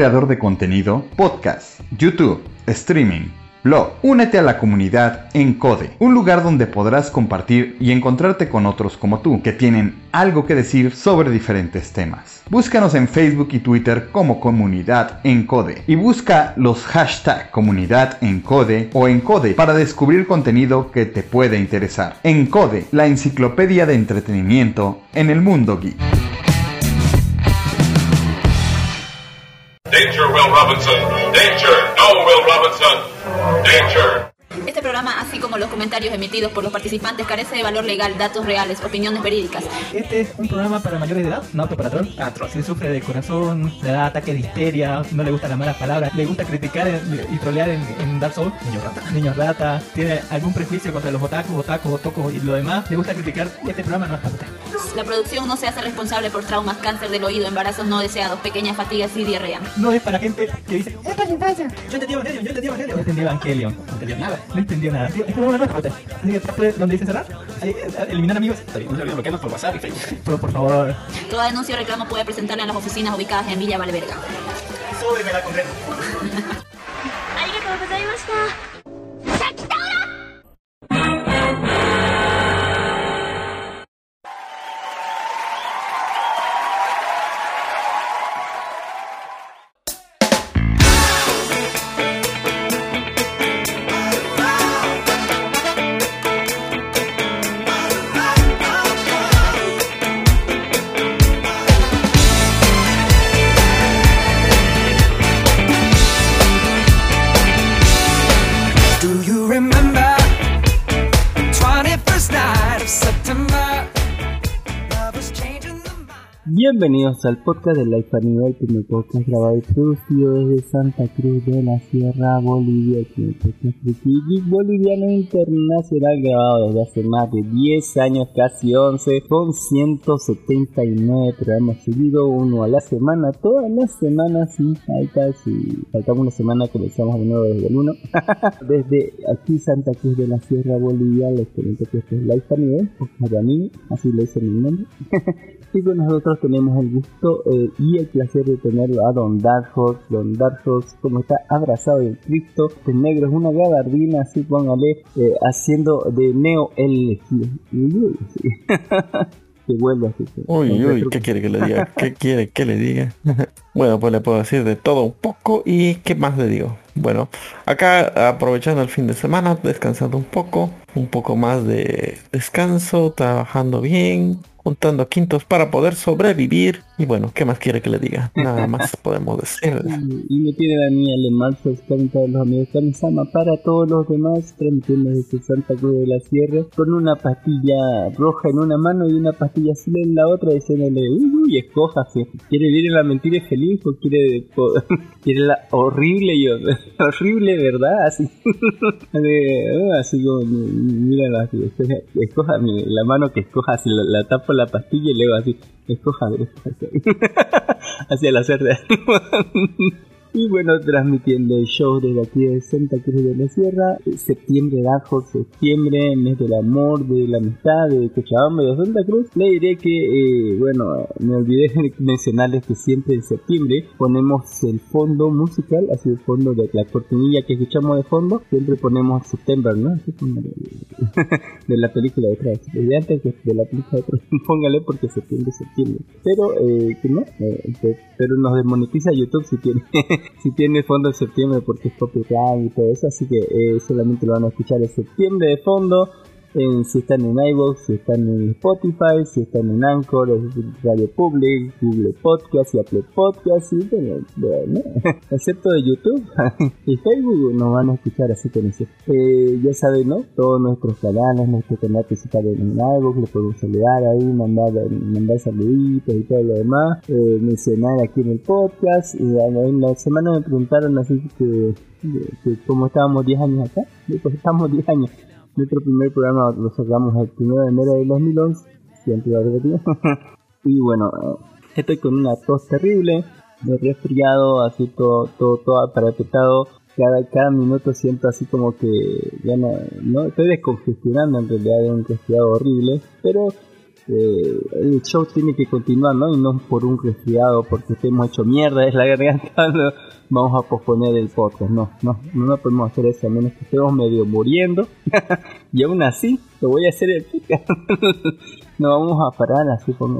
creador de contenido? Podcast, YouTube, streaming, blog. Únete a la comunidad Encode, un lugar donde podrás compartir y encontrarte con otros como tú, que tienen algo que decir sobre diferentes temas. Búscanos en Facebook y Twitter como Comunidad Encode y busca los hashtag Comunidad Encode o Encode para descubrir contenido que te puede interesar. Encode, la enciclopedia de entretenimiento en el mundo geek. Robinson. Danger. No, Will Robinson. Danger. Como los comentarios emitidos por los participantes, carece de valor legal, datos reales, opiniones verídicas. Este es un programa para mayores de edad, no apto para troll. Si sufre de corazón, le da ataque de histeria, no le gustan las malas palabras, le gusta criticar y trolear en, en Dark Souls, niños rata, niños rata, tiene algún prejuicio contra los otakus, otakus, otocos y lo demás, le gusta criticar, este programa no es para usted. La producción no se hace responsable por traumas, cáncer del oído, embarazos no deseados, pequeñas fatigas y diarrea. No es para gente que dice, es para la infancia. Yo entendí Evangelion, yo entendí Evangelion. No entendí Evangelion. No entendió nada. No entendió nada. Usted. Así que, ¿puede- ¿dónde dice cerrar? Ahí, eh, eliminar amigos. No se olviden bloquearnos por WhatsApp y Facebook. Pero por favor, Toda denuncia o reclamo puede presentarla en las oficinas ubicadas en Villa Valverga. súbeme la concreta. Bienvenidos al podcast de Life Animal, primer podcast grabado y producido desde Santa Cruz de la Sierra, Bolivia, el podcast boliviano internacional grabado desde hace más de 10 años, casi 11, con 179 programas seguidos, uno a la semana, todas las semanas sin faltas, y faltamos una semana comenzamos de nuevo desde el 1. desde aquí Santa Cruz de la Sierra, Bolivia, les comento que este es Life Animal, podcast de anime, así le dicen mi nombre. Y con nosotros tenemos el gusto eh, y el placer de tenerlo a Don Darkhorse. Don Darkhorse, como está abrazado en Cristo, de negro es una gabardina, así póngale, eh, haciendo de Neo el elegido. Uy, sí. que vuelve así. Uy, uy, ¿qué quiere que le diga? ¿Qué quiere que le diga? bueno, pues le puedo decir de todo un poco y ¿qué más le digo? Bueno, acá aprovechando el fin de semana, descansando un poco, un poco más de descanso, trabajando bien, juntando quintos para poder sobrevivir. Y bueno, ¿qué más quiere que le diga? Nada más podemos decir. Y me tiene a mí Alemán Soscan todos los amigos Kamisama para todos los demás transmitiendo desde Santa Cruz de la Sierra con una pastilla roja en una mano y una pastilla azul en la otra diciéndole uy uy escoja si quiere vivir en la mentira y feliz o quiere quiere la horrible y horrible verdad así de, ah, así como mira la escoja la mano que escoja así la, la la pastilla y luego así escoja, escoja hacia la cerda y bueno, transmitiendo el show desde aquí de Santa Cruz de la Sierra, eh, septiembre Horse, septiembre, mes del amor, de la amistad, de Cochabamba y de Santa Cruz, le diré que, eh, bueno, me olvidé de mencionarles que siempre en septiembre ponemos el fondo musical, así el fondo de la cortinilla que escuchamos de fondo, siempre ponemos September, ¿no? De, la película de atrás, desde antes de la película de atrás, póngale porque septiembre septiembre, pero, eh, que no, Eh, pe- pero nos desmonetiza YouTube si tiene si tiene fondo en septiembre porque es copyright y todo eso, así que eh, solamente lo van a escuchar en septiembre de fondo. En- si están en iVoox, si están en Spotify, si están en Anchor, Radio Public, Google Podcast y Apple Podcast, y bueno, excepto de YouTube y Facebook nos van a escuchar así con eso. Eh, ya saben, ¿no? Todos nuestros canales, nuestro canal principal en iVoox, le podemos saludar ahí, mandar, mandar saluditos y todo lo demás, eh, mencionar aquí en el podcast. Bueno, en la semana me preguntaron así que, que, que cómo estábamos 10 años acá. Digo, estamos 10 años. Nuestro primer programa lo sacamos el 1 de enero de 2011, siempre lo y bueno, eh, estoy con una tos terrible, de resfriado, así todo, todo, todo aparatado. Cada, cada minuto siento así como que ya no, estoy descongestionando en realidad de un resfriado horrible, pero el show tiene que continuar, ¿no? Y no por un resfriado, porque estemos hecho mierda, es la garganta, vamos a posponer el podcast, no, no, no, podemos hacer eso, a menos que estemos medio muriendo, y aún así, lo voy a hacer el podcast. no vamos a parar así por,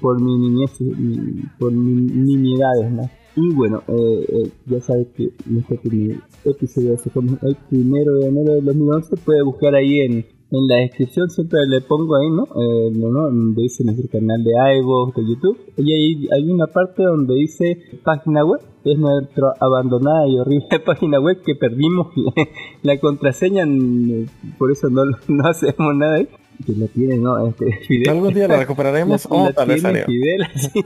por, mi niñez, mi- por mi nimiedades. Y bueno, eh, eh, ya sabes que nuestro primer episodio se come el primero de enero del 2011. Puede buscar ahí en, en la descripción, siempre le pongo ahí, ¿no? Eh, no, donde dice nuestro canal de iVoox, de YouTube. Y ahí hay una parte donde dice página web. Es nuestra abandonada y horrible página web que perdimos la, la contraseña, por eso no, no hacemos nada ahí. Que la tiene, ¿no? Este, Fidel. Algún día la recuperaremos o la tal vez salió. Fidel, así,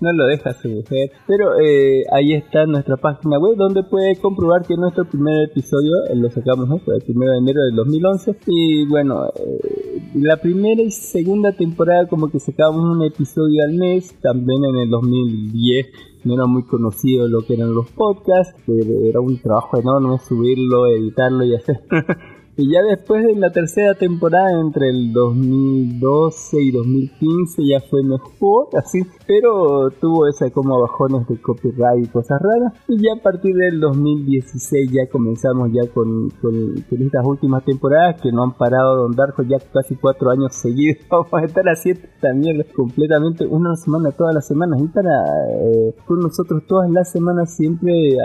no lo deja su mujer. Pero eh, ahí está nuestra página web donde puede comprobar que nuestro primer episodio eh, lo sacamos el 1 de enero del 2011. Y bueno, eh, la primera y segunda temporada como que sacábamos un episodio al mes. También en el 2010 no era muy conocido lo que eran los podcasts. Era un trabajo enorme subirlo, editarlo y hacer... Y ya después de la tercera temporada, entre el 2012 y 2015, ya fue mejor, así, pero tuvo esa como bajones de copyright y cosas raras. Y ya a partir del 2016 ya comenzamos ya con, con, estas últimas temporadas que no han parado Don Darko ya casi cuatro años seguidos. Vamos a estar haciendo mierda completamente una semana todas las semanas y para eh, nosotros todas las semanas siempre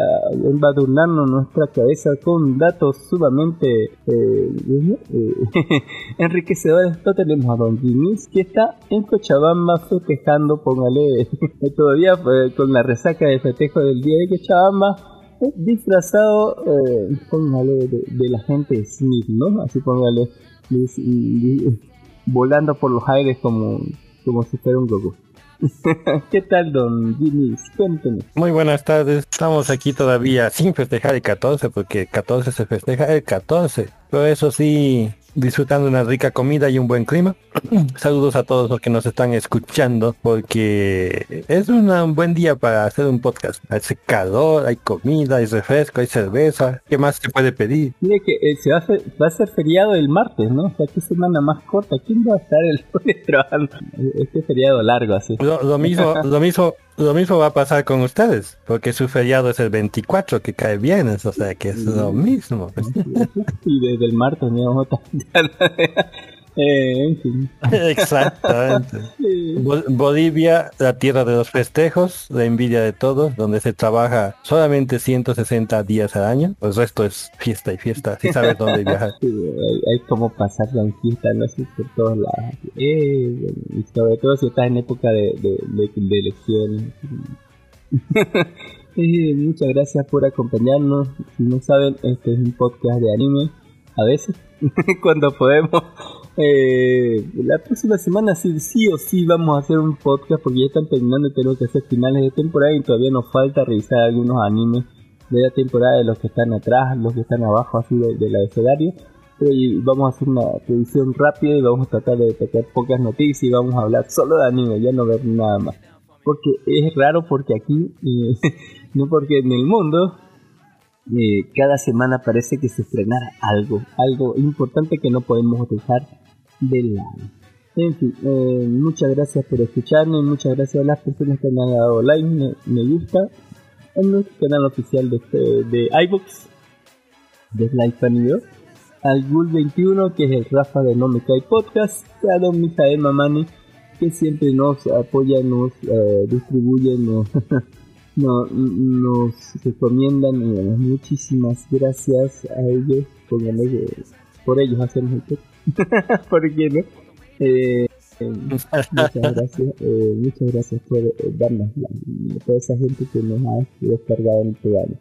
embadurnarnos nuestra cabeza con datos sumamente eh, eh, enriquecedores. No tenemos a Don Jimis que está en Cochabamba festejando, póngale, todavía eh, con la resaca de festejo del día de Cochabamba. disfrazado, eh, póngale, de, la gente Smith, ¿no? Así póngale, volando por los aires como, como si fuera un Goku. ¿Qué tal, don Jimmy? Cuénteme. Muy buenas tardes. Estamos aquí todavía sin festejar el 14 porque el 14 se festeja el 14. Pero eso sí, disfrutando una rica comida y un buen clima. Saludos a todos los que nos están escuchando porque es una- un buen día para hacer un podcast. Hace calor, hay comida, hay refresco, hay cerveza. ¿Qué más se puede pedir? Mire que eh, se va a, hacer, va a ser feriado el martes, ¿no? O sea, qué semana más corta. ¿Quién va a estar el lunes trabajando? Este feriado largo, así. Lo, lo mismo, lo mismo, lo mismo va a pasar con ustedes, porque su feriado es el 24 que cae viernes, o sea que es lo mismo. Y desde el martes me vamos a estar- eh, en fin. Exactamente. Bo- Bolivia, la tierra de los festejos, la envidia de todos, donde se trabaja solamente 160 días al año, el resto es fiesta y fiesta, si sabes dónde viajar. Sí, hay, hay como pasar la fiesta, no sé, por todos lados. Eh, bueno, y sobre todo si estás en época de, de, de- de elecciones. Eh, muchas gracias por acompañarnos. Si no saben, este es un podcast de anime. A veces, cuando podemos. Eh, la próxima semana sí, sí o sí vamos a hacer un podcast porque ya están terminando tenemos que hacer finales de temporada y todavía nos falta revisar algunos animes de la temporada de los que están atrás, los que están abajo así de- del abecedario. Y vamos a hacer una revisión rápida y vamos a tratar de tocar pocas noticias y vamos a hablar solo de anime, ya no ver nada más. Porque es raro porque aquí, eh, no porque en el mundo, eh, cada semana parece que se estrenara algo, algo importante que no podemos dejar de lado. En fin, eh, muchas gracias por escucharme, muchas gracias a las personas que me han dado like, me, gusta, en nuestro canal oficial de, de iVoox, de Live Video, al Gul21, que es el Rafa de No Me Cae Podcast, a don Mijael Mamani, que siempre nos apoya, nos eh, distribuye, nos, no- nos recomiendan. y muchísimas gracias a ellos, pónganle que por ellos hacemos el podcast. ¿Por qué no? Eh, eh, muchas gracias, eh, muchas gracias por eh, darnos la, toda esa gente que nos ha descargado en el programa.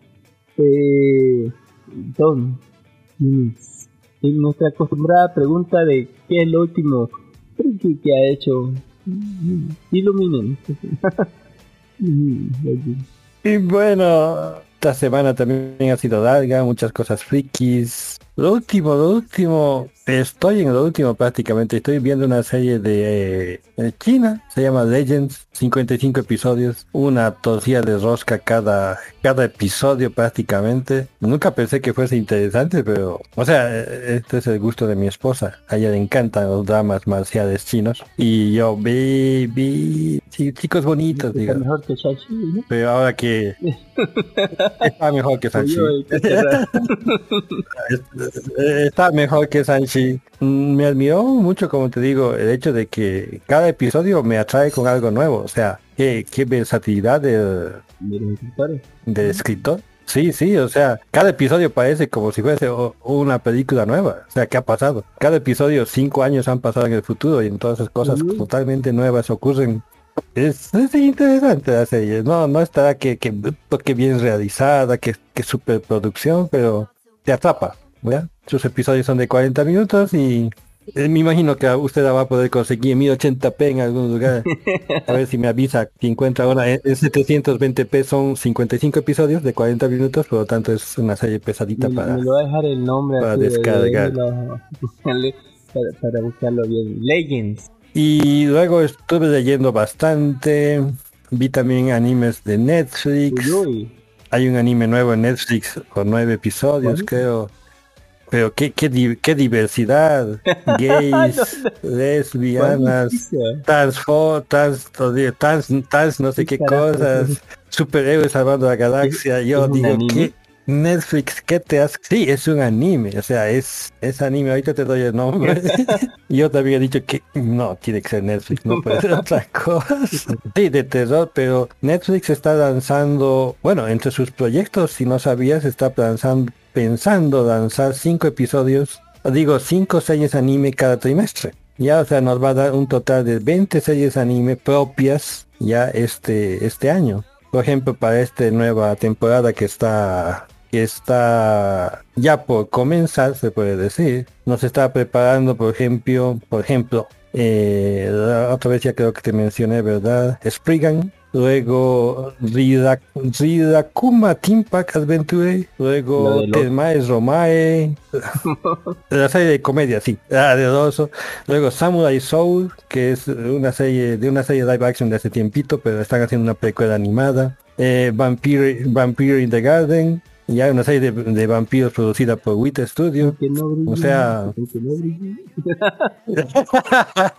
Eh, Don, en nuestra acostumbrada pregunta de qué es lo último que, que ha hecho, iluminen. Y bueno, esta semana también ha sido larga, muchas cosas frikis. Lo último, lo último, estoy en lo último prácticamente, estoy viendo una serie de eh, China, se llama Legends, 55 episodios, una tortilla de rosca cada, cada episodio prácticamente. Nunca pensé que fuese interesante, pero, o sea, eh, este es el gusto de mi esposa, a ella le encantan los dramas marciales chinos, y yo vi, vi, sí, chicos bonitos, digamos. mejor que Shang-Chi, ¿no? Pero ahora que está mejor que Sanchi. Está mejor que Sanchi. Mm, Me admiró mucho, como te digo, el hecho de que cada episodio me atrae con algo nuevo. O sea, qué, qué versatilidad del, del escritor. Sí, sí, o sea, cada episodio parece como si fuese una película nueva. O sea, ¿qué ha pasado? Cada episodio, cinco años han pasado en el futuro y entonces cosas totalmente nuevas ocurren. Es, es interesante la serie. No, no estará que, que, que bien realizada, que, que superproducción, pero te atrapa. Sus episodios son de 40 minutos y eh, me imagino que usted la va a poder conseguir en 1080p en algún lugar. A ver si me avisa si encuentra una en en 720p son 55 episodios de 40 minutos, por lo tanto es una serie pesadita Me, para me lo va a dejar el nombre para así de- de- descargar. de para, para buscarlo bien. Legends. Y luego estuve leyendo bastante, vi también animes de Netflix. Uy, uy. Hay un anime nuevo en Netflix con nueve episodios, ¿Cuál? creo. Pero qué, qué, qué diversidad. Gays, lesbianas, transfo, trans, trans, trans, no sé ¿Qué cosas, superhéroes salvando la galaxia. Yo digo? ¿qué? Netflix, ¿qué te hace? Sí, es un anime, o sea, es, es anime, ahorita te doy el nombre. Yo también he dicho que no, tiene que ser Netflix, no puede ser otra cosa. Sí, de terror, pero Netflix está lanzando, bueno, entre sus proyectos, si no sabías, está lanzando, pensando lanzar cinco episodios, digo, cinco series anime cada trimestre. Ya, o sea, nos va a dar un total de 20 series anime propias ya este, este año. por ejemplo, para esta nueva temporada que está está ya por comenzar, se puede decir, nos está preparando, por ejemplo, por ejemplo, eh, la otra vez ya creo que te mencioné, ¿verdad? Spriggan, luego Rida, Ridakuma Team Pack Adventure, luego de Telmae Romae, la serie de comedia, sí, ah, de oso. Luego Samurai Soul, que es una serie de una serie live action de hace tiempito, pero están haciendo una precuela animada. Eh, Vampire, Vampire in the Garden, ya una serie de, de vampiros producida por Wit Studio. Que no brille, O sea, no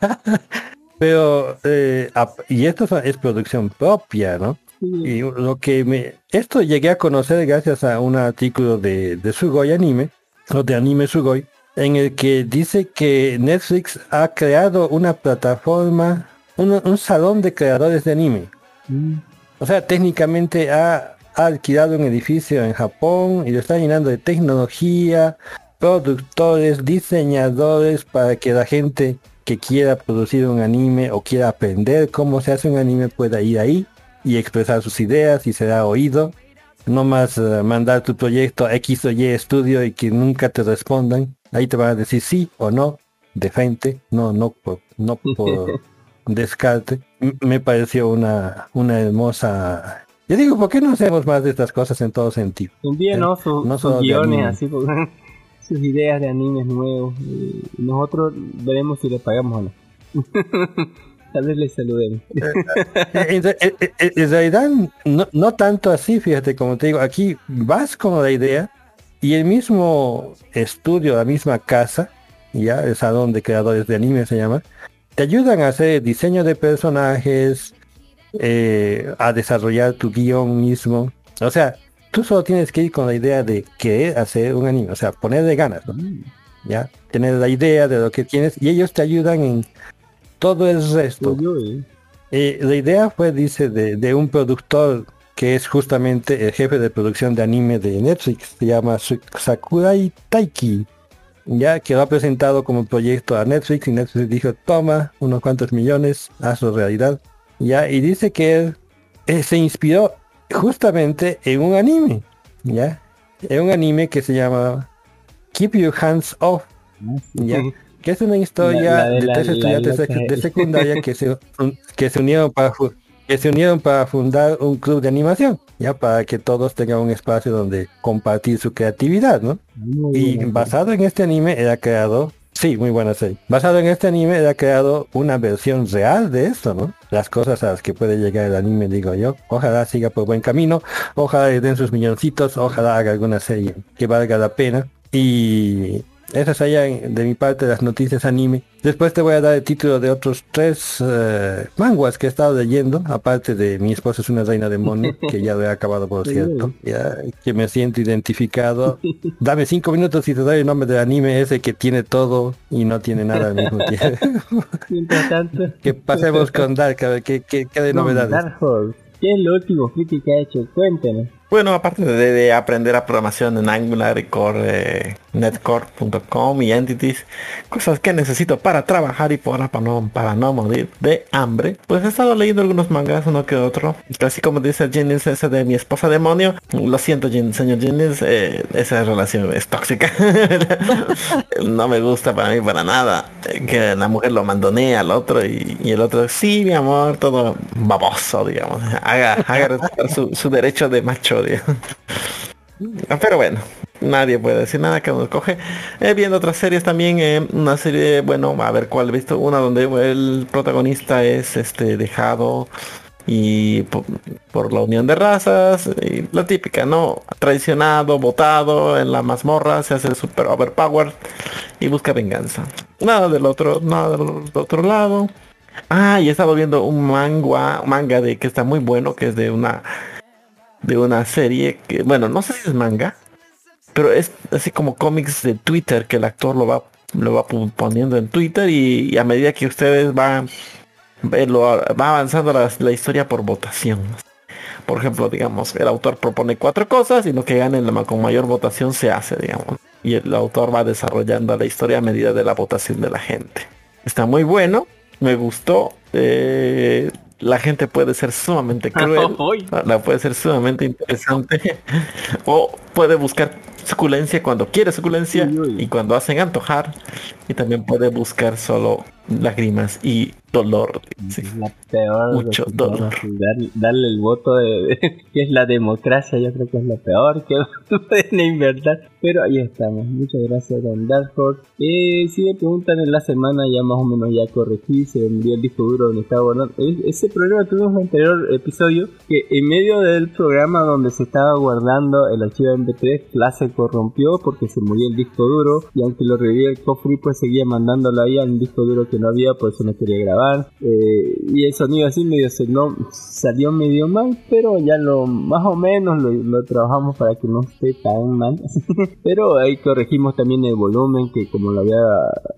pero eh, y esto es- producción propia, ¿no? Y lo que me esto llegué a conocer gracias a un artículo de, de Sugoi Anime, o de Anime Sugoi, en el que dice que Netflix ha creado una plataforma, un, un salón de creadores de anime. Mm. O sea, técnicamente ha, ha alquilado un edificio en Japón y lo está llenando de tecnología, productores, diseñadores para que la gente que quiera producir un anime o quiera aprender cómo se hace un anime pueda ir ahí y expresar sus ideas y será oído. No más eh, mandar tu proyecto a X o Y estudio y que nunca te respondan. Ahí te van a decir sí o no, de frente, no, no por, no por descarte. M- Me pareció una, una hermosa... Yo digo, ¿por qué no hacemos más de estas cosas en todo sentido? Envíenos sus, No sus guiones, así con sus ideas de animes nuevos. Y nosotros veremos si le pagamos o no. Tal vez les saludemos. en, re- en- en- en realidad no, no tanto así, fíjate, como te digo, aquí vas con la idea y el mismo estudio, la misma casa, ya el salón de creadores de anime se llama, te ayudan a hacer diseño de personajes, eh, a desarrollar tu guion mismo. O sea, tú solo tienes que ir con la idea de querer hacer un anime, o sea, ponerle ganas, ¿no? ya, tener la idea de lo que tienes y ellos te ayudan en todo el resto. Eh, la idea fue, dice, de, de un productor que es justamente el jefe de producción de anime de Netflix, se llama Sakurai Taiki, ya que lo ha presentado como proyecto a Netflix y Netflix dijo, toma unos cuantos millones, hazlo realidad, ya, y dice que él eh, se inspiró justamente en un anime, ya, en un anime que se llama Keep Your Hands Off, ya, que es una historia La- la de de tres estudiantes de, secundaria que se, que se unieron para que se unieron para fundar un club de animación, ya para que todos tengan un espacio donde compartir su creatividad, ¿no? Y basado en este anime era creado, sí, muy buena serie. Basado en este anime era creado una versión real de esto, ¿no? Las cosas a las que puede llegar el anime, digo yo. Ojalá siga por buen camino, ojalá le den sus milloncitos, ojalá haga alguna serie que valga la pena. Y esas serían de mi parte las noticias anime. Después te voy a dar el título de otros tres eh, manguas que he estado leyendo, aparte de Mi esposa es una reina demonio, que ya lo he acabado por cierto, ya que me siento identificado. Dame cinco minutos y te doy el nombre del anime ese que tiene todo y no tiene nada al mismo tiempo. Que pasemos con Dark, a ver qué, qué, qué de novedades. Dark Horse. ¿Qué es lo último que ha hecho? Cuéntanos. Bueno, aparte de, de aprender a programación en Angular y Core, eh, netcore.com y Entities, cosas que necesito para trabajar y para, para, no, para no morir de hambre, pues he estado leyendo algunos mangas, uno que otro. Así como dice Jennings ese de mi esposa demonio, lo siento señor Jennings, eh, esa relación es tóxica. no me gusta para mí para nada. eh, Que la mujer lo mandonea al otro y, y el otro, sí, mi amor, todo baboso, digamos. Haga, haga su, su derecho de macho, Ah, Pero bueno, nadie puede decir nada que uno escoge. Eh, viendo otras series también, eh, una serie, bueno, a ver cuál he visto, una donde el protagonista es este dejado y po- por, la unión de razas, y la típica, ¿no? Traicionado, votado en la mazmorra, se hace super overpowered y busca venganza. Nada del otro, nada del otro lado. Ah, y he estado viendo un manga, manga de que está muy bueno, que es de una de una serie que, bueno, no sé si es manga, pero es así como cómics de Twitter que el actor lo va lo va poniendo en Twitter y, a medida que ustedes van lo- va avanzando la, la historia por votación. Por ejemplo, digamos, el autor propone cuatro cosas y lo que gane con mayor votación se hace, digamos. Y el autor va desarrollando la historia a medida de la votación de la gente. Está muy bueno, me gustó. eh, la gente puede ser sumamente cruel, la puede ser sumamente interesante, o puede buscar suculencia cuando quiere suculencia y cuando hacen antojar, y también puede buscar solo lágrimas y dolor. sí. La peor. de Mucho todas, dolor. dar- darle el voto de, que es la democracia, yo creo que es lo peor que pueden inventar. Pero ahí estamos. Muchas gracias, Don Dark Horse. Eh, si me preguntan en la semana, ya más o menos ya corregí, se envió el disco duro donde estaba guardando. E- Ese problema tuvimos en el anterior episodio, que en medio del programa donde se estaba guardando el archivo MP3, Flash se corrompió porque se murió el disco duro y aunque lo revivía el cofre pues seguía mandándolo ahí a un disco duro que no había, por eso no quería grabar. Eh, y el sonido así medio se no, salió medio mal, pero ya lo más o menos lo trabajamos para que no esté tan mal. pero ahí corregimos también el volumen, que como lo había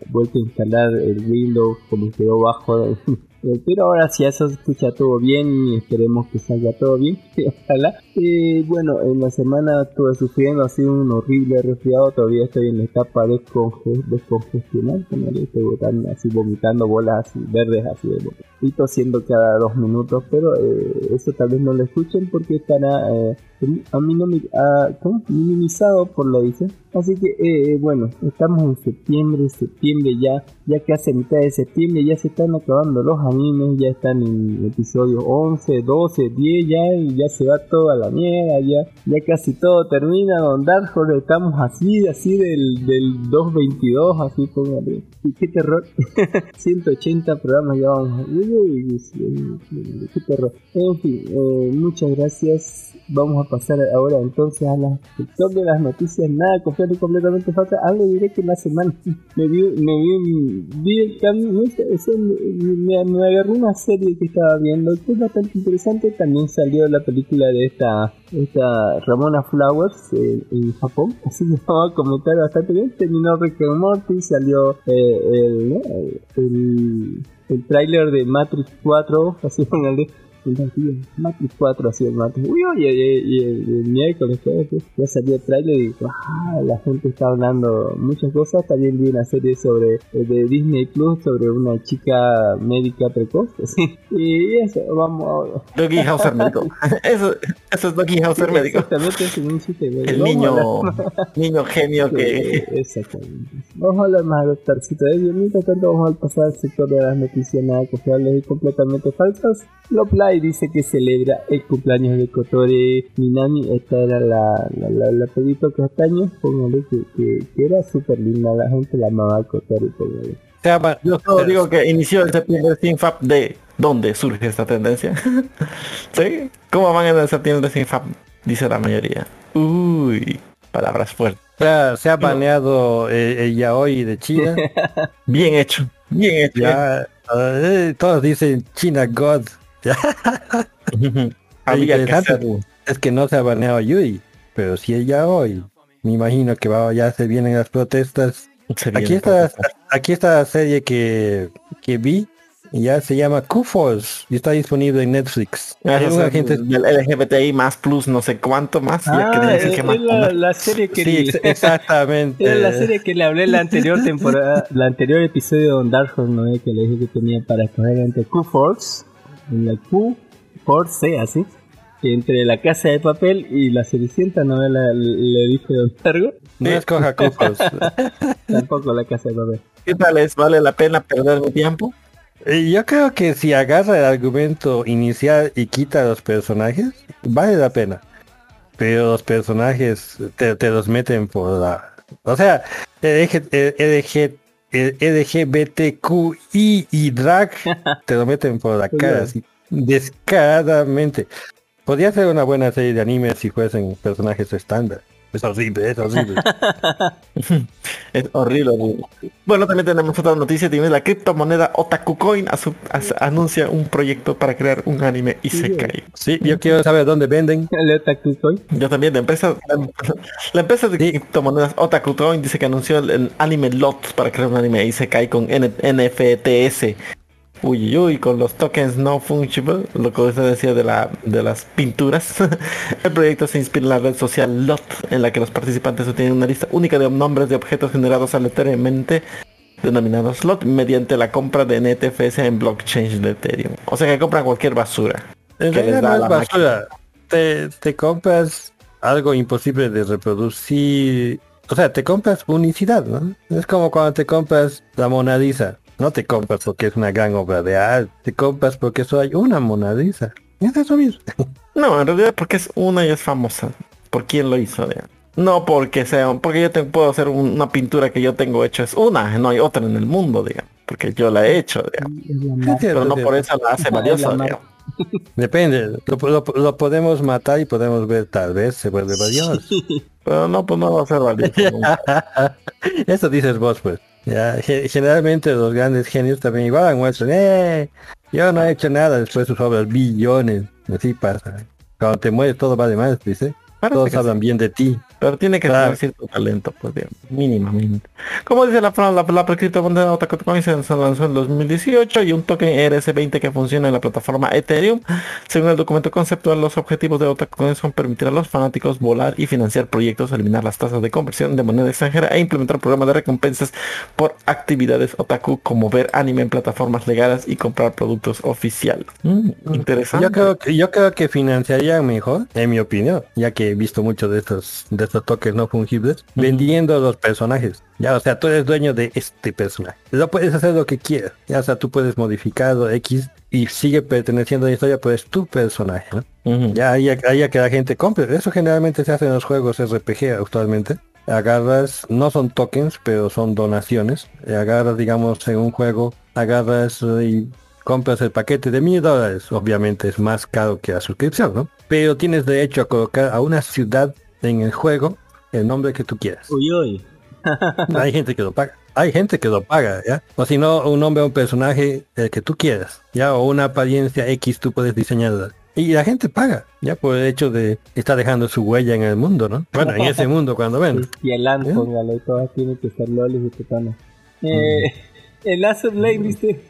vuelto a instalar el Windows, como quedó bajo. Eh, Pero ahora sí, eso escucha todo bien y esperemos que salga todo bien. Ojalá. Eh, bueno, en la semana estuve sufriendo, ha sido un horrible resfriado. Todavía estoy en la etapa de desconge- le estoy botando, así vomitando bolas así verdes así de boca. Y tosiendo cada dos minutos. Pero eh, eso tal vez no lo escuchen porque estará eh, a mí no me, ¿cómo? minimizado por la edición. Así que eh, eh, bueno, estamos en septiembre, septiembre ya, ya casi a mitad de septiembre, ya se están acabando los animes, ya están en episodios 11, 12, 10 ya, y ya se va toda la mierda, ya, ya casi todo termina, Don Dark Horse, estamos así, así del, del 222, así póngale, qué terror, 180 programas ya vamos, uy, uy, uy, qué terror, en fin, eh, muchas gracias, vamos a pasar ahora entonces a la sección de las noticias, nada y completamente falta, algo diré que la semana. Me vi, me vi, vi el cambio, me, me, agarró una serie que estaba viendo que es bastante interesante, también salió la película de esta, esta Ramona Flowers eh, en Japón, así que vamos a comentar bastante bien, terminó Rick and Morty, salió eh, el, el, el tráiler de Matrix 4, así con el de Matrix 4 así el martes. Uy, uy, y, el, miércoles jueves, pues, ya salió el trailer y ah, la gente está hablando muchas cosas. También vi una serie sobre eh, de Disney Plus sobre una chica médica precoz. así. Y eso, vamos a Doggy Hauser médico. Eso, eso es Doggy Hauser médico. Exactamente, es un chiste. güey. El niño, niño genio que... Exactamente. Vamos a hablar más de Tarcito de ello. Mientras tanto, vamos a pasar al sector de las noticias nada confiables y completamente falsas. Loplay dice que celebra el cumpleaños de Kotori Minami. Esta era la, la, la, la pedito castaño. Póngale que, que, que era súper linda. La gente la amaba a Kotori. Póngale. Yo solo digo que inició el septiembre sin FAP de dónde surge esta tendencia. ¿Sí? ¿Cómo van en el septiembre sin FAP? Dice la mayoría. Uy, palabras fuertes. O sea, se ha baneado eh, el yaoi de China. Bien hecho, bien hecho. Ya, eh, todos dicen China God. Había que hacerlo. Es que no se ha baneado Yui, pero si el yaoi. Me imagino que va, ya se vienen las protestas. Aquí está, aquí está la serie que, que vi. y Ya se llama Q-Force y está disponible en Netflix. Ah, sea, agente- del LGBTI más plus no sé cuánto más. ya que Ah, decir es, que más, es la, la serie que Sí, ex- exactamente. Era la serie que le hablé en la anterior temporada, la anterior episodio de Dark Horse, ¿no? que le dije que tenía para escoger entre Q-Force, en la Q-Force, así, que entre la casa de papel y la Cenicienta, ¿no? Le, le dije Don Targo, No escoja Q-Force. tampoco la casa de papel. ¿Qué tal es? ¿Vale la pena perder mi tiempo? Yo creo que si agarra el argumento inicial y quita los personajes, vale la pena. Pero los personajes te, te los meten por la... O sea, LG, LG, LGBTQI y drag te lo meten por la cara, así, descaradamente. Podría ser una buena serie de anime si fuesen personajes estándar. Es horrible, es horrible. Es horrible, horrible. Bueno, también tenemos otra noticia. Tiene la criptomoneda Otaku Coin anuncia un proyecto para crear un anime Isekai. Sí, yo quiero saber dónde venden. El Otaku Coin. Yo también, la empresa, la, la empresa de criptomonedas Otaku Coin dice que anunció el, el anime LOT para crear un anime Isekai con N- NFTS. Uy, uy, uy, con los tokens no fungible, lo que usted decía de, la, de las pinturas. el proyecto se inspira en la red social LOT, en la que los participantes obtienen una lista única de nombres de objetos generados aleatoriamente denominado slot mediante la compra de NTFS en blockchain de Ethereum. O sea que compran cualquier basura. En realidad no es basura. Te, te compras algo imposible de reproducir. O sea, te compras unicidad, ¿no? Es como cuando te compras la monadiza. No te compras porque es una gran obra de arte. Te compras porque solo hay una monadiza. Es eso mismo. No, en realidad porque es una y es famosa. ¿Por quién lo hizo? digamos. No porque sea, porque yo te puedo hacer un- una pintura que yo tengo hecho es una, no hay otra en el mundo, digamos. Porque yo la he hecho, digamos. Cierto, Pero no por eso la hace valiosa, digamos. Depende. Lo, lo- lo podemos matar y podemos ver tal vez se vuelve valioso. Pero no, pues no va a ser valioso. nunca. Eso dices vos, pues. Ya, ge- generalmente los grandes genios también igual muestran, eh, yo no he hecho nada después de sus obras, billones. Así pasa. Cuando te mueres todo vale más, dice. Parece Todos que hablan bien de ti. Pero tiene que Claro. tener cierto talento, pues digamos, mínimamente. Como dice la la, la, la criptomoneda Otacoin se lanzó en 2018 y un token ERC20 que funciona en la plataforma Ethereum. Según el documento conceptual, los objetivos de Otacoin son permitir a los fanáticos volar y financiar proyectos, eliminar las tasas de conversión de moneda extranjera e implementar programas de recompensas por actividades otaku como ver anime en plataformas legales y comprar productos oficiales. Mm, interesante. Yo creo que yo creo que financiarían mejor, en mi opinión, ya que visto mucho de estos de estos tokens no fungibles, vendiendo los personajes. Ya, o sea, tú eres dueño de este personaje. No puedes hacer lo que quieras. Ya, o sea, tú puedes modificarlo X y sigue perteneciendo a la historia, pues es tu personaje. Ya ahí a, que la gente compre. Eso generalmente se hace en los juegos RPG actualmente. Agarras, no son tokens, pero son donaciones. Agarras, digamos, en un juego, agarras y compras el paquete de mil dólares. Obviamente es más caro que la suscripción, ¿no? Pero tienes derecho a colocar a una ciudad en el juego el nombre que tú quieras. Uy, uy. Hay gente que lo paga. Hay gente que lo paga, ¿ya? O si no, un nombre a un personaje el que tú quieras, ¿ya? O una apariencia X tú puedes diseñarla. Y la gente paga, ya por el hecho de estar dejando su huella en el mundo, ¿no? Bueno, en ese mundo cuando ven. Y el ¿Eh? póngale, todas tienen que ser lolis y tetanas. Eh, el Azur Lane, ¿viste?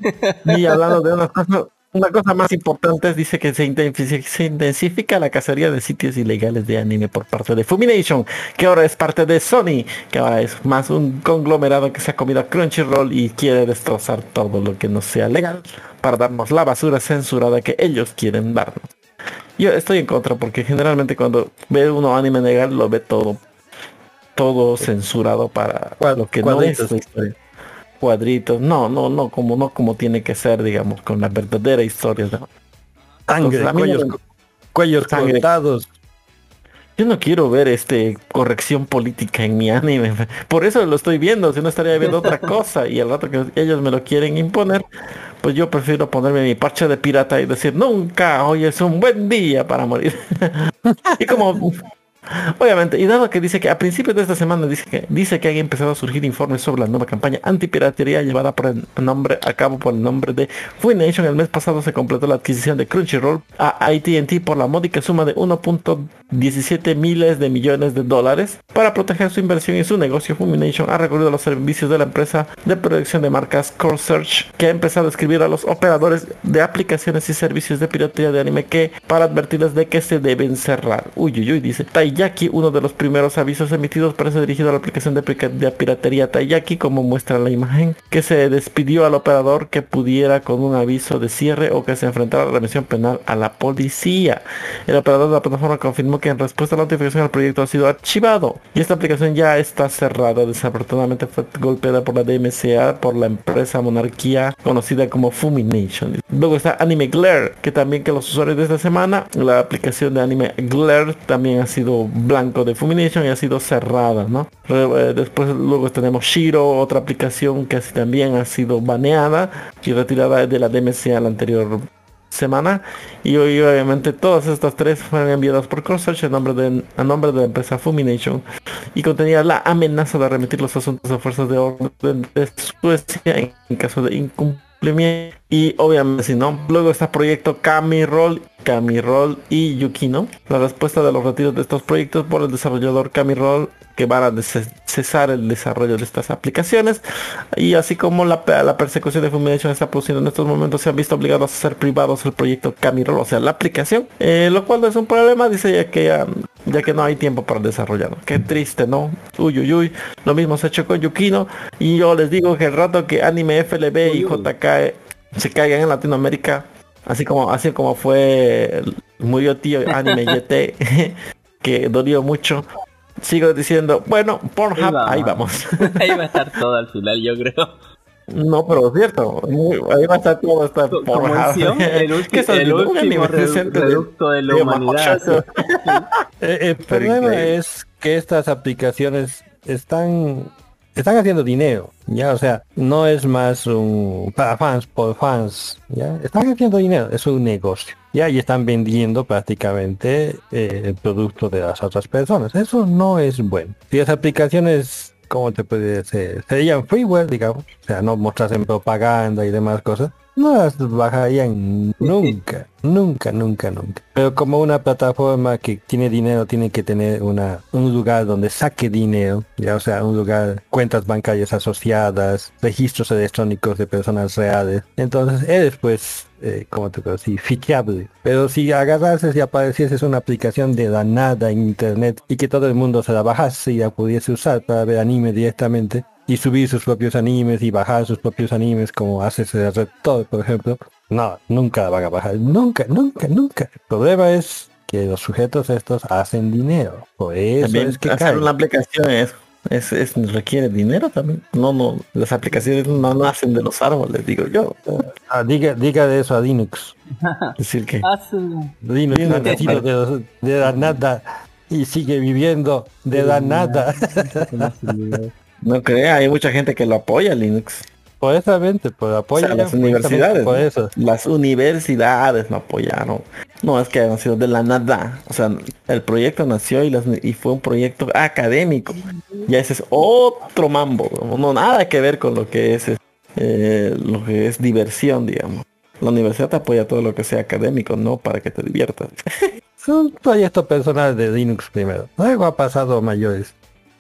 Y hablando de una cosa, una cosa más importante, dice que se intensifica, se intensifica la cacería de sitios ilegales de anime por parte de Fumination, que ahora es parte de Sony, que ahora es más un conglomerado que se ha comido a Crunchyroll y quiere destrozar todo lo que no sea legal para darnos la basura censurada que ellos quieren darnos. Yo estoy en contra porque generalmente cuando ve uno anime legal lo ve todo todo censurado para lo que no es la historia cuadritos. No, no, no, como no como tiene que ser, digamos, con la verdadera historia. ¿no? Sangre, Entonces, cuellos, no- cuellos Sangre. cortados. Yo no quiero ver este corrección política en mi anime. Por eso lo estoy viendo, si no estaría viendo otra cosa. Y al rato que ellos me lo quieren imponer, pues yo prefiero ponerme mi parche de pirata y decir, nunca, hoy es un buen día para morir. y como Obviamente, y dado que dice que a principios de esta semana dice que dice que han empezado a surgir informes sobre la nueva campaña antipiratería llevada por el nombre a cabo por el nombre de Funimation, el mes pasado se completó la adquisición de Crunchyroll a AT&T por la módica suma de 1.17 miles de millones de dólares. Para proteger su inversión y su negocio, Funimation ha recurrido a los servicios de la empresa de protección de marcas Core Search, que ha empezado a escribir a los operadores de aplicaciones y servicios de piratería de anime que para advertirles de que se deben cerrar. Uy, uy, uy, dice Taiyaki, uno de los primeros avisos emitidos parece dirigido a la aplicación de, de piratería Taiyaki, como muestra la imagen, que se despidió al operador que pudiera con un aviso de cierre o que se enfrentara a la remisión penal a la policía. El operador de la plataforma confirmó que en respuesta a la notificación el proyecto ha sido archivado y esta aplicación ya está cerrada. Desafortunadamente fue golpeada por la DMCA por la empresa monarquía conocida como Fumination. Luego está Anime Glare, que también que los usuarios de esta semana, la aplicación de Anime Glare también ha sido blanco de Fumination y ha sido cerrada, ¿no? Eh, Después luego tenemos Shiro, otra aplicación que así también ha sido baneada y retirada de la DMCA la anterior semana y hoy obviamente todas estas tres fueron enviadas por CrossSearch a nombre de a nombre de la empresa Fumination y contenía la amenaza de remitir los asuntos a fuerzas de orden de Suecia en caso de incumplimiento Y obviamente si no, luego está proyecto Kami Roll y Yukino. La respuesta de los retiros de estos proyectos por el desarrollador Kami Roll que van a cesar el desarrollo de estas aplicaciones y así como la, pe- la persecución de Fumigation está produciendo en estos momentos se han visto obligados a hacer privados el proyecto Camirol, o sea la aplicación, eh, lo cual no es un problema, dice ya que ya, ya que no hay tiempo para desarrollarlo. Qué triste, ¿no? Uy, uy, uy. Lo mismo se ha hecho con Yukino y yo les digo que el rato que Anime FLB y JK se caigan en Latinoamérica, así como así como fue murió tío Anime YT que dolió mucho. Sigo diciendo, bueno, Pornhub, Ahí va. ahí vamos. Ahí va a estar todo al final, yo creo. No, pero es cierto. Ahí va a estar todo esta Como el, ¿Qué ulti- estás el? Un último reducto de la de humanidad. machocho. Eh, el Pero problema es que estas aplicaciones están están haciendo dinero, ya, o sea, no es más un para fans por fans, ya, están haciendo dinero, es un negocio, ya, y están vendiendo prácticamente eh, el producto de las otras personas. Eso no es bueno. Si las aplicaciones, ¿cómo te puede decir? Serían freeware, digamos, o sea, no mostrasen propaganda y demás cosas, no las bajarían nunca, nunca, nunca, nunca. Pero como una plataforma que tiene dinero tiene que tener una un lugar donde saque dinero, ya o sea, un lugar, cuentas bancarias asociadas, registros electrónicos de personas reales. Entonces eres pues, eh, como te puedo decir, fichable. Pero si agarrases y aparecieses una aplicación de la nada en internet y que todo el mundo se la bajase y la pudiese usar para ver anime directamente, y subir sus propios animes y bajar sus propios animes como hace ese Reptor, por ejemplo. No, nunca la van a bajar. Nunca, nunca, nunca. El problema es que los sujetos estos hacen dinero. Por eso También es que hacer caen. una aplicación es, es, es- requiere dinero también. No, no, las aplicaciones no nacen de los árboles, digo yo. Ah, diga, diga de eso a Linux. Es decir que Linux ha nacido de, de la nada y sigue viviendo de la nada. no crea, hay mucha gente que lo apoya Linux. Por esa mente, por O sea, las universidades. Por ¿no? eso. Las universidades lo apoyaron. No es que haya nacido de la nada. O sea, el proyecto nació y, las- y fue un proyecto académico. Ya ese es otro mambo. No nada que ver con lo que es eh, lo que es diversión, digamos. La universidad te apoya todo lo que sea académico, no para que te diviertas. Es un proyecto personal de Linux primero. Luego ha pasado mayores.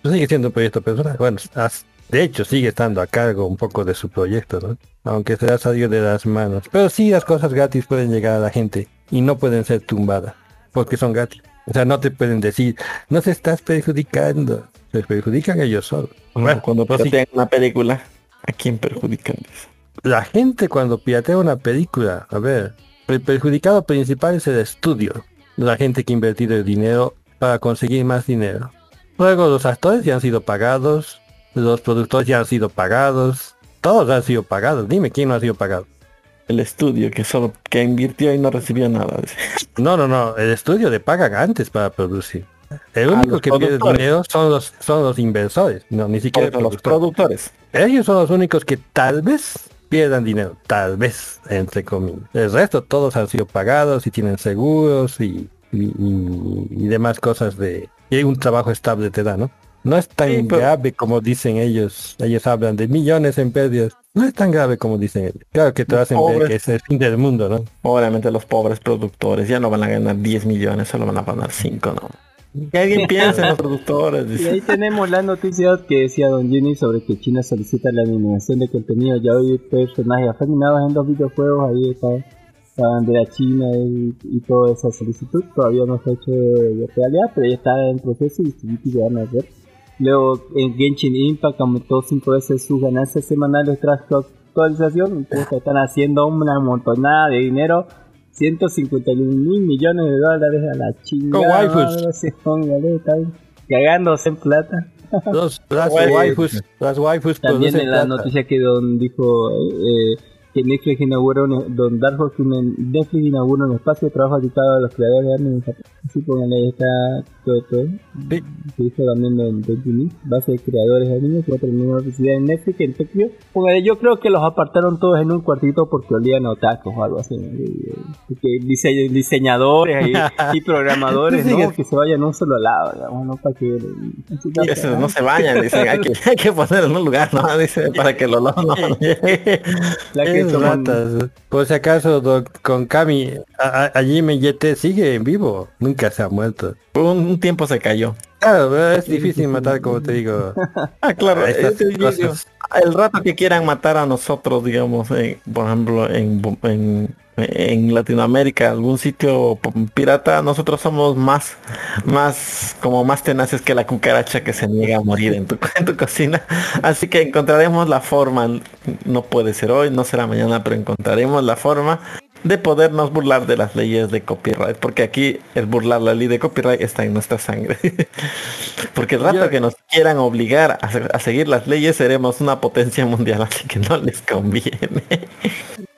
Sigue siendo un proyecto personal. Bueno, has- de hecho sigue estando a cargo un poco de su proyecto, ¿no? Aunque se ha salido de las manos. Pero sí las cosas gratis pueden llegar a la gente y no pueden ser tumbadas. Porque son gratis. O sea, no te pueden decir, no se estás perjudicando. Se perjudican ellos solos. Bueno, Cuando piratean una película, ¿a quién perjudican? la gente cuando piratea una película, a ver, el perjudicado principal es el estudio. La gente que ha invertido el dinero para conseguir más dinero. Luego los actores ya han sido pagados, los productores ya han sido pagados, todos han sido pagados. Dime quién no ha sido pagado. El estudio que solo que invirtió y no recibió nada. No, no, no, el estudio le pagan antes para producir. El único que pierde dinero son los son los inversores, no ni siquiera los productor. productores. Ellos son los únicos que tal vez pierdan dinero, tal vez, entre comillas. El resto todos han sido pagados y tienen seguros y, y, y- y demás cosas de... Y un trabajo estable te da, ¿no? No es tan Sí, pero- grave como dicen ellos. Ellos hablan de millones en pérdidas. No es tan grave como dicen ellos. Claro que te Los hacen ver pobres. que es el fin del mundo, ¿no? Obviamente los pobres productores ya no van a ganar 10 millones, solo van a ganar 5, ¿no? Que alguien piense en los productores. Y ahí tenemos la noticia que decía Don Jenny sobre que China solicita la eliminación de contenido ya hoy personajes afeminados en los videojuegos, ahí está la bandera china y, y toda esa solicitud, todavía no se ha hecho de realidad, pero ya está en proceso y sí que van a hacer. Luego en Genshin Impact aumentó 5 veces sus ganancias semanales tras su actualización, puta, están haciendo una montonada de dinero. 151 mil millones de dólares a la chingada. están cagándose en plata. Los, las Bueno, waifus, las waifus También en la plata. noticia que Don dijo eh, que Netflix inauguró un, Don Dark Horse, Netflix inauguró un espacio de trabajo dedicado a los creadores de anime. Así póngale, está todo, todo. Sí. Se hizo también en Dojimi, base de creadores de anime, que va a terminar una oficina en Netflix en Tokio. Porque yo creo que los apartaron todos en un cuartito porque olían a otakus o algo así. ¿no? Y, eh, Porque dise- diseñadores y, y programadores, Sí, ¿no? que- Que se vayan a un solo lado, digamos, no para que... que- Y esos no se bañan, dicen, hay que, hay que ponerlo en un lugar, ¿no? Dice, para que el olor no La que Es ratas. Por si acaso, doc- con Cami, a- a- allí YT sigue en vivo, nunca se ha muerto. un, un tiempo se cayó. Claro, es difícil matar, como te digo. Ah, claro, eh, el rato que quieran matar a nosotros, digamos, en- por ejemplo, en, en, en Latinoamérica, algún sitio pirata, nosotros somos más, más, como más tenaces que la cucaracha que se niega a morir en tu, en tu cocina. Así que encontraremos la forma, no puede ser hoy, no será mañana, pero encontraremos la forma de podernos burlar de las leyes de copyright, porque aquí el burlar la ley de copyright está en nuestra sangre. porque el rato Yo- que nos quieran obligar a, a seguir las leyes, seremos una potencia mundial, así que no les conviene.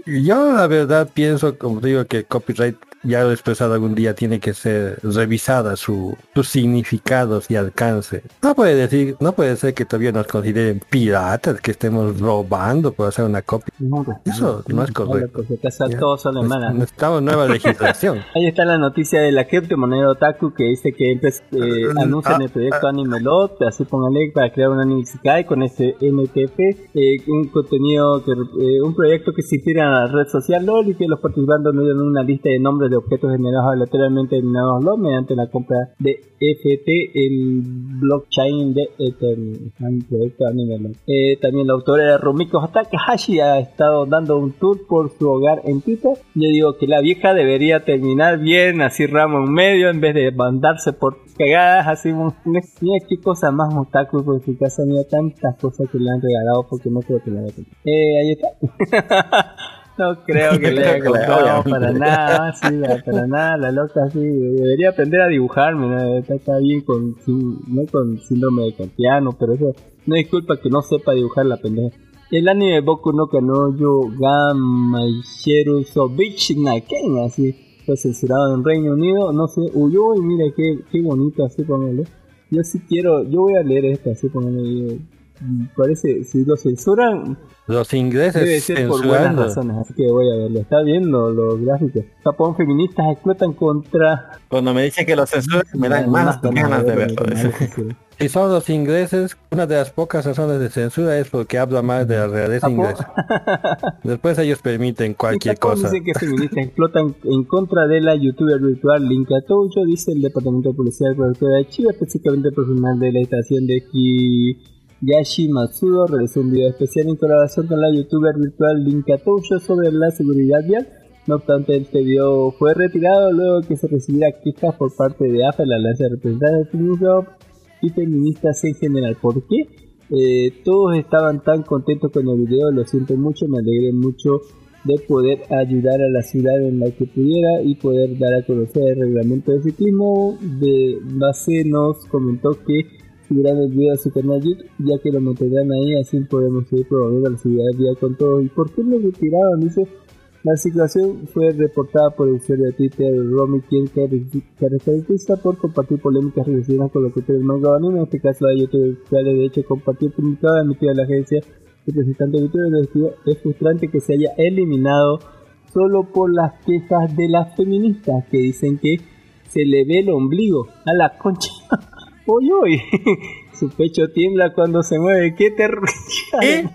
Yo la verdad pienso, como digo, que copyright ya lo he expresado algún día, tiene que ser revisada su, sus significados y alcance. No puede decir, no puede ser que todavía nos consideren piratas, que estemos robando por hacer una copia. No, Eso no es correcto. Hermanas. Necesitamos nueva legislación. Ahí está la noticia de la criptomoneda Otaku que dice que eh, anuncian el proyecto Anime Lot, así póngale para crear un anime con este NTF, eh, un contenido, que, eh, un proyecto que se inspira en la red social LOL y que los participantes no dieron una lista de nombres de objetos generados aleatoriamente denominados LOL mediante la compra de FT en blockchain de Ether, un proyecto Anime Lot. Eh, también la autora de Rumiko Takahashi ha estado dando un tour por su hogar en Twitter. Yo digo que la vieja debería terminar bien, así ramo en medio, en vez de mandarse por cagadas, así. Mira qué cosa más otaku por su casa, mira tantas cosas que le han regalado porque no creo que le haya. Eh, ahí está. No creo que le haya comprado para nada, sí, para nada, la loca sí, debería aprender a dibujarme, ¿no? está, bien con, no con síndrome de Kantiano, pero eso no es culpa que no sepa dibujar la pendeja. El anime Boku no Kanoyo Gamaisheru Sobich Naken, así fue censurado en Reino Unido, no sé, huyó y mira qué, qué bonito, así póngale. Yo sí quiero, yo voy a leer esto, así póngale. Parece, si lo censuran, Los ingleses Debe ser por buenas razones, así que voy a verlo. Está viendo los gráficos. Japón feministas explotan contra. Cuando me dicen que lo censuran, me dan más ganas de verlo. Si son los ingleses, una de las pocas razones de censura es porque habla mal de la realeza Japón- inglesa. Después ellos permiten cualquier Japón cosa. Dicen que feministas explotan en contra de la youtuber virtual Linka Toucho, dice el departamento de policía de de Chiba, específicamente personal de la estación de Higashi Matsudo realizó un video especial en colaboración con la youtuber virtual Linka Toucho sobre la seguridad vial. No obstante, este video fue retirado luego que se recibiera quejas por parte de AFA, la Alianza de Representantes del Feminismo y feministas en general. ¿Por qué? Eh, todos estaban tan contentos con el video, lo siento mucho, me alegré mucho de poder ayudar a la ciudad en la que pudiera y poder dar a conocer el reglamento de ciclismo. De base nos comentó que subirán el video a su canal YouTube, ya que lo mantendrán ahí, así podemos seguir promoviendo la seguridad vial con todo. ¿Y por qué lo retiraron? Dice, la situación fue reportada por el usuario de Twitter Romy, quien caracteriza por compartir polémicas relacionadas con lo que el manga anime. En este caso, la YouTube virtual de hecho compartió comunicado emitido a la agencia representante de YouTube. Es frustrante que se haya eliminado solo por las quejas de las feministas que dicen que se le ve el ombligo a la concha. Uy, uy. Su pecho tiembla cuando se mueve. ¡Qué terrible!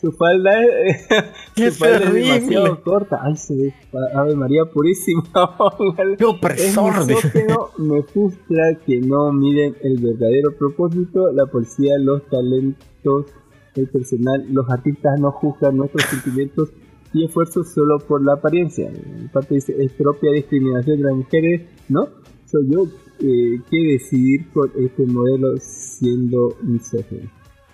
Su falda es, ¡Qué su falda es demasiado corta. Ay, se ve. Ave María Purísima. ¡Qué opresor! Me frustra que no miren el verdadero propósito. La policía, los talentos, el personal, los artistas no juzgan nuestros sentimientos y esfuerzos solo por la apariencia. En parte dice, es propia discriminación de las mujeres, ¿no? Soy yo eh, que decidir por este modelo siendo misógino.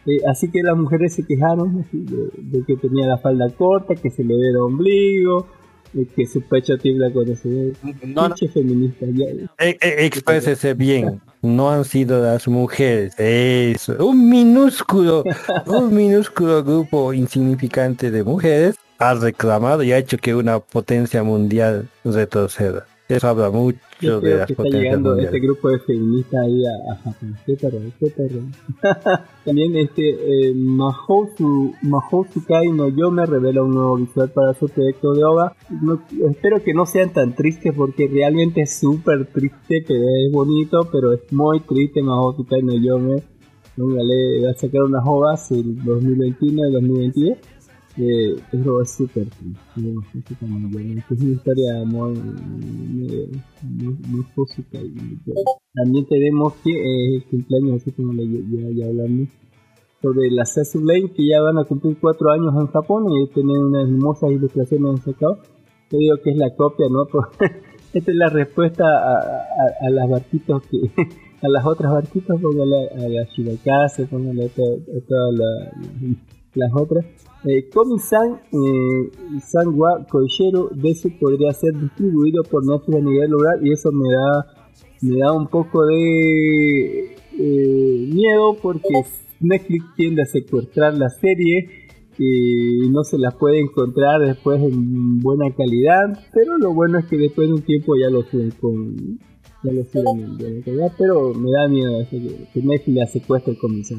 Eh, así que las mujeres se quejaron así, de, de que tenía la falda corta, que se le ve el ombligo, de que su pecho tiembla cuando se ve. No, no. Feminista, ya. E- e- exprésese bien. No han sido las mujeres. Eso. Un minúsculo, un minúsculo grupo insignificante de mujeres ha reclamado y ha hecho que una potencia mundial retroceda. Eso habla mucho de las que está llegando mundiales. este grupo de feministas ahí a, a Japón. Qué terror, qué terror. También este eh, Mahousu, Mahousu Kai no Yome revela un nuevo visual para su proyecto de OVA. No- espero que no sean tan tristes porque realmente es súper triste, pero es bonito, pero es muy triste Mahousu Kai no Yome. Póngale, va a sacar unas ovas el 2021 y 2022. Eh, pero es súper. Es una historia muy, muy, muy, muy fósica y También tenemos que eh, cumpleaños, así como le- ya, hablamos, sobre la Cecil Lane, que ya van a cumplir cuatro años en Japón y tienen unas hermosas ilustraciones en sacado. Yo digo que es la copia, ¿no? Esta es la respuesta a, las barquitos que. a las otras barquitos, póngale a la Shirakaze, póngale a, to- a todas la- las otras. Eh, Komi-san, eh, de eso podría ser distribuido por Netflix a nivel local y eso me da me da un poco de eh, miedo porque Netflix tiende a secuestrar la serie y no se la puede encontrar después en buena calidad pero lo bueno es que después de un tiempo ya lo suben con ya lo suben en buena calidad pero me da miedo eso, que, Netflix la secuestre con mis.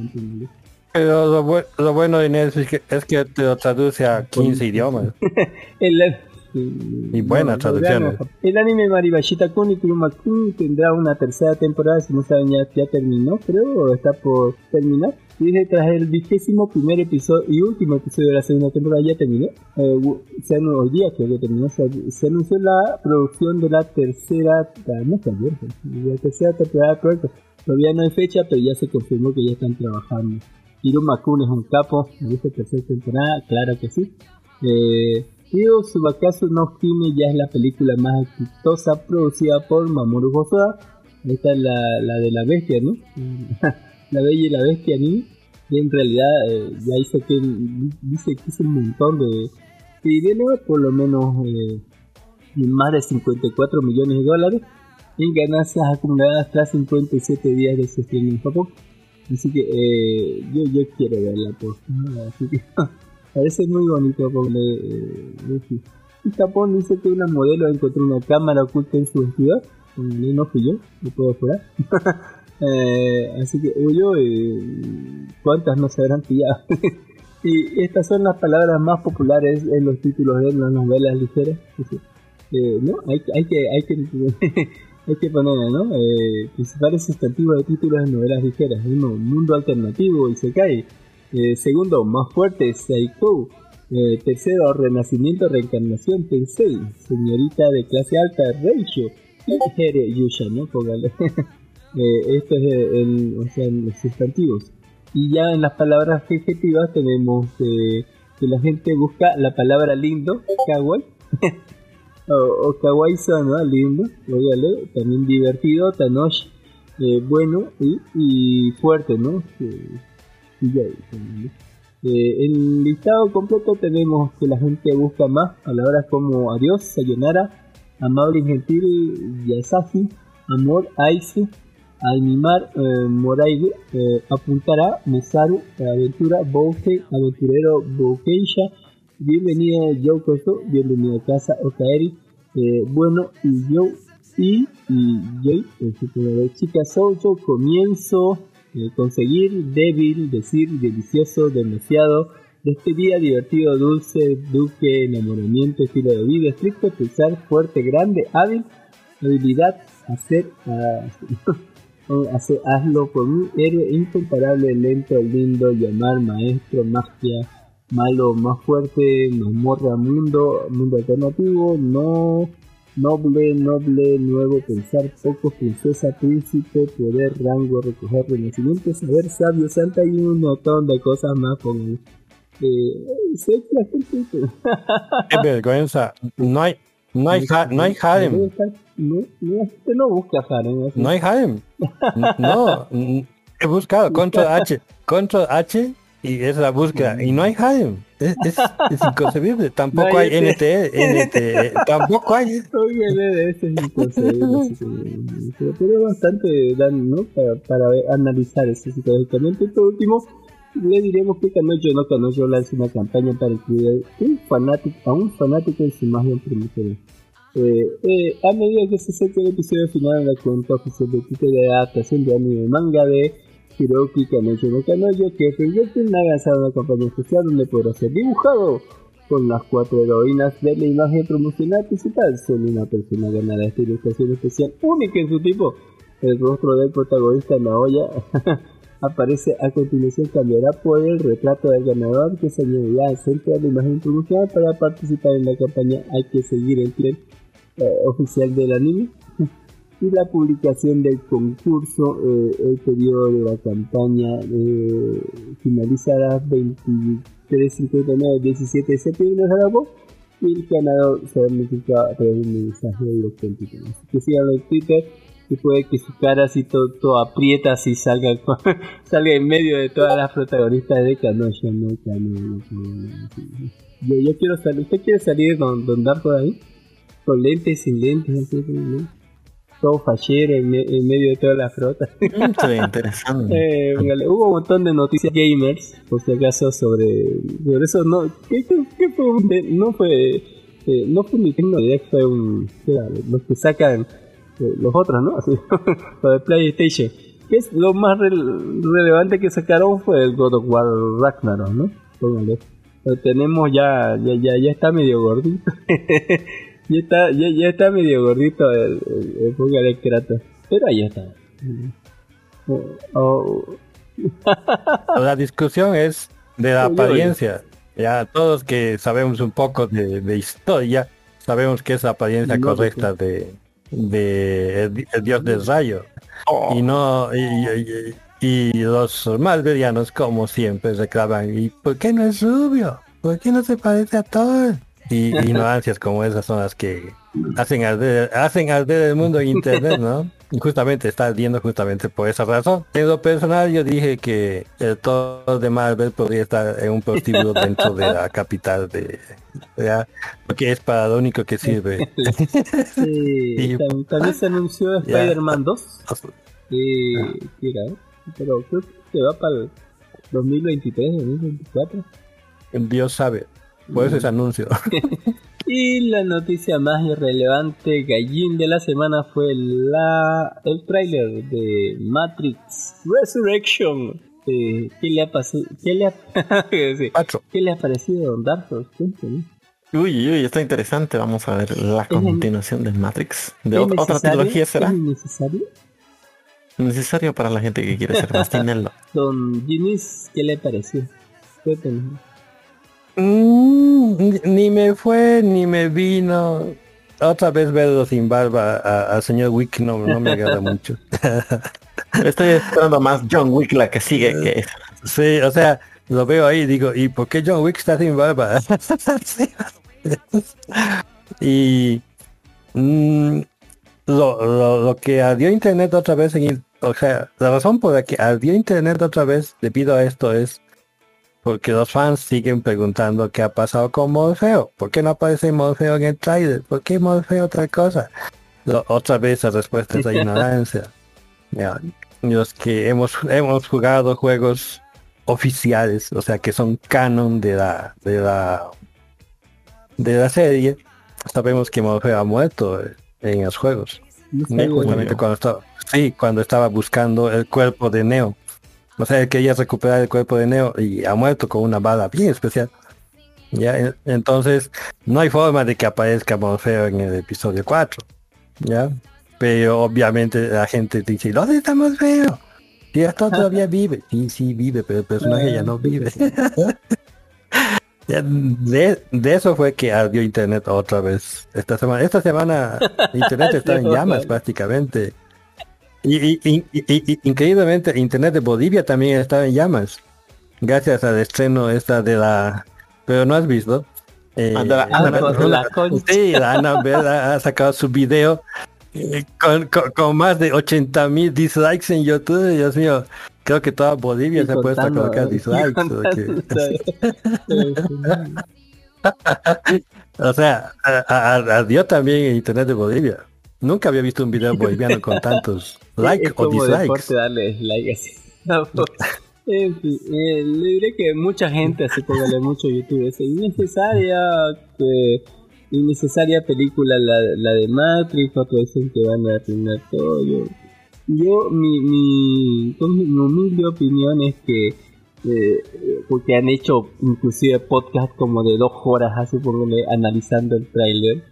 Pero lo, bu- lo bueno de Netflix es que, es que te lo traduce a 15 idiomas. El, Y buenas no, traducciones. El anime Maribashita Kun y Kuruma Kun tendrá una tercera temporada, si no saben ya, ya terminó, creo, o está por terminar. Y dice, tras el vigésimo primer episodio y último episodio de la segunda temporada ya terminó. Eh, se anunció, hoy día creo que terminó, se, se anunció la producción de la tercera, no está bien, la tercera temporada del proyecto. Todavía no hay fecha, pero ya se confirmó que ya están trabajando. Hiruma Kun es un capo, me dice tercera temporada, claro que sí. Eh, Ryo Subakasu no Hime ya es la película más exitosa producida por Mamoru Hosoda. Esta es la, la de la bestia, ¿no? la bella y la bestia, ¿no? Y en realidad eh, ya hizo que dice que un montón de de dinero, por lo menos eh, más de 54 millones de dólares en ganancias acumuladas tras 57 días de su estreno en Japón. Así que eh, yo, yo quiero verla por así que parece muy bonito porque eh, en Japón dice que una modelo encontró una cámara oculta en su vestidor no fui yo, lo puedo jurar. Eh, así que huyó y cuántas no se habrán pillado y estas son las palabras más populares en los títulos de las novelas ligeras. Eh, no hay que hay que hay que poner ¿no? Eh, principales sustantivos de títulos de novelas ligeras uno mundo alternativo y se cae. Eh, segundo más fuerte Seiko eh, tercero renacimiento reencarnación Tensei señorita de clase alta Reisho y Here Yusha no póngale. Eh, esto es el, o sea, los sustantivos. Y ya en las palabras adjetivas tenemos eh, que la gente busca la palabra lindo kawaii o, o lindo óigale, también divertido tanoshi eh, bueno y, fuerte no Eh, y ya. Eh, el listado completo tenemos que la gente busca más palabras como adiós, sayonara, amable y gentil, yasashi, amor, aisu, animar, eh, moraigu, eh, apuntará, mesaru, aventura, bouke, aventurero, boukeisha, bienvenido yokoso, bienvenido a casa, okaeri, eh, bueno, y yo, y, y yo, así que, chica, soy yo, comienzo, conseguir, débil, decir, delicioso, demasiado, despedida, divertido, dulce, duque, enamoramiento, estilo de vida, estricto, pensar, fuerte, grande, hábil, habilidad, hacer, ah, hacer hazlo por mí, héroe incomparable, lento, lindo, llamar, maestro, magia, malo, más fuerte, mazmorra, mundo, mundo alternativo, no, noble, noble, nuevo, pensar, poco, princesa, príncipe, poder, rango, recoger, renacimiento, saber, sabio, santa y un montón de cosas más con eh, sé que la gente Qué vergüenza. No hay, no hay, ha- no hay harem. no, no, no busca harem. No hay harem. No, he buscado control H, control H y es la búsqueda y no hay harem. Es, es, es inconcebible. Tampoco No hay hay NT, NT, tampoco hay. Oye, de eso es inconcebible, pero, bastante dan, ¿no? para, para ver- analizar eso psicológicamente. Por último, le diremos que Canoyo no Canoyo lanza una campaña para incluir un fanático, a un fanático en su imagen promotora. Eh, eh, a medida que se acerca el episodio final de la cuenta oficial de Twitter de adaptación de anime manga de Hiroki Kanojo no Kanojo, que Rewritten ha lanzado una campaña especial donde podrá ser dibujado con las cuatro heroínas de la imagen promocional principal. Solo una persona ganará esta ilustración especial única en su tipo. El rostro del protagonista Naoya aparece a continuación cambiará por el retrato del ganador que se añadirá al centro de la imagen promocional para participar en la campaña hay que seguir el tren eh, oficial del anime y la publicación del concurso eh, el periodo de la campaña eh, finalizará 23.59 17 de septiembre de y el ganador será notificado a través de un mensaje directo en Twitter así que síganlo en Twitter y puede que su cara así todo, aprieta así salga salga en medio de todas las protagonistas de Kanoya no sí. yo, yo quiero salir usted quiere salir don, don Darko ahí con lentes sin lentes así, ¿no? Todo fachero en, me- en medio de toda la frota ve interesante. Eh, hubo un montón de noticias gamers, por si acaso, sobre, sobre eso. No, ¿qué, qué- qué fue? no fue, eh, no fue Nintendo Direct, fue un, ¿qué era? los que sacan eh, los otros, ¿no? Así, lo de PlayStation. ¿Qué es lo más rel- relevante que sacaron fue el God of War Ragnarok, ¿no? Póngale. Tenemos ya, ya, ya, ya está medio gordito. ya está, ya, ya está medio gordito el, el, el póngale Kratos. Pero ahí está. Oh, oh, La discusión es de la apariencia. Ya todos que sabemos un poco de, de historia, sabemos que es la apariencia No, correcta de, de el, di- el dios del rayo. Y no y, y- y- y los malverianos como siempre reclaman, ¿y por qué no es rubio? ¿Por qué no se parece a Thor? Y ignorancias como esas son las que hacen arder, hacen arder el mundo en internet, ¿no? Y justamente está ardiendo justamente por esa razón. En lo personal yo dije que el Thor de Marvel podría estar en un prostíbulo dentro de la capital de... ¿ya? Porque es para lo único que sirve. sí, Y- tam- también se anunció. Spider-Man 2. Eh, ¿qué era? Pero creo que va para el 2023, 2024. Dios sabe. Por eso es anuncio. Y la noticia más irrelevante, gallín de la semana, fue la el tráiler de Matrix Resurrection. Eh, ¿Qué le ha pasado? ¿Qué le ha. ¿Qué le ha parecido Don Dark Souls? Uy, uy, está interesante. Vamos a ver la continuación de Matrix. ¿De ¿Es ot- otra trilogía será? ¿Es necesario? Necesario para la gente que quiere ser más. Don Ginis, ¿qué le pareció? Cuénteme. Mm, ni- me fue ni me vino. Otra vez verlo sin barba a- al señor Wick no, no me agrada mucho. Estoy esperando más John Wick la que sigue que. Sí, o sea, lo veo ahí y digo, ¿y por qué John Wick está sin barba? Y mm, lo, lo, lo que ardió internet otra vez en o sea, la razón por la que ardió internet otra vez debido a esto es porque los fans siguen preguntando qué ha pasado con Morfeo. ¿Por qué no aparece Morfeo en el trailer? ¿Por qué Morfeo otra cosa? Lo- otra vez la respuesta es la ignorancia. Ya, Los que hemos, hemos jugado juegos oficiales, o sea que son canon de la de la de la serie, sabemos que Morfeo ha muerto en los juegos. No justamente cuando estaba, sí, cuando estaba buscando el cuerpo de Neo. O sea, él quería recuperar el cuerpo de Neo y ha muerto con una bala bien especial. Ya, en- entonces no hay forma de que aparezca Morfeo en el episodio 4. Ya, pero obviamente la gente dice, ¿dónde está Morfeo? Si esto todavía vive. Sí, sí vive, pero el personaje ya no vive. De, de eso fue que ardió internet otra vez esta semana. Esta semana internet está en llamas prácticamente. Y, y- increíblemente internet de Bolivia también está en llamas. Gracias al estreno esta de la... Pero no has visto. Eh, de la sí, la ha, sacado su video eh, con, con- con más de 80 mil dislikes en YouTube. Dios mío, creo que toda Bolivia se ha puesto a colocar dislikes. o sea, ardió también en internet de Bolivia. Nunca había visto un video boliviano con tantos likes es o como dislikes. deporte darle like así. No, pues, en fin, eh, le diré que mucha gente, así póngale mucho YouTube, es innecesaria que innecesaria película la, la de Matrix, otros dicen que van a arruinar todo. Yo, yo mi, mi, mi humilde opinión es que eh, porque han hecho inclusive podcast como de dos horas así póngale, analizando el tráiler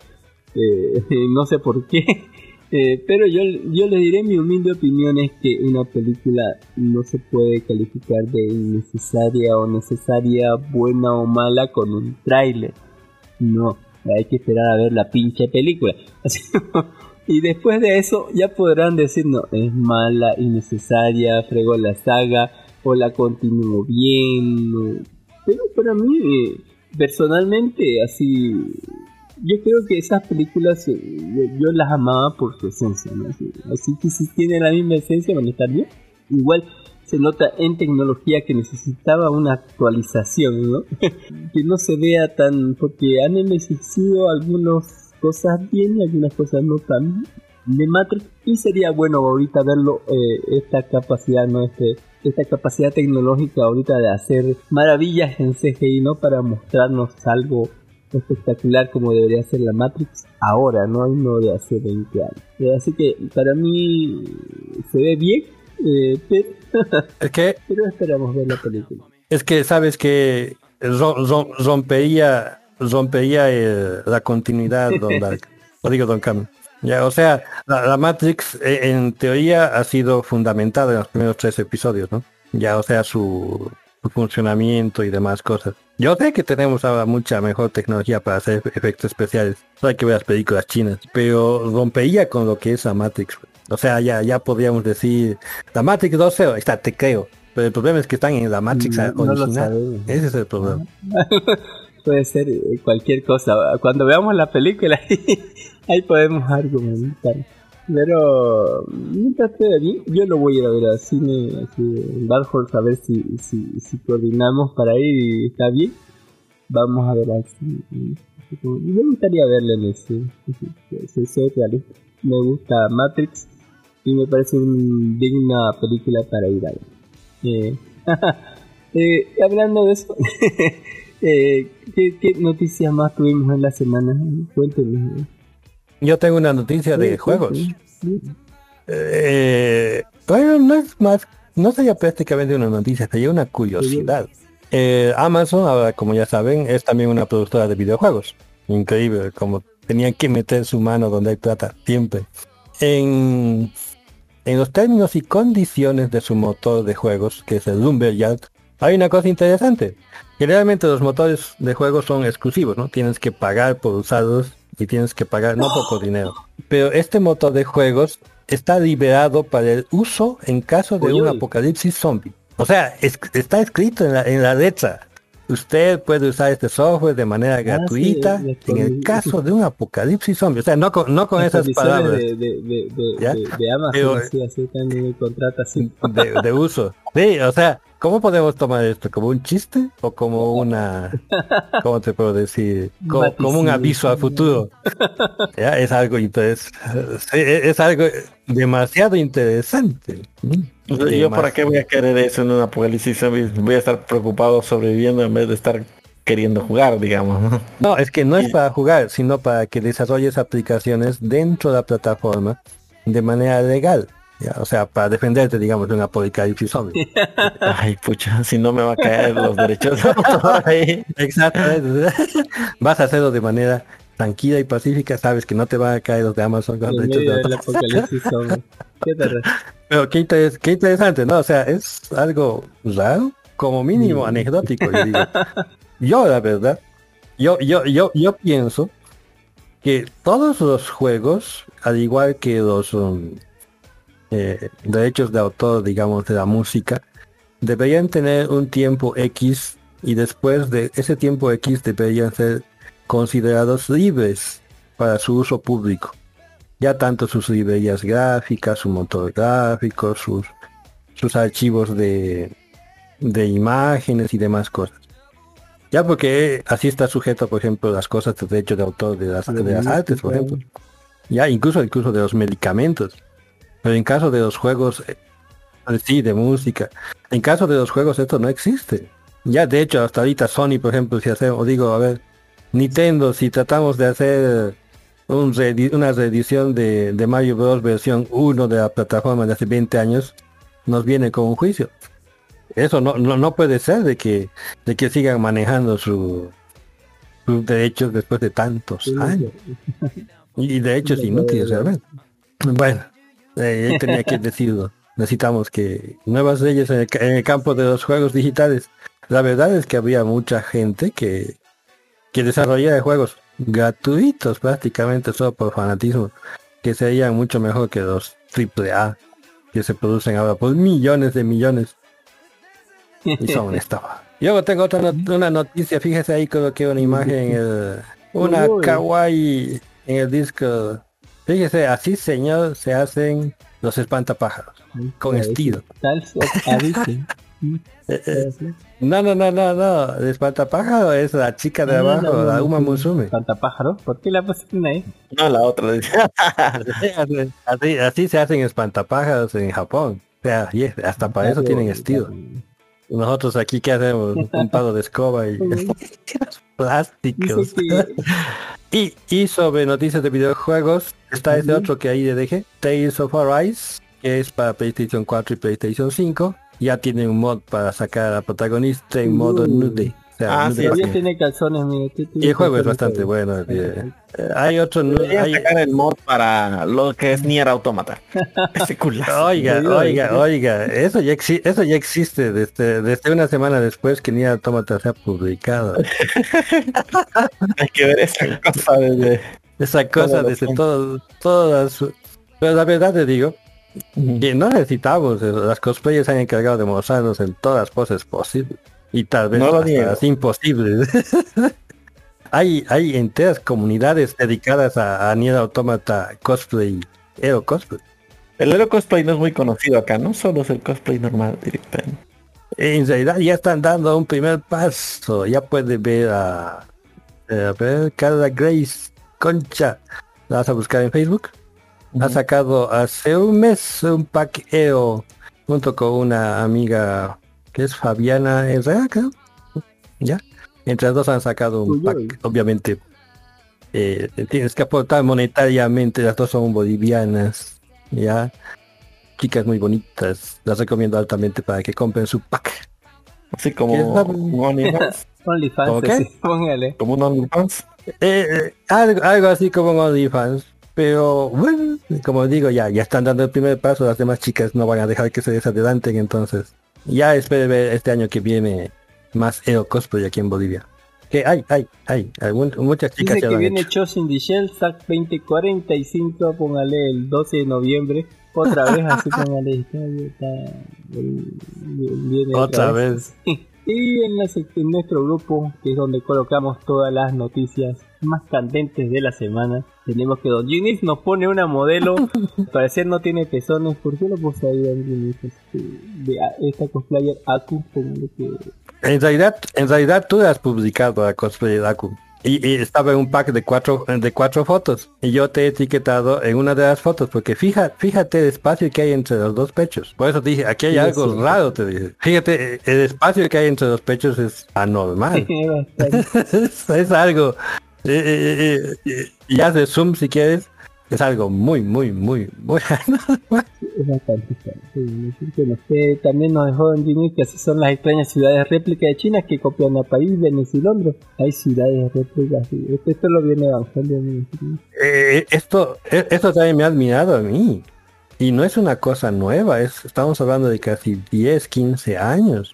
eh, no sé por qué eh, pero yo, yo le diré mi humilde opinión es que una película no se puede calificar de innecesaria o necesaria buena o mala con un tráiler no hay que esperar a ver la pinche película y después de eso ya podrán decir no es mala innecesaria fregó la saga o la continuó bien. Pero para mí, eh, personalmente, así, yo creo que esas películas eh, yo, las amaba por su esencia, Así, que si tienen la misma esencia van a estar bien. Igual se nota en tecnología que necesitaba una actualización, ¿no? que no se vea tan, porque han envejecido algunas cosas bien y algunas cosas no tan de Matrix y sería bueno ahorita verlo eh, esta capacidad no este esta capacidad tecnológica ahorita de hacer maravillas en CGI, ¿no? Para mostrarnos algo espectacular como debería ser la Matrix ahora, no no de hace 20 años. Eh, así que para mí se ve bien, eh, pero, es que, pero esperamos ver la película. Es que sabes que rompería rompería eh, la continuidad, Don Dark. Lo digo, Don Cam. Ya, o sea, la, Matrix eh, en teoría ha sido fundamentada en los primeros tres episodios, ¿no? Ya, o sea, su, funcionamiento y demás cosas. Yo sé que tenemos ahora mucha mejor tecnología para hacer efectos especiales. No hay que ver las películas chinas, pero rompería con lo que es la Matrix. O sea, ya, ya podríamos decir, la Matrix 2.0, está, te creo. Pero el problema es que están en la Matrix No original. Ese es el problema. Puede ser eh, cualquier cosa. Cuando veamos la película, ahí podemos argumentar. Pero mientras esté bien, yo lo voy a ir a ver al cine, en Dark Horse, a ver si, si, si coordinamos para ir y está bien. Vamos a ver al cine. Me gustaría verle en. Si soy realista. Me gusta Matrix y me parece una digna película para ir a ver. Eh, eh, hablando de eso, eh, ¿qué, ¿qué noticias más tuvimos en la semana? Cuéntenos. Yo tengo una noticia de juegos. Eh, bueno, no es más, no sería prácticamente una noticia, sería una curiosidad. Eh, Amazon, ahora como ya saben, es también una productora de videojuegos. Increíble, como tenían que meter su mano donde hay plata, siempre. En, en los términos y condiciones de su motor de juegos, que es el Lumberyard, hay una cosa interesante. Generalmente los motores de juegos son exclusivos, ¿no? Tienes que pagar por usarlos y tienes que pagar no poco dinero. Pero este motor de juegos está liberado para el uso en caso de Uy, un apocalipsis zombie. O sea, es- está escrito en la, en la letra. Usted puede usar este software de manera gratuita Ah, sí, en el caso de un apocalipsis zombie. O sea, no con, no con esas palabras De, de, de, de, Amazon, Pero- sí, así el contrato así. de uso. Sí, o sea, ¿cómo podemos tomar esto? ¿Como un chiste o como una, ¿cómo te puedo decir? Co- Como, un aviso al futuro. Ya, es algo interes- sí, es algo demasiado interesante. Yo para qué voy a querer eso en un apocalipsis? Voy a estar preocupado sobreviviendo en vez de estar queriendo jugar, digamos. ¿no? No, es que no es para jugar, sino para que desarrolles aplicaciones dentro de la plataforma de manera legal. ¿Ya? O sea, para defenderte, digamos, de un apocalipsis zombie. Ay, pucha, si no me va a caer los derechos de autor ahí. Exactamente. Vas a hacerlo de manera tranquila y pacífica, sabes que no te van a caer los de Amazon con En derechos de medio autor. del apocalipsis zombie. ¿Qué te re- Pero qué, interes- qué interesante, ¿no? O sea, es algo raro, como mínimo anecdótico, yo digo. Yo, la verdad, yo, yo, yo, yo pienso que todos los juegos, al igual que los um, eh, derechos de autor, digamos, de la música, deberían tener un tiempo X y después de ese tiempo X deberían ser considerados libres para su uso público. Ya tanto sus librerías gráficas, su motor gráfico, sus, sus archivos de, de imágenes y demás cosas. Ya porque así está sujeto, por ejemplo, las cosas de derecho de autor de las, de las artes, por ejemplo. Ya incluso incluso de los medicamentos. Pero en caso de los juegos, eh, sí, de música. En caso de los juegos esto no existe. Ya de hecho hasta ahorita Sony, por ejemplo, si hacemos, digo, a ver, Nintendo, si tratamos de hacer un reedi- una reedición de, de Mario Bros. versión 1 de la plataforma de hace 20 años, nos viene con un juicio. Eso no, no, no puede ser de que, de que sigan manejando su, sus derechos después de tantos años. Y derechos inútiles realmente. Bueno, eh, él tenía que decirlo. Necesitamos que nuevas leyes en el, en el campo de los juegos digitales. La verdad es que había mucha gente que, que desarrollaba juegos gratuitos prácticamente solo por fanatismo, que serían mucho mejor que los AAA que se producen ahora por millones de millones. Y son una estafa. Y Luego tengo otra not- una noticia, fíjese ahí coloqué una imagen en el, una kawaii en el disco. Fíjese, así señor se hacen los espantapájaros, con estilo. Eh, eh, No, no, no, no, no. El espantapájaro es la chica de abajo, la Uma Musume. Espantapájaro. ¿Por qué la pusieron ahí? No, la otra. así, así se hacen espantapájaros en Japón. O sea, hasta para eso tienen estilo. Nosotros aquí, ¿qué hacemos? Un palo de escoba y plásticos. Y, y sobre noticias de videojuegos, está ese otro que ahí le dejé, Tales of Arise, que es para PlayStation 4 y PlayStation 5. Ya tiene un mod para sacar a la protagonista en modo nude. Ah, sí, que- tiene calzones, mire. ¿qué tiene y el juego es bastante bueno. hay otro hay- sacar el mod para lo que es Nier Automata. Ese culazo. Oiga, oiga, oiga, eso ya, exi- eso ya existe desde, desde una semana después que ni Automata se ha publicado. Hay que ver esa cosa desde... Esa cosa desde todo, todas. Pero la verdad te digo, que no necesitamos, eh, las cosplayers se han encargado de mostrarnos en todas poses posibles. Y tal vez No lo hasta imposibles. hay, hay enteras comunidades dedicadas a, a Nier Automata cosplay, cosplay. El Hero Cosplay no es muy conocido acá, ¿no? Solo es el cosplay normal directamente. En realidad ya están dando un primer paso. Ya puedes ver a, eh, a ver, Carla Grace Concha. La vas a buscar en Facebook. Ha sacado hace un mes un pack EO junto con una amiga que es Fabiana Herrera. Ya. Entre las dos han sacado un Uy, pack. Obviamente eh, tienes que aportar monetariamente. Las dos son bolivianas. Ya. Chicas muy bonitas. Las recomiendo altamente para que compren su pack. Así ¿Qué como OnlyFans. OnlyFans, ¿Cómo qué? sí, póngale. Como un OnlyFans. Eh, eh, algo, algo así como un OnlyFans. Pero bueno, como digo, ya, ya están dando el primer paso, las demás chicas no van a dejar que se desadelanten, entonces ya espero ver este año que viene más EO cosplay aquí en Bolivia. Que hay, hay, hay, algún- muchas chicas Dice que viene hecho. Chosin the Shell, SAC 2045, póngale el 12 de noviembre. Otra vez así póngale. viene Otra vez. Y en, la en nuestro grupo, que es donde colocamos todas las noticias más candentes de la semana, tenemos que Don Ginis nos pone una modelo, al parecer no tiene pezones, ¿por qué lo puso ahí Don Ginis? Este, de a- esta cosplayer Aku, que... En realidad, en realidad tú has publicado a cosplay de Aku. Y, y estaba en un pack de cuatro, de cuatro fotos. Y yo te he etiquetado en una de las fotos. Porque fija, fíjate el espacio que hay entre los dos pechos. Por eso te dije, aquí hay Sí, algo sí. raro, te dije. Fíjate, el espacio que hay entre los pechos es anormal. es, es algo. Eh, eh, eh, y haz de zoom si quieres. Es algo muy, muy, muy, muy Es bastante no sé, también nos dejó en Genius que así son las extrañas ciudades réplica de China que copian a París, Venecia y Londres. Hay ciudades réplicas. Esto, esto lo viene Evangelion. Eh, esto, esto también me ha admirado a mí. Y no es una cosa nueva, es, estamos hablando de casi 10, 15 años.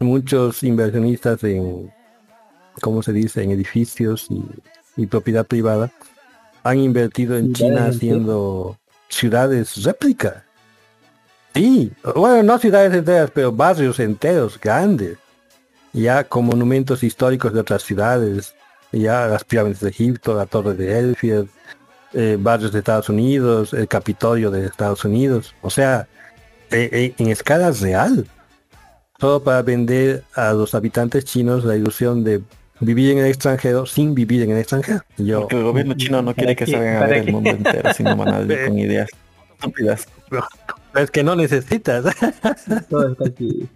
Muchos inversionistas en, ¿cómo se dice?, en edificios y, y propiedad privada han invertido en China haciendo ciudades réplica. Sí, bueno, no ciudades enteras, pero barrios enteros, grandes. Ya con monumentos históricos de otras ciudades, ya las pirámides de Egipto, la torre de Elfield, eh, barrios de Estados Unidos, el Capitolio de Estados Unidos, o sea, eh, eh, en escala real, todo para vender a los habitantes chinos la ilusión de vivir en el extranjero sin vivir en el extranjero. Yo, Porque el gobierno chino no quiere que salgan a ¿Para ver el mundo entero, sino vivir con ideas estúpidas. es que no necesitas. Todo está aquí.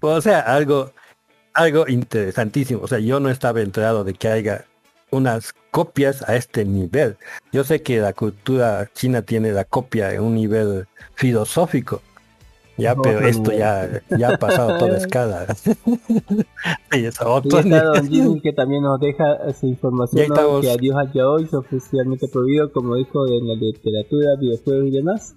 o sea, algo, algo interesantísimo. O sea, yo no estaba enterado de que haya unas copias a este nivel. Yo sé que la cultura china tiene la copia en un nivel filosófico. Ya, pero Otro esto ya, ya ha pasado toda escala. Sí, es Y otro está Don. Jimmy que también nos deja esa Ya información ¿no? que Adiós a Yaoi es oficialmente prohibido, como dijo en la literatura, videojuegos y demás.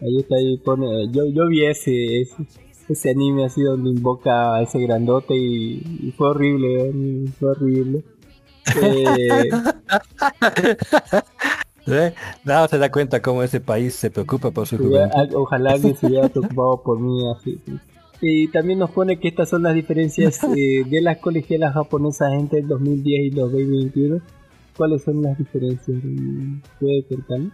Ahí está, ahí pone. Yo, yo vi ese, ese, ese anime así donde invoca a ese grandote y, y fue horrible, ¿eh? fue horrible. Eh, ¿Eh? No se da cuenta cómo ese país se preocupa por su juventud. ojalá alguien se hubiera preocupado por mí así. sí. Y también nos pone que estas son las diferencias eh, de las colegialas japonesas entre el 2010 y el 2021. ¿Cuáles son las diferencias? ¿Puede contarme?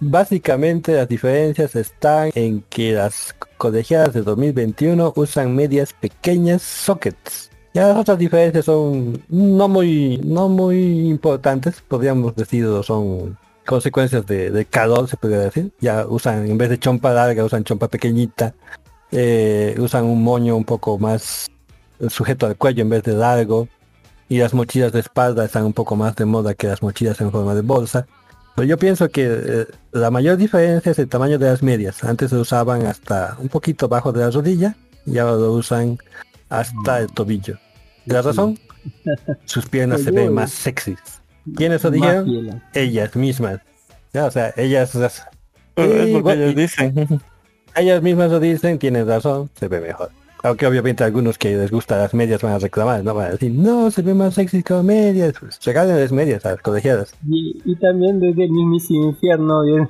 Básicamente las diferencias están en que las colegiadas de 2021 usan medias pequeñas sockets. Ya las otras diferencias son no muy no muy importantes, podríamos decir, son consecuencias de, de calor, se podría decir. Ya usan, en vez de chompa larga, usan chompa pequeñita. Eh, usan un moño un poco más sujeto al cuello en vez de largo. Y las mochilas de espalda están un poco más de moda que las mochilas en forma de bolsa. Pero yo pienso que eh, la mayor diferencia es el tamaño de las medias. Antes se usaban hasta un poquito bajo de la rodilla y ahora lo usan hasta el tobillo. ¿Y la razón? Sus piernas se ven más sexys. ¿Quiénes lo dijeron? Ellas mismas. Ya, o sea, ellas... las- Es Y lo que y- dicen. ellas mismas lo dicen, tienen razón, se ve mejor. Aunque obviamente algunos que les gustan las medias van a reclamar, no van a decir, no, se ve más sexy con medias. Pues las medias a las colegiadas. Y, y también desde el mismísimo infierno, bien,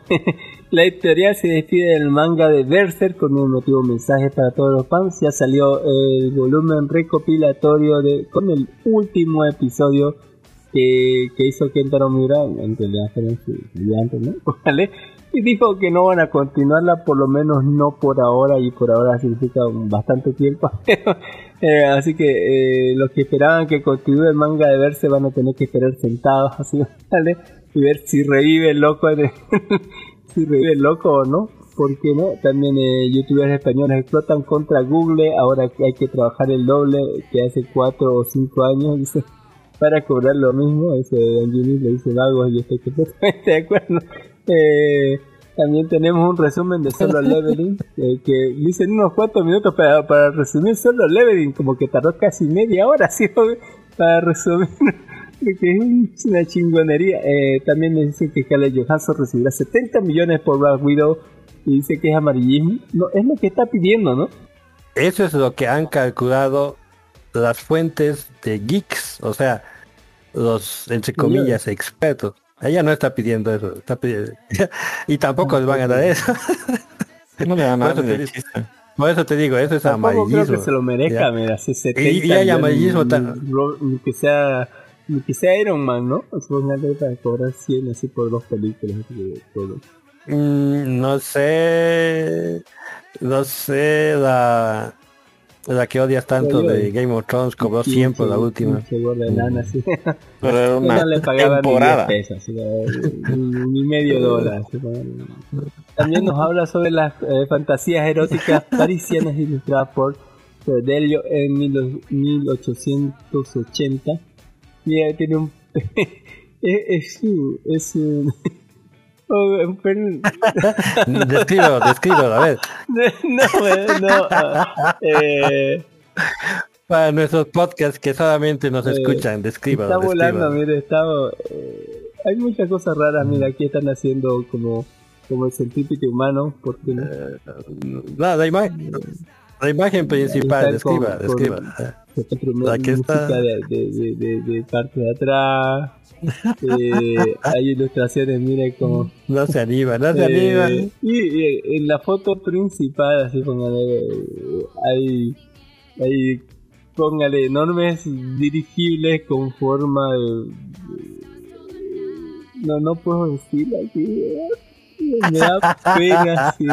la editorial se despide del manga de Berserk con un emotivo mensaje para todos los fans. Ya salió el volumen recopilatorio de con el último episodio que, que hizo Kentaro Miura, en sus ayudantes, ¿no? ¿Vale? Y dijo que no van a continuarla, por lo menos no por ahora, y por ahora significa bastante tiempo. Eh, así que eh, los que esperaban que continúe el manga de verse van a tener que esperar sentados así, ¿vale? Y ver si revive el loco, en si revive el loco o no. Porque no, también eh, youtubers españoles explotan contra Google, ahora hay que trabajar el doble que hace 4 o 5 años, dice, para cobrar lo mismo, ese Angelini le dice vagos y yo estoy completamente de acuerdo. Eh, también tenemos un resumen de Solo Leveling, eh, que dicen unos cuantos minutos para, para resumir Solo Leveling, como que tardó casi media hora, ¿sí? para resumir, porque es una chingonería. Eh, también me dicen que Scarlett Johansson recibirá 70 millones por Black Widow y dice que es amarillismo. No, es lo que está pidiendo, ¿no? Eso es lo que han calculado las fuentes de geeks, o sea, los, entre comillas, expertos. Ella no está pidiendo eso, está pidiendo... y tampoco les van a dar eso. No le te de digo- chiste. Por eso te digo, eso es Tampoco creo amarillismo. que se lo merezca, ¿ya? mira, hace 70 Y- y hay amarillismo tan- que sea ni que sea Iron Man, ¿no? Supongamos para cobrar 100 así por dos películas. todo. Mm, no sé, no sé, la, la que odias tanto de Game of Thrones cobró 100 por la última. De lana, así. Pero era una no le temporada. ni 10 pesos, así, ni, ni medio dólar. También nos habla sobre las eh, fantasías eróticas parisianas ilustradas por Cordelio en mil- 1880. Mira, tiene un... es, es, su- es un... Describo, describo, a ver. no, eh, no. ah, eh, Para nuestros podcasts que solamente nos Eh, escuchan, describo. Está volando, mire, está... eh, hay muchas cosas raras, mira, aquí están haciendo como, como el centípede humano, porque no? No, la, ima- la imagen principal, con- describa, con- describa. La que música está- de, de, de, parte de atrás. Eh, hay ilustraciones, mire como... No se anima, no se Eh, anima. y, y en la foto principal, así póngale, eh, hay, hay, póngale enormes dirigibles con forma de, no, no puedo decir aquí, eh, me da pena, sí.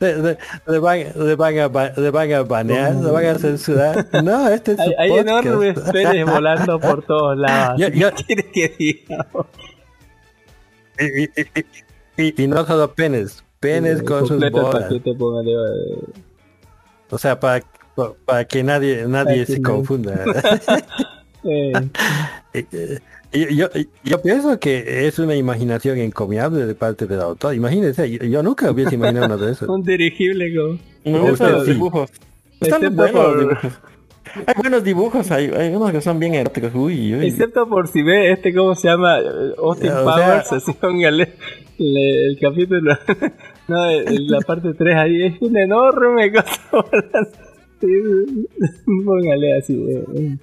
Le, le- le van, le, van a, le van a banear, le van a censurar. No, este es Hay, hay enormes penes volando por todos lados. Yo- yo- ¿Qué quiere que diga? y, y- y- y- no solo penes, penes con sus bolas. póngale, eh, O sea, para, pa- para que nadie nadie Para se confunda. Eh, eh, yo, yo, yo pienso que es una imaginación encomiable de parte del autor. Imagínense, yo, yo nunca hubiese imaginado una de esas. un dirigible como... Me Usted gustan los sí. dibujos. Están Excepto buenos los por- dibujos. Hay buenos dibujos, hay, hay unos que son bien eróticos. Uy, uy. Excepto por si ve este, ¿cómo se llama? Austin O sea- Powers, así póngale le- el capítulo. no, el- la parte 3 ahí es una enorme cosa. Póngale así. eh, eh.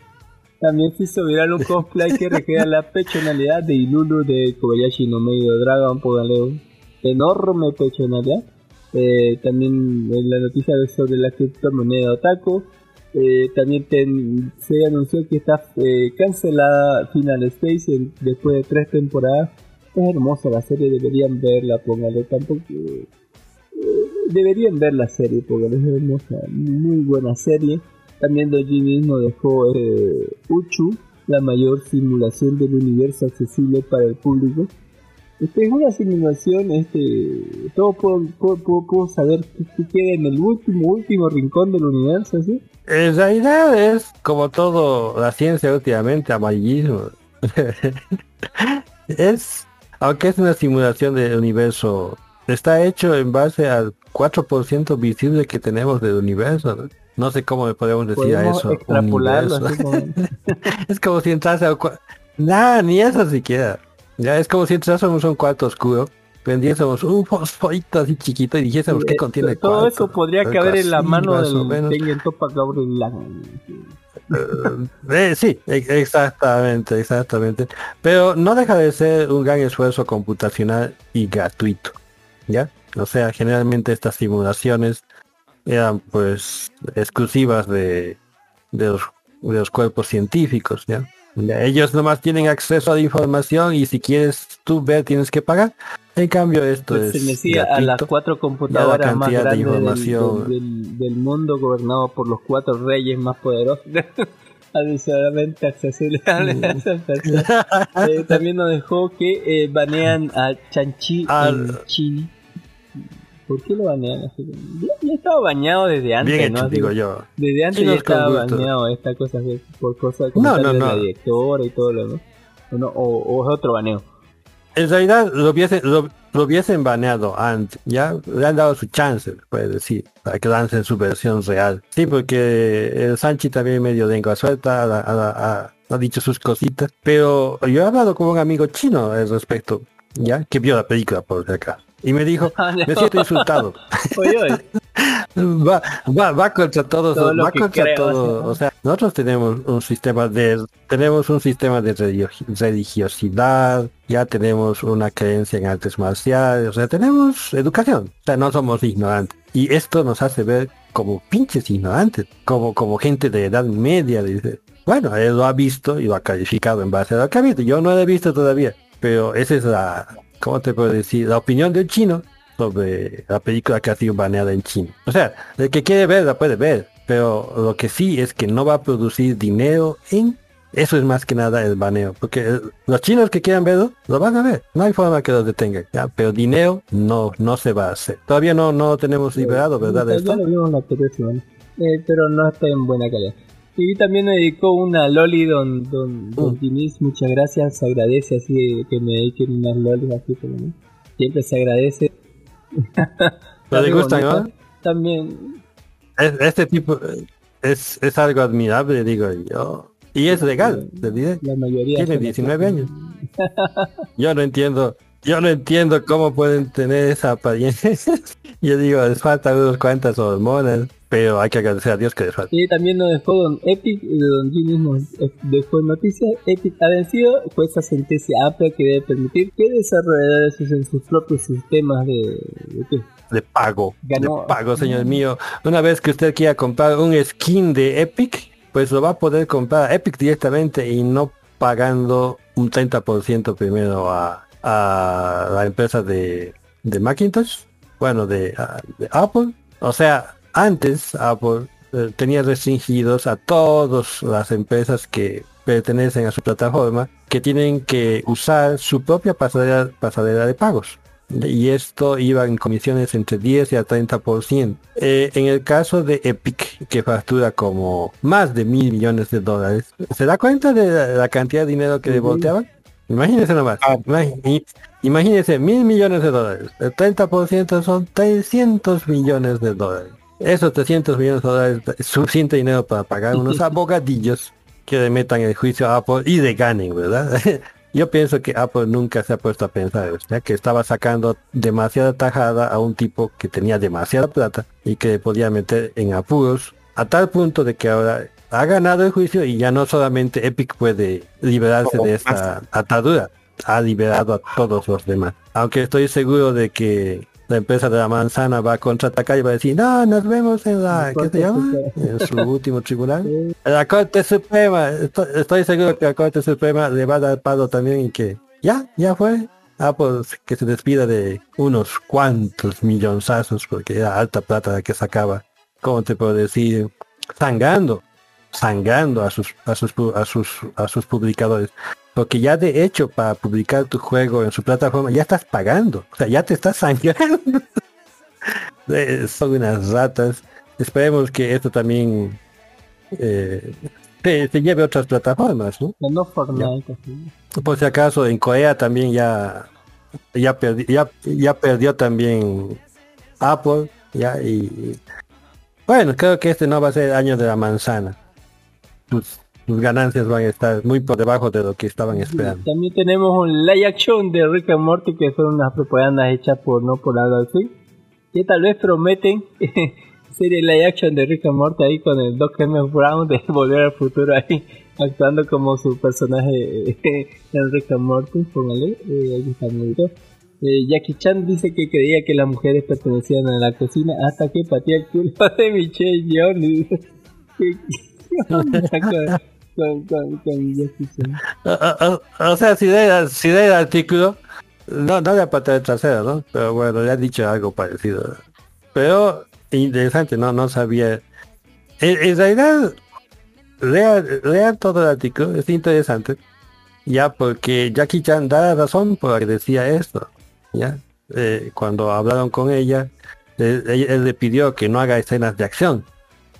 También se hizo viral un cosplay que recrea la pechonalidad de Ilulu de Kobayashi no Medio Dragon, póngale enorme pechonalidad. Eh, también en la noticia sobre la criptomoneda Otaku. Eh, también se anunció que está eh, cancelada Final Space después de tres temporadas. Es hermosa la serie, deberían verla, póngale. Tampoco. eh, deberían ver la serie, póngale, es hermosa. Muy buena serie. También Doji mismo dejó eh, Uchu, la mayor simulación del universo accesible para el público. Este es una simulación, este, todo puedo, puedo, puedo- saber qué, queda en el último, último rincón del universo, ¿sí? En realidad es como todo la ciencia últimamente, amarillismo. es, aunque es una simulación del universo, está hecho en base al 4% visible que tenemos del universo. No sé cómo le podemos decir a eso. extrapolarlo universo. así como... es como si entrase al cua- Nada, ni eso siquiera. Ya es como si entrásemos a un cuarto oscuro, prendiésemos un fosforito así chiquito y dijésemos qué contiene Todo cuarto. eso podría caber en la mano del. Tengen Toppa Gabriel Eh, sí, e- exactamente, exactamente. Pero no deja de ser un gran esfuerzo computacional y gratuito, ¿ya? O sea, generalmente estas simulaciones eran pues exclusivas de, de, los, de los cuerpos científicos, ¿ya? Ellos nomás tienen acceso a la información y si quieres tú ver tienes que pagar. En cambio esto es Pertenecía a las gratuito. cuatro computadoras más cantidad de grandes del- información. del, del- del mundo gobernado por los cuatro reyes más poderosos. Adicionalmente accesible a Mm. esas personas. Eh, también nos dejó que eh, banean a Chanchi en Chile. ¿Por qué lo banean así? Ya, ya estaba bañado desde antes, Bien ¿no? hecho, Así digo yo. Desde antes Chinos ya estaba baneado esta cosa por cosas No, no, comentarios de no. la directora y todo lo demás. O, no, o, o es otro baneo. En realidad lo hubiesen, lo, lo hubiesen baneado antes, ya le han dado su chance, puede decir, para que lancen su versión real. Sí, porque el Sanchi también medio lengua suelta, ha- ha- ha dicho sus cositas, pero yo he hablado con un amigo chino al respecto, ya, que vio la película por acá. Y me dijo, Ah, no. me siento insultado. Oye, oye. va, va, va contra todos, Todo va contra creo, todo. ¿no? O sea, nosotros tenemos un sistema de, tenemos un sistema de religio- religiosidad, ya tenemos una creencia en artes marciales, o sea, tenemos educación, o sea, no somos ignorantes. Y esto nos hace ver como pinches ignorantes, como, como gente de edad media, dice. Bueno, él lo ha visto y lo ha calificado en base a lo que ha visto. Yo no lo he visto todavía, pero esa es la, ¿cómo te puedo decir? La opinión del chino sobre la película que ha sido baneada en China. O sea, el que quiere ver la puede ver, pero lo que sí es que no va a producir dinero en... Eso es más que nada el baneo, porque los chinos que quieran verlo, lo van a ver. No hay forma que los detengan, ¿ya? pero dinero no no se va a hacer. Todavía no no tenemos liberado, ¿verdad? Esto? lo vimos la anterior semana. Eh, pero no está en buena calidad. Y también me dedicó una loli don, don, don. Diniz, muchas gracias, se agradece así que me dediquen unas lolis así por menos. Siempre se agradece. ¿Pero le Muy gustan, bonita. no? También, Es- este tipo es, es algo admirable, digo yo. Y es legal, te diré. la mayoría. Tiene son 19 años. Yo no entiendo, yo no entiendo cómo pueden tener esa apariencia. yo digo, les faltan unas cuantas hormonas, pero hay que agradecer a Dios que falta. Y también nos dejó Don Epic, Don G mismo eh, dejó noticias. Epic ha vencido, jueza sentencia amplia que debe permitir que desarrolladores usen sus propios sistemas de, de, qué? De pago, Ganó. de pago, señor mío. Una vez que usted quiera comprar un skin de Epic, pues lo va a poder comprar a Epic directamente y no pagando un 30% primero a, a la empresa de, de Macintosh, bueno, de, a- de Apple. O sea, antes Apple eh, tenía restringidos a todas las empresas que pertenecen a su plataforma que tienen que usar su propia pasarela, pasarela de pagos. y esto iba en comisiones entre 10 y a 30%. Eh, en el caso de Epic, que factura como más de mil millones de dólares, ¿se da cuenta de la, la cantidad de dinero que le volteaban? Imagínense nomás. Imag- Imagínense, mil millones de dólares. El 30% son 300 millones de dólares. Esos 300 millones de dólares es suficiente dinero para pagar unos abogadillos que le metan el juicio a Apple y le ganen, ¿verdad? Yo pienso que Apple nunca se ha puesto a pensar, que estaba sacando demasiada tajada a un tipo que tenía demasiada plata y que le podía meter en apuros a tal punto de que ahora ha ganado el juicio y ya no solamente Epic puede liberarse de esta atadura, ha liberado a todos los demás. Aunque estoy seguro de que la empresa de la manzana va a contraatacar y va a decir, no, nos vemos en la, ¿qué se llama? En su último tribunal. La Corte Suprema, estoy, estoy seguro que la Corte Suprema le va a dar palo también y que ya, ya fue. Ah, pues que se despida de unos cuantos millonzazos porque era alta plata la que sacaba. ¿Cómo te puedo decir? Sangando, sangando a sus, a sus, a sus, a sus publicadores. Porque ya de hecho para publicar tu juego en su plataforma ya estás pagando. O sea, ya te estás sangrando. Eh, Son unas ratas. Esperemos que esto también eh, se, se lleve a otras plataformas, ¿no? No Fortnite. así. Por si acaso en Corea también ya ya, perdi- ya, ya perdió también Apple ya y bueno creo que este no va a ser el año de la manzana sus, sus ganancias van a estar muy por debajo de lo que estaban esperando También tenemos un live action de Rick and Morty que son unas propagandas hechas por no por Adult Swim que tal vez prometen serie live action de Rick and Morty ahí con el Doc M. Brown de Volver al Futuro ahí actuando como su personaje eh, en Rick and Morty, póngale, eh, ahí está muy bien. Eh, Jackie Chan dice que creía que las mujeres pertenecían a la cocina hasta que patea el culo de Michelle Jones. ¿Qué- qué onda con, con, con, con Jackie Chan? o, sea si de, de el artículo no no le apata el trasero no pero bueno le ha dicho algo parecido. Pero interesante no no sabía. En, en realidad lean, todo el artículo es interesante. Ya porque Jackie Chan da la razón por la que decía esto ya Eh, cuando hablaron con ella él, él- él le pidió que no haga escenas de acción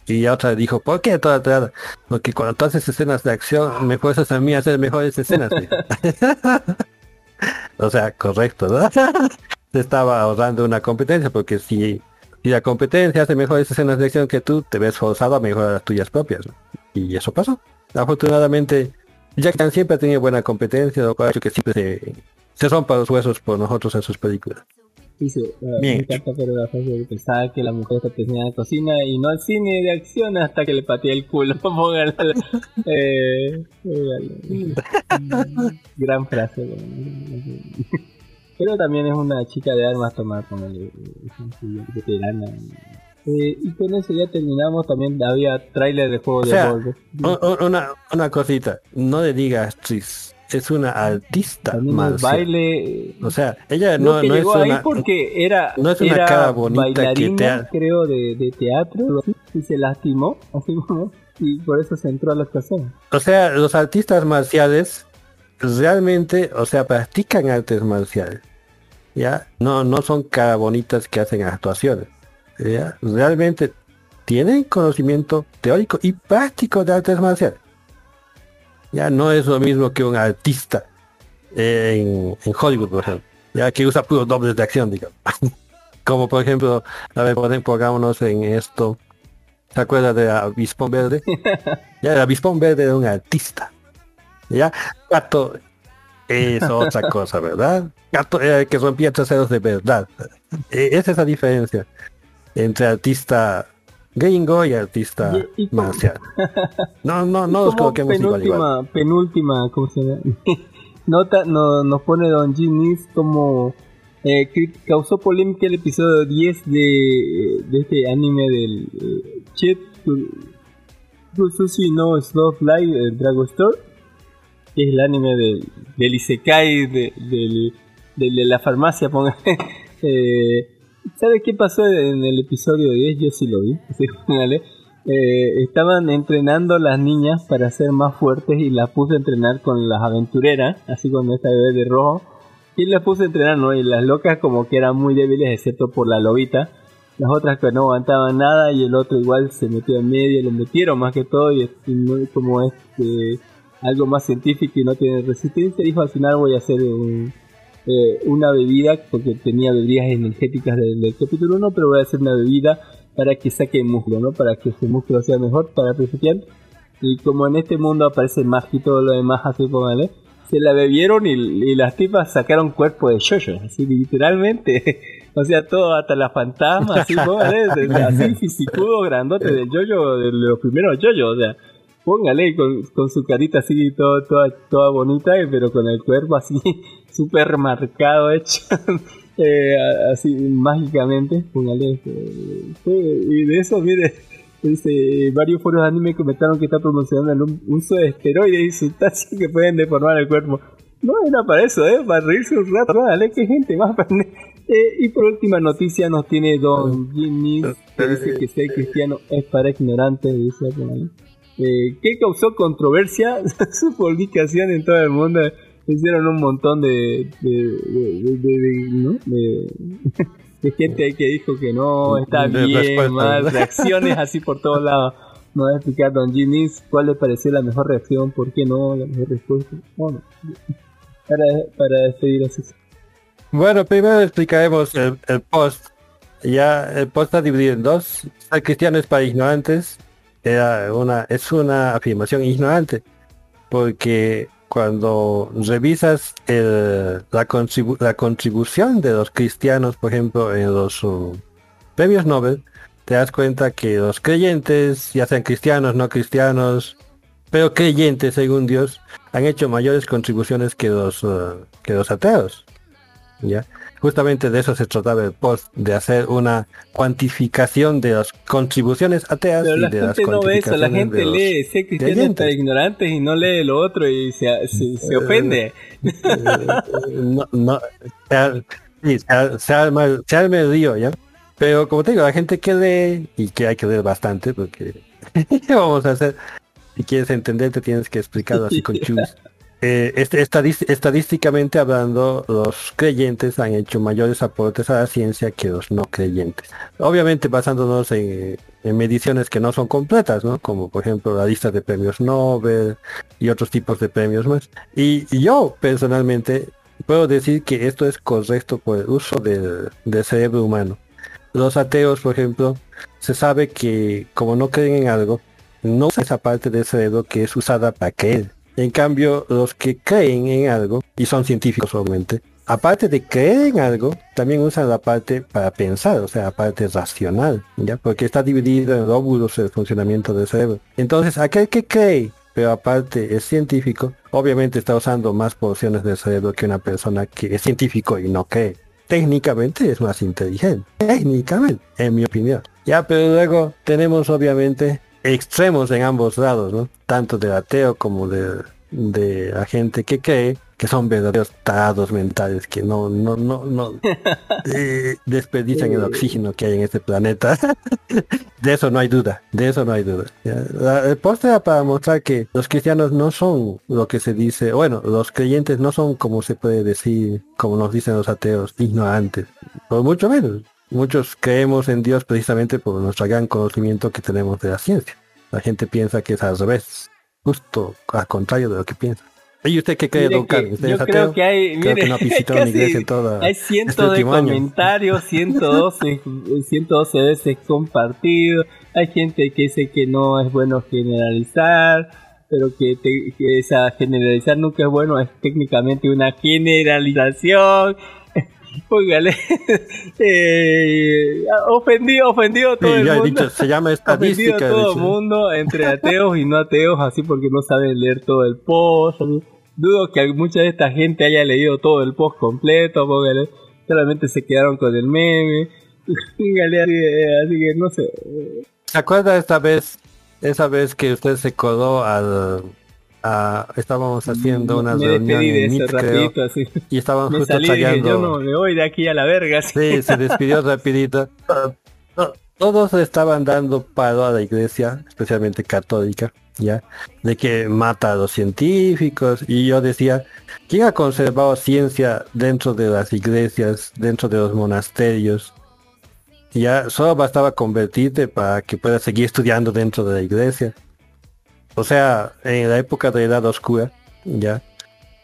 y otra dijo ¿por qué toda toda? porque cuando tú haces escenas de acción me fuerzas a mí a hacer mejores escenas o sea correcto ¿no? se estaba ahorrando una competencia porque si si la competencia hace mejores escenas de acción que tú, te ves forzado a mejorar las tuyas propias. ¿no? Y eso pasó. Afortunadamente, Jack Chan siempre ha tenido buena competencia, lo cual ha hecho que siempre se, se rompa los huesos por nosotros en sus películas. Dice, ah, Bien me encanta pero la frase de pensaba que la mujer pertenecía a la cocina y no al cine de acción hasta que le pateé el culo. Póngala. eh, póngala. Gran frase. Pero también es una chica de armas tomar con el veterana. Eh, y con eso ya terminamos. También había tráiler de juego O de sea, Volvo. una, una cosita, no le digas actriz, es una artista el marcial. baile. O sea, ella no, no es una... porque era, no es una era cara bonita que te ha- creo, de, de teatro, y se lastimó, así como, y por eso se entró a la actuación. O sea, los artistas marciales realmente, o sea, practican artes marciales. ¿Ya? No, no son cara bonitas que hacen actuaciones. ¿ya? Realmente tienen conocimiento teórico y práctico de artes marciales. Ya no es lo mismo que un artista en, en Hollywood, por ejemplo. Ya que usa puros dobles de acción, digamos. Como por ejemplo, a ver, ponen- pongámonos en esto. ¿Se acuerda de Avispón Verde? Ya el Avispón Verde era un artista. Ya, Gato es otra cosa, ¿verdad? Gato era el que rompía traseros de verdad. Eh, Esa es la diferencia entre artista gringo y artista Y- marcial. No, no, no los Como coloquemos igual, igual. penúltima, penúltima, ¿cómo se llama? Nota, no, nos pone Don Ginis como eh, causó polémica el episodio 10 de, de este anime del eh, Chet Sushi no Slot Live Dragon Store, que es el anime del, del Isekai de, del, del- de la farmacia, ponga. eh, ¿Sabe qué pasó en el episodio 10? Yo sí lo vi. sí, póngale. Eh, estaban entrenando las niñas para ser más fuertes y las puse a entrenar con las aventureras, así con esta bebé de rojo. ¿quién las puso a entrenar, no? Y las locas como que eran muy débiles, excepto por la lobita. Las otras que no aguantaban nada y el otro igual se metió en medio, lo metieron más que todo y, y como es eh, algo más científico y no tiene resistencia, dijo al final voy a hacer un- eh, una bebida, porque tenía bebidas energéticas del, del capítulo 1, pero voy a hacer una bebida para que saque músculo, ¿no? Para que ese músculo sea mejor para el principiante. Y como en este mundo aparece magia y todo lo demás, así póngale, se la bebieron y, y las tipas sacaron cuerpo de yoyo, así literalmente. o sea, todo, hasta la fantasma, así póngale, de- de- así fisicudo grandote del yoyo, de los primeros yoyos, o sea. Póngale con, con su carita así todo, toda, toda bonita, eh, pero con el cuerpo así súper marcado, hecho eh, así mágicamente. Póngale. eh, y de eso, mire, dice, varios foros de anime comentaron que está promocionando el uso de esteroides y sustancias que pueden deformar el cuerpo. No era para eso, ¿eh? Para reírse un rato. Dale, que gente más. Eh, y por última noticia nos tiene Don Jimmy, que dice que ser cristiano es para ignorantes, dice por ahí. Eh, que causó controversia su publicación en todo el mundo. Hicieron un montón de, de, de, de- de- de- ¿no? de- de gente ahí que dijo que no, está bien, mal, reacciones así por todos lados. Nos va a explicar Don Jimmy cuál le pareció la mejor reacción, por qué no, la mejor respuesta. Bueno, para, para despedir así. Bueno, primero explicaremos el, el post. Ya el post está dividido en dos. Ser cristiano es para ignorantes. Era una, es una afirmación ignorante. Porque cuando revisas el- la, contribu- la contribución de los cristianos, por ejemplo, en los uh, premios Nobel, te das cuenta que los creyentes, ya sean cristianos, no cristianos, pero creyentes según Dios, han hecho mayores contribuciones que los, uh, que los ateos. ¿ya? Justamente de eso se trataba el post, de hacer una cuantificación de las contribuciones ateas Pero y la de las gente no ve eso, la gente los lee ser cristiano creyentes. para ignorantes y no lee lo otro y se, se, se ofende. no, no, se, se, ar- se arma, se arma el lío, ¿ya? Pero como te digo, la gente que lee, y que hay que leer bastante, porque ¿qué vamos a hacer? Si quieres entender, te tienes que explicarlo así con chus. Eh, este, estadísticamente hablando, los creyentes han hecho mayores aportes a la ciencia que los no creyentes. Obviamente basándonos en, mediciones que no son completas, ¿no? Como por ejemplo la lista de premios Nobel y otros tipos de premios más. Y, y yo personalmente puedo decir que esto es correcto por el uso del, del cerebro humano. Los ateos, por ejemplo, se sabe que como no creen en algo, no usan esa parte del cerebro que es usada para creer. En cambio, los que creen en algo, y son científicos obviamente, aparte de creer en algo, también usan la parte para pensar, o sea, la parte racional, ¿ya? Porque está dividido en lóbulos el funcionamiento del cerebro. Entonces, aquel que cree, pero aparte es científico, obviamente está usando más porciones del cerebro que una persona que es científico y no cree. Técnicamente es más inteligente, técnicamente, en mi opinión. Ya, pero luego tenemos obviamente extremos en ambos lados, ¿no? Tanto del ateo como de, de la gente que cree que son verdaderos tarados mentales que no, no, no, no eh, desperdician el oxígeno que hay en este planeta. de eso no hay duda, de eso no hay duda. La- el post era para mostrar que los cristianos no son lo que se dice, bueno, los creyentes no son como se puede decir, como nos dicen los ateos, ignorantes, por mucho menos. Muchos creemos en Dios precisamente por nuestro gran conocimiento que tenemos de la ciencia. La gente piensa que es al revés, justo al contrario de lo que piensa. ¿Y usted qué cree, Mire don Carlos? ¿Usted yo es creo que hay, Creo mire, que no ha visitado una iglesia en toda hay este cientos de comentarios, 112, 112 veces compartidos. Hay gente que dice que no es bueno generalizar, pero que, te- que esa generalizar nunca es bueno, es técnicamente una generalización. Póngale, eh, ofendido, ofendido todo Sí, el mundo. dicho, se llama Ofendido estadística. a todo el mundo, entre ateos y no ateos, así porque no saben leer todo el post. así. Dudo que mucha de esta gente haya leído todo el post completo, porque solamente se quedaron con el meme. Póngale, así, eh, así que no sé. eh, ¿Se acuerda esta vez, esa vez que usted se coló al... a- estábamos haciendo una me reunión en creo, así. y estaban Me justo salí yo no me voy de aquí a la verga. así. Sí, se despidió rapidito. todos estaban dando palo a la iglesia, especialmente católica, ya, de que mata a los científicos y yo decía, ¿quién ha conservado ciencia dentro de las iglesias, dentro de los monasterios? Ya solo bastaba convertirte para que puedas seguir estudiando dentro de la iglesia. O sea, en la época de Edad Oscura, ya,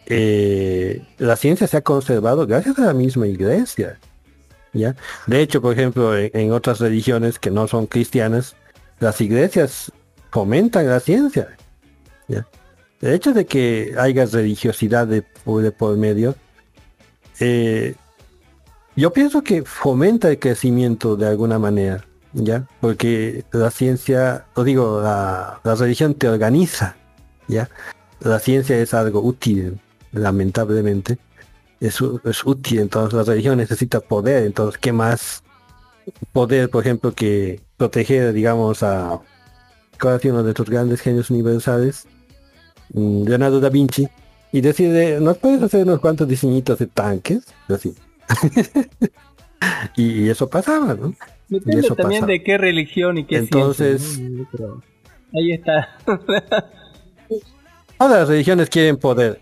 eh, la ciencia se ha conservado gracias a la misma iglesia. ¿ya? De hecho, por ejemplo, en, en otras religiones que no son cristianas, las iglesias fomentan la ciencia. ¿ya? El hecho de que haya religiosidad de, de por medio, eh, yo pienso que fomenta el crecimiento de alguna manera, ¿ya? Porque la ciencia, o digo, la, religión te organiza, ¿ya? La ciencia es algo útil, lamentablemente. Es, es útil, entonces la religión necesita poder, entonces, ¿qué más poder, por ejemplo, que proteger, digamos, a ¿cuál ha sido uno de estos grandes genios universales? Mm, Leonardo da Vinci, y decide, ¿nos puedes hacer unos cuantos diseñitos de tanques? Así. y, y eso pasaba, ¿no? Depende también de qué religión y qué Entonces- ciencia, ¿no? Pero ahí está. Todas las religiones quieren poder.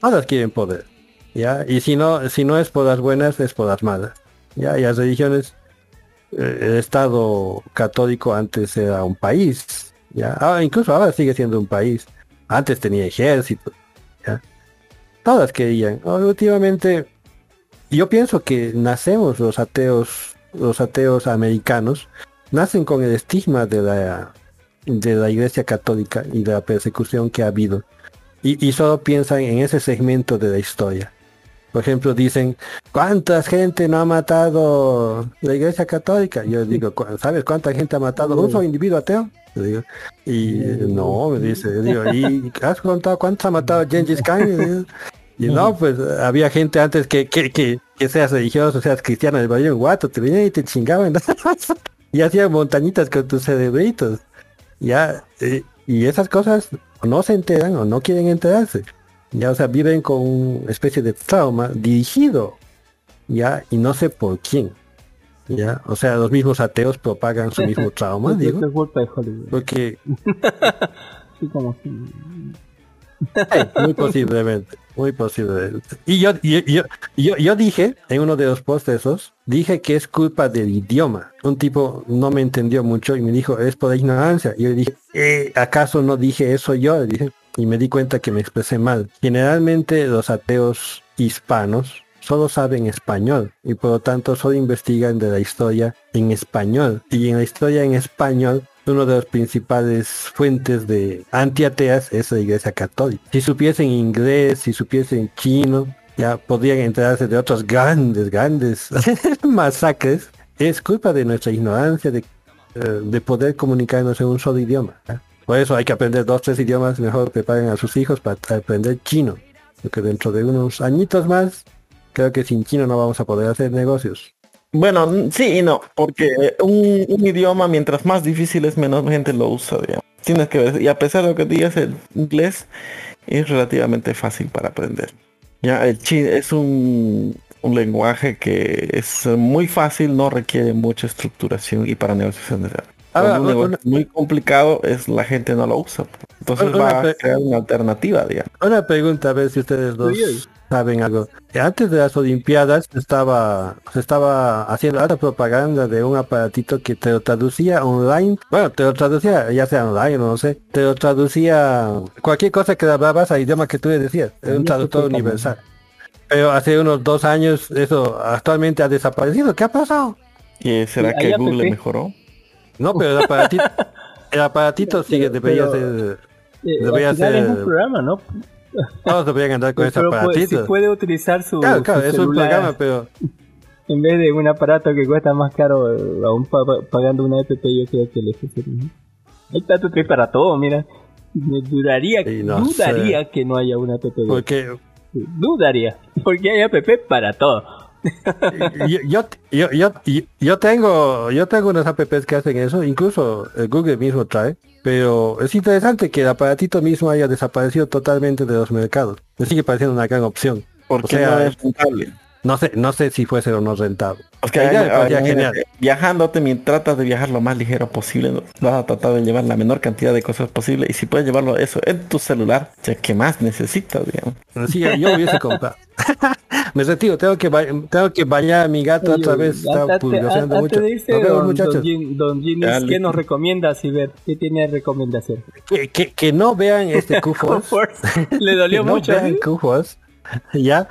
Todas quieren poder. ¿Ya? Y si no, si no es por las buenas, es por las malas. ¿Ya? Y las religiones, eh, el Estado católico antes era un país. ¿Ya? Ahora, incluso ahora sigue siendo un país. Antes tenía ejército. ¿ya? Todas querían. Últimamente, yo pienso que nacemos los ateos, los ateos americanos, nacen con el estigma de la de la iglesia católica y de la persecución que ha habido. Y, y solo piensan en ese segmento de la historia. Por ejemplo, dicen, ¿cuántas gente no ha matado la iglesia católica? Yo digo, "¿Cu- ¿sabes cuánta gente ha matado un solo individuo ateo? Yo digo, y no, me dice, yo digo, ¿y has contado cuántos ha matado Gengis Khan? Y no, pues había gente antes que, que, que, que seas religioso, seas cristiano, el un guato, te venían y te chingaban. y hacían montañitas con tus cerebritos. Ya, eh, y esas cosas no se enteran o no quieren enterarse. Ya, o sea, viven con una especie de trauma dirigido, ya, y no sé por quién. Ya, o sea, los mismos ateos propagan su mismo trauma, Eso digo, porque Sí, como muy posiblemente, muy posiblemente. Y yo, yo, yo, yo, dije en uno de los posts esos, dije que es culpa del idioma. Un tipo no me entendió mucho y me dijo, es por ignorancia. Y yo dije, "Eh, ¿acaso no dije eso yo? Dije, y me di cuenta que me expresé mal. Generalmente los ateos hispanos solo saben español y por lo tanto solo investigan de la historia en español. Y en la historia en español uno de los principales fuentes de antiateas es la iglesia católica. Si supiesen inglés, si supiesen chino, ya podrían enterarse de otros grandes, grandes masacres. Es culpa de nuestra ignorancia de, eh, de poder comunicarnos en un solo idioma. Por eso hay que aprender dos, tres idiomas, mejor preparen a sus hijos para aprender chino. Porque dentro de unos añitos más, creo que sin chino no vamos a poder hacer negocios. Bueno, sí y no, porque un, un idioma mientras más difícil es, menos gente lo usa, digamos. Tienes que ver, y a pesar de lo que digas, el inglés es relativamente fácil para aprender. Ya, el chi es un, un lenguaje que es muy fácil, no requiere mucha estructuración y para negociaciones. Ahora, Cuando un una- negocio es muy complicado, es la gente no lo usa. Entonces Una- va a crear una alternativa, digamos. Una pregunta, a ver si ustedes dos saben algo. Antes de las Olimpiadas estaba, se estaba haciendo alta propaganda de un aparatito que te lo traducía online. Bueno, te lo traducía, ya sea online o no sé, te lo traducía cualquier cosa que hablabas al idioma que tú le decías. Era un traductor universal. Pero hace unos dos años eso actualmente ha desaparecido. ¿Qué ha pasado? ¿Y será que Google mejoró? No, pero el aparatito, el aparatito sigue, debería pero- ser... Eh, Debería ser- es un programa, ¿no? Todos deberían andar con ese puede- si aparatito. puede utilizar su, Claro, claro, su es un celular programa, pero... en vez de un aparato que cuesta más caro, eh, aún pa- pa- pagando una EPP, yo creo que le funciona. Ahí está tu para todo, mira. Me dudaría, Sí, no dudaría que no haya una app. Porque Dudaría, porque hay app para todo. yo, yo, yo, yo, tengo yo tengo unas apps que hacen eso, incluso el Google mismo trae, pero es interesante que el aparatito mismo haya desaparecido totalmente de los mercados. Me sigue pareciendo una gran opción. Porque O sea, no es rentable. No sé, no sé si fuese o no rentable. Es que viajándote, mientras tratas de viajar lo más ligero posible, ¿no? vas a tratar de llevar la menor cantidad de cosas posible y si puedes llevarlo eso en tu celular, ya que más necesitas, digamos. Sí, yo hubiese comprado. Me retiro, tengo que tengo que bañar a mi gato Oye, otra vez. Está antes- pulgacionando antes mucho. Nos vemos, don, muchachos. don Gin- don Ginis, Ya, ¿qué nos recomienda ver ¿Qué tiene recomendación? Que, que, que no vean este Q-Force. Le dolió que no mucho. vean ¿sí? Q-Force. Ya.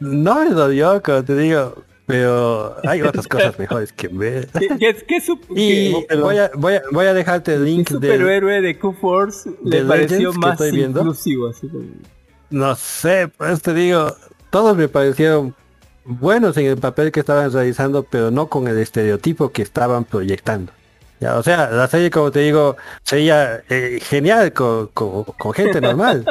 No me dolió, como te digo. Pero hay otras cosas mejores que ver. ¿Qué, qué, qué sup- Y qué- voy a, voy a, voy a dejarte el link de, superhéroe de Q-Force le pareció más estoy viendo? inclusivo? Así como- No sé, pues te digo, todos me parecieron buenos en el papel que estaban realizando, pero no con el estereotipo que estaban proyectando. Ya, o sea, la serie, como te digo, sería eh, genial con, con- con gente normal.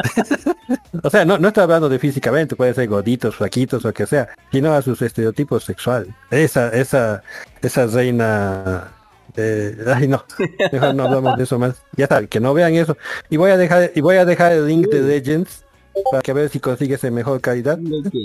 o sea, no, no estoy hablando de físicamente, puede ser gorditos, flaquitos, o lo que sea, sino a sus estereotipos sexuales. Esa, esa, esa reina... eh, ay no, mejor no hablamos de eso más. Ya saben, que no vean eso. Y voy a dejar, y voy a dejar el link de Legends para que a ver si consigues en mejor calidad.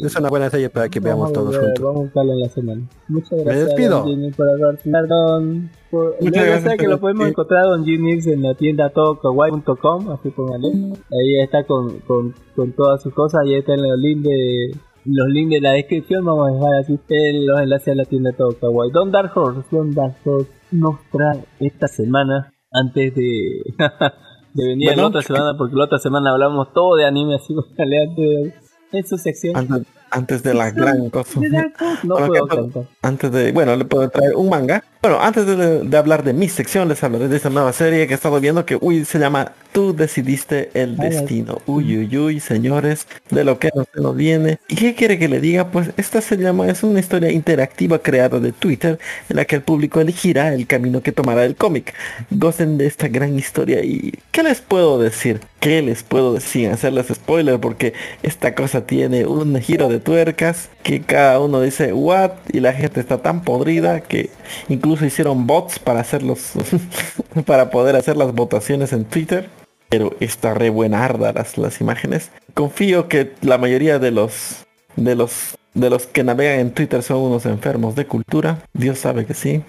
Es una buena serie para que veamos Vamos todos ver, juntos. Vamos a buscarlo en la semana. Muchas Me gracias, despido. don Jimmy, por haber Perdón. Por... Muchas gracias, que lo podemos sí. encontrar don Ginix en la tienda todokawaii.com, así póngale. Ahí está con, con, con todas sus cosas, ahí están los links de los links de la descripción, vamos a dejar así los enlaces a la tienda Todo Kawaii. Don Dark Horse, Don Dark Horse nos trae esta semana, antes de, de venir Bueno, la otra semana, porque la otra semana hablamos todo de anime, así póngale antes de, en su sección. Antes de la gran cosa. De Dark Horse no Bueno, puedo ¿qué puedo- cantar. Antes de, bueno, le puedo traer un manga. Bueno, antes de, de hablar de mi sección, les hablaré de esta nueva serie que he estado viendo que, uy, se llama Tú decidiste el Ay, ay. destino. Uy, uy, uy, señores, de lo que no se nos viene. ¿Y qué quiere que le diga? Pues esta se llama, es una historia interactiva creada de Twitter en la que el público elegirá el camino que tomará el cómic. Gocen de esta gran historia y ¿qué les puedo decir? ¿Qué les puedo decir sin hacerles spoiler? Porque esta cosa tiene un giro de tuercas que cada uno dice what y la gente está tan podrida que incluso hicieron bots para hacerlos para poder hacer las votaciones en Twitter. Pero está re buena arda las, las imágenes. Confío que la mayoría de los de los de los que navegan en Twitter son unos enfermos de cultura. Dios sabe que sí.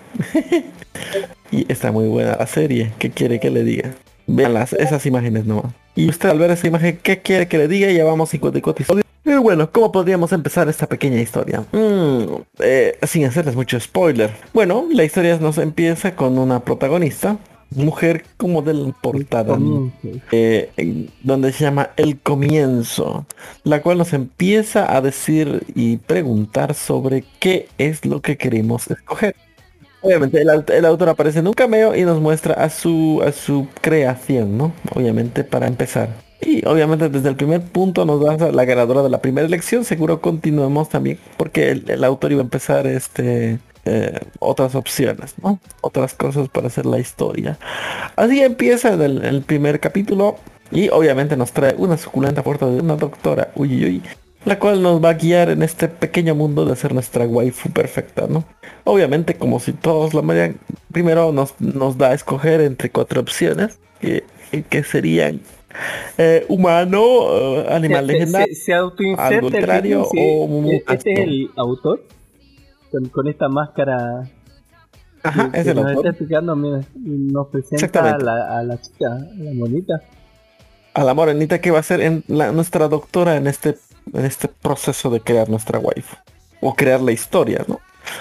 y está muy buena la serie. ¿Qué quiere que le diga? Vean las, esas imágenes nomás. Y usted al ver esa imagen, ¿qué quiere que le diga? Ya vamos 54 episodios. Pero bueno, ¿cómo podríamos empezar esta pequeña historia? Mm, eh, sin hacerles mucho spoiler. Bueno, la historia nos empieza con una protagonista, mujer como del portada, eh, donde se llama El Comienzo, la cual nos empieza a decir y preguntar sobre qué es lo que queremos escoger. Obviamente el, aut- el autor aparece en un cameo y nos muestra a su a su creación, ¿no? Obviamente para empezar. Y obviamente desde el primer punto nos da la ganadora de la primera elección. Seguro continuemos también porque el, el autor iba a empezar este eh, otras opciones, ¿no? Otras cosas para hacer la historia. Así empieza el, el primer capítulo y obviamente nos trae una suculenta foto de una doctora, uy, uy, uy, la cual nos va a guiar en este pequeño mundo de ser nuestra waifu perfecta, ¿no? Obviamente, como si todos la mayoría, primero nos, nos da a escoger entre cuatro opciones, que, que serían eh, humano, eh, animal se- legendario, se, contrario o Este es el autor. Con, con esta máscara. Ajá, que, es que el nos autor. está explicando, mira, y nos presenta a la, a la chica, a la monita. a la morenita que va a ser en la, nuestra doctora en este en este proceso de crear nuestra waifu o crear la historia, ¿no?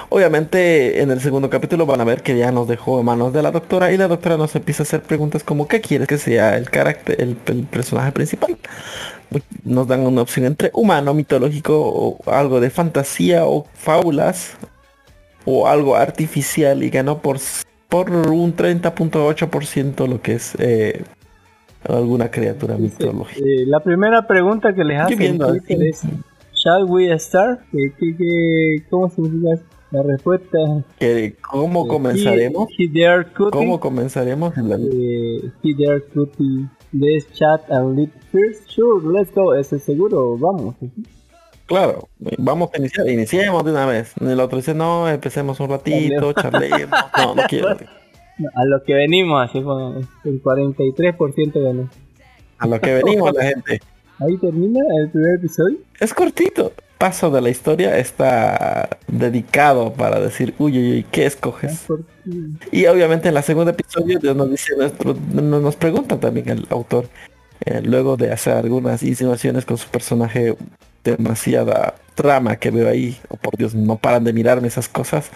Obviamente en el segundo capítulo van a ver que ya nos dejó en manos de la doctora y la doctora nos empieza a hacer preguntas como ¿qué quieres que sea el carácter, el, personaje principal? Nos dan una opción entre humano, mitológico o algo de fantasía o fábulas o algo artificial y ganó por por un 30.8% lo que es eh, alguna criatura mitológica. Eh, la primera pregunta que les hace en viendo, Twitter es ¿Shall we start? ¿Qué, qué, qué- cómo significa? La respuesta ¿Cómo eh, comenzaremos? He, he. ¿Cómo comenzaremos? en la- Eh, he dare cutie. Let's chat and lead first. Sure, let's go. ¿Eso es seguro? Vamos. Claro, vamos a iniciar, iniciemos de una vez. El otro dice, no, empecemos un ratito, charlemos. No, no quiero. A lo que venimos, así fue. El 43% ganó. A lo que venimos la gente. Ahí termina el primer episodio. Es cortito. paso de la historia está dedicado para decir, uy, uy, uy, ¿qué escoges? Y obviamente en la segunda episodio nos dice nuestro, nos nos pregunta también el autor, eh, luego de hacer algunas insinuaciones con su personaje, demasiada trama que veo ahí, oh por Dios, no paran de mirarme esas cosas.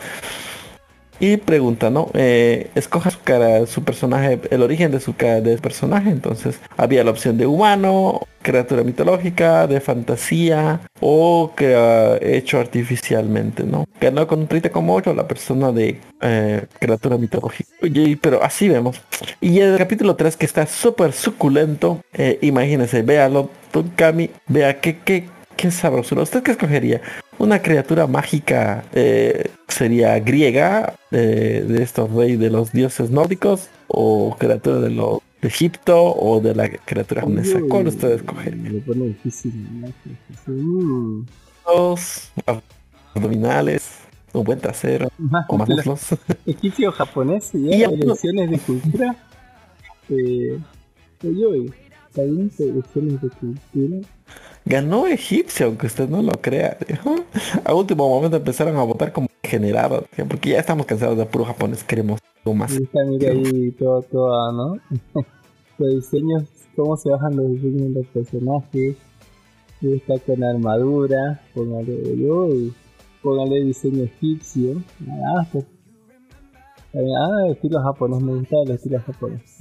Y pregunta, ¿no? Eh, escoja su cara, su personaje, el origen de su cara de personaje. Entonces había la opción de humano, criatura mitológica, de fantasía o que ha hecho artificialmente, ¿no? Ganó con un 30,8 la persona de eh, criatura mitológica. Oye, pero así vemos. Y el capítulo 3 que está súper suculento. eh, imagínense, véalo, Don Kami, vea qué, qué, qué sabrosura. ¿Usted qué escogería? Una criatura mágica eh, sería griega, eh, de estos reyes de los dioses nórdicos, o criatura de los de Egipto, o de la criatura japonesa. ¿Cuál usted escogería? Me pone difícil. ¿no? Mm. Dos abdominales, un buen trasero, Más o muslos. Egipcio japonés y Y de cultura. Eh, oye, ¿saben que lecciones de cultura? Ganó egipcio, aunque usted no lo crea. A último momento empezaron a votar como generados, porque ya estamos cansados de puro japonés, queremos algo más. Y está, mira ahí todo, todo, ¿no? los diseños, cómo se bajan los diseños de los personajes. Y está con armadura, póngale yo póngale diseño egipcio. Ah, pues. Ah, estilo japonés, me gusta el estilo japonés.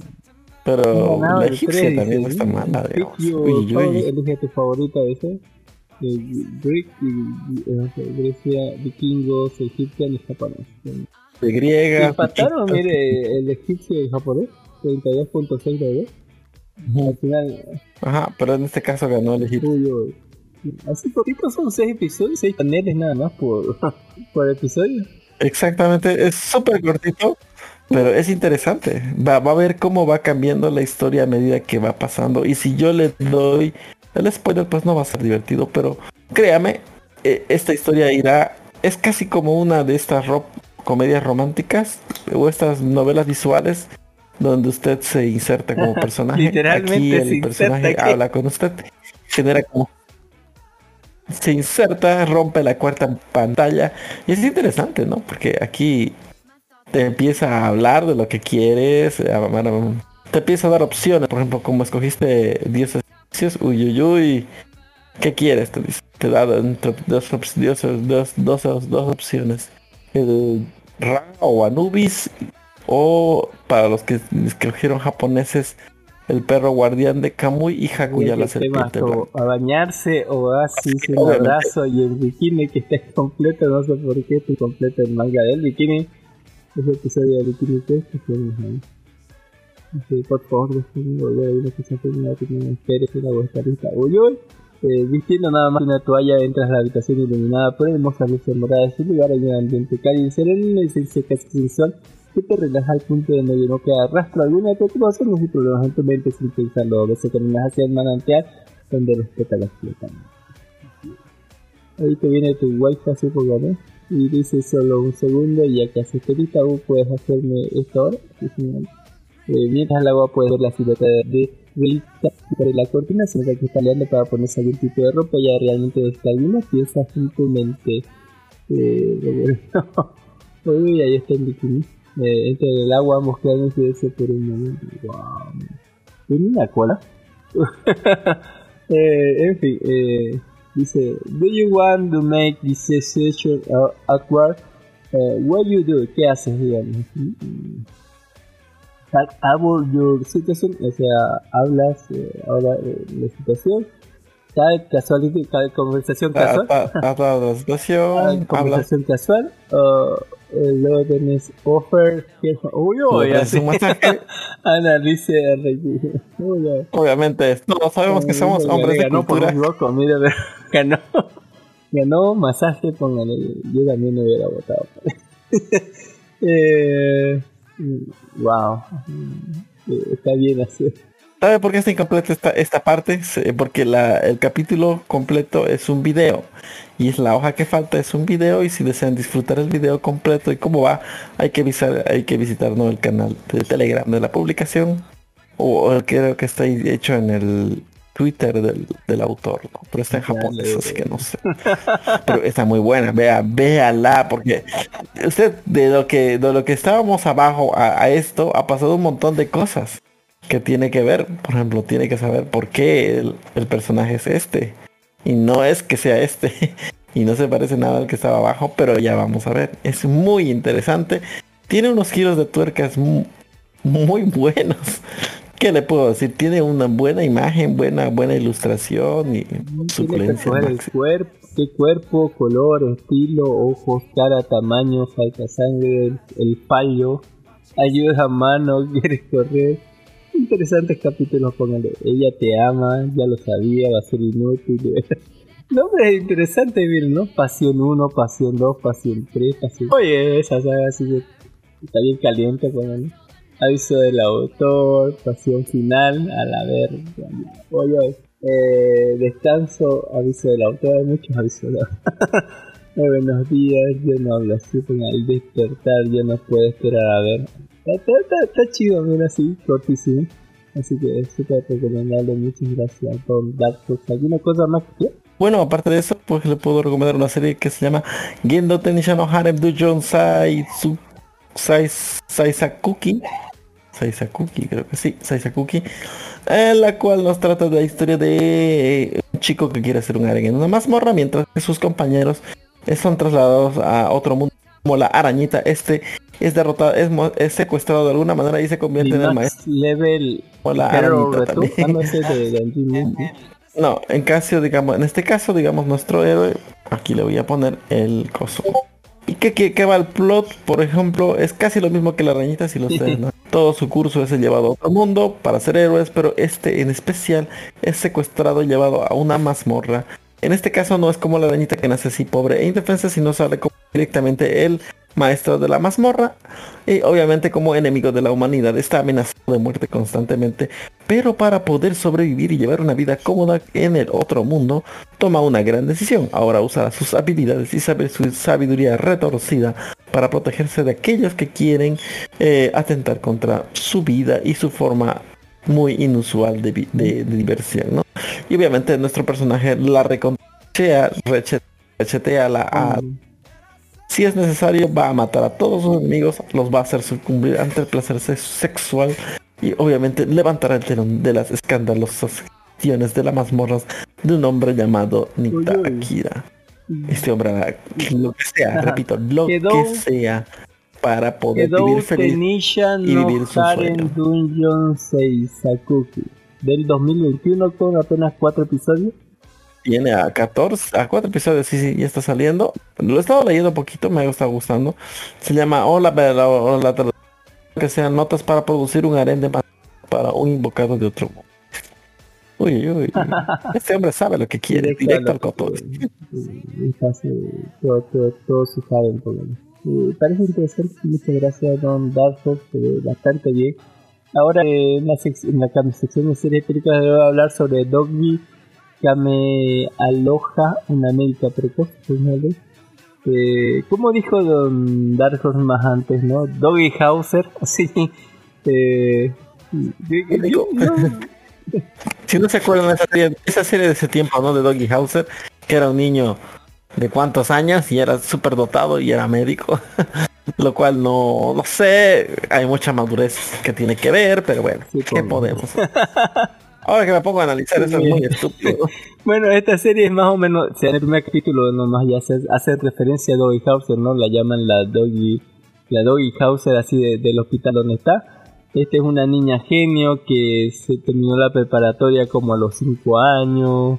Pero la egipcia también no está mala, digamos. Uy, uy, tu favorito ese. Eh, Grecia, vikingos, egipcio y japonés. De griega. Empataron, mire, el egipcio y el japonés. 32.6 de. Al final, Ajá, pero en este caso ganó el egipcio. uy, uy. Así poquito son 6 episodios, 6 paneles nada más por, por episodio. Exactamente, es súper cortito, pero es interesante. Va, va a ver cómo va cambiando la historia a medida que va pasando. Y si yo le doy el spoiler, pues no va a ser divertido, pero créame, eh, esta historia irá, es casi como una de estas ro- comedias románticas o estas novelas visuales donde usted se inserta como personaje. Literalmente Aquí el personaje habla con usted, genera como se inserta, rompe la cuarta pantalla y es interesante, ¿no? Porque aquí te empieza a hablar de lo que quieres, a- te empieza a dar opciones, por ejemplo, como escogiste 10 egipcios, uy, uy, uy, ¿qué quieres? Te dice, te da entre dos, dioses- dos, dos, dos opciones, el Ra o Anubis, o para los que escogieron japoneses, el perro guardián de Kamui y Hakuya la serpiente a bañarse, o así, un abrazo y el bikini que está completo, no sé por qué está completo el manga del bikini. Ese episodio del bikini que es tenemos ahí. Así, por favor, déjenme volver a una que se una opinión espérese la vuestra lista. Uy, uy. Eh, vistiendo nada más una toalla entras a la habitación iluminada por hermosas luces moradas y lugar hay un ambiente cálido sereno y esencia casi sensual que te relaja al punto de no queda rastro alguna de preocupaciones y problemas en tu mente sin pensarlo. A veces caminas hacia el manantial donde respeta la flota. Ahí te viene tu wifi así por ¿no? Y dice solo un segundo y ya haces lista, uh, puedes hacerme esto ahora. Eh, mientras el agua puede ver la silueta de Rita sobre la cortina, se nota que está leando para ponerse algún tipo de ropa, ya realmente está alguna piensa en tu mente. Eh, Uy, ahí está el bikini. Eh, el agua quedan ese por un momento. Wow. ¿Tiene una cola? eh, en fin, eh, dice, Do you want to make this session uh, awkward? Uh, what you do? ¿Qué haces, digamos? Mm. Talk about your situation, o sea, hablas eh, ahora eh, la situación. Cada casualidad, cada conversación casual. Dado la situación, habla, conversación casual. uh, luego tenés offer. que- Uy, uy, le así. hace un masaje. Ana dice. Uy, uy. Obviamente, todos sabemos que somos Uy, hombres de ganó por un loco, mira, ganó. Ganó masaje, póngale. Yo también me hubiera votado. eh, wow. Eh, Está bien así. ¿Sabe por qué está incompleta esta, esta parte? Porque la, el capítulo completo es un video. Y es la hoja que falta, es un video. Y si desean disfrutar el video completo y cómo va, hay que visitar, hay que visitar ¿no? el canal de Telegram de la publicación. O, o creo que está hecho en el Twitter del, del autor, ¿no? pero está en japonés, así que no sé. Pero está muy buena, vea, véala, porque usted de lo que de lo que estábamos abajo a, a esto ha pasado un montón de cosas que tiene que ver. Por ejemplo, tiene que saber por qué el, el personaje es este. Y no es que sea este. Y no se parece nada al que estaba abajo, pero ya vamos a ver. Es muy interesante. Tiene unos giros de tuercas mu- muy buenos. ¿Qué le puedo decir? Tiene una buena imagen, buena, buena ilustración y suculencia. el cuerpo, qué cuerpo, color, estilo, ojos, cara, tamaño, falta sangre, el, el fallo, ayuda a mano, quieres correr. Interesantes capítulos, póngale. Ella te ama, ya lo sabía, va a ser inútil. No, pero es interesante, miren, ¿no? Pasión 1, Pasión 2, Pasión 3, Pasión... Oye, esa saga así que está bien caliente, póngale. Aviso del autor, Pasión Final, a la verga. Oye, oye. Eh, descanso, aviso del autor, hay muchos avisos. del autor. Buenos días, yo no hablo así, porque al despertar yo no puedo esperar a ver. Está, chido, mira, así, cortísimo. Así que es súper recomendable, muchas gracias por Dark. ¿Alguna cosa más? Bueno, aparte de eso, pues le puedo recomendar una serie que se llama Gendo Tenisha no Harem Dujon Sai Saisakuki. Saisakuki, creo que sí, Saisakuki. En la cual nos trata de la historia de un chico que quiere hacer un harem en una mazmorra mientras que sus compañeros eh, son trasladados a otro mundo como la arañita. Este es derrotado, es, es secuestrado de alguna manera y se convierte en el maestro. Level O la arañita también. de, de. No, en caso, digamos, en este caso, digamos, nuestro héroe, aquí le voy a poner el coso. ¿Y qué, qué, qué va el plot? Por ejemplo, es casi lo mismo que la arañita si lo ustedes, ¿no? Todo su curso es el llevado a otro mundo para ser héroes, pero este en especial es secuestrado y llevado a una mazmorra. En este caso no es como la arañita que nace así pobre e indefensa, sino sale como directamente el maestro de la mazmorra. Y obviamente como enemigo de la humanidad está amenazado de muerte constantemente. Pero para poder sobrevivir y llevar una vida cómoda en el otro mundo toma una gran decisión. Ahora usará sus habilidades y saber su sabiduría retorcida para protegerse de aquellos que quieren eh, atentar contra su vida y su forma muy inusual de, de- diversión ¿no? y obviamente nuestro personaje la reconchea reche- rechetea la, a- si es necesario, va a matar a todos sus enemigos, los va a hacer sucumbir ante el placer se- sexual y obviamente levantará el telón de las escandalosas gestiones de las mazmorras de un hombre llamado Nita Akira. Este hombre hará lo que sea, Ajá. repito, lo Quedó- que sea para poder Quedó vivir feliz Tenisha y no vivir su sueño. Dungeon Seisakuki del 2021 con apenas 4 episodios. Tiene a 14, a 4 episodios, sí, sí, ya está saliendo. Lo he estado leyendo poquito, me ha estado gustando. Se llama Hola, Bella, hola, tra- que sean notas para producir un harén de para un invocado de otro mundo. Uy, uy, uy. Este hombre sabe lo que quiere, Directo al coto. Y hace todo, todo, todo su Haren por lo menos. Eh, parece interesante, muchas gracias Don Darko, bastante bien. Ahora eh, en, la en la sección de series películas voy a hablar sobre Doggy Kame Aloha, una América precoz, póngale. Eh, como dijo Don Dark Horse más antes, ¿no? Doggy Hauser, así. Eh, yo- Si no se acuerdan de esa serie, esa serie de ese tiempo, ¿no? De Doggy Hauser, que era un niño de cuántos años y era súper dotado y era médico. Lo cual no, no sé, hay mucha madurez que tiene que ver, pero bueno, ¿qué podemos? Ahora que me pongo a analizar eso es muy estúpido. Bueno, esta serie es más o menos, o sea, en el primer capítulo nomás ya hace, hace referencia a Doggy Hauser, ¿no? La llaman la Doggy, la Doggy Hauser así de- del hospital donde está. Esta es una niña genio que se terminó la preparatoria como a los 5 años,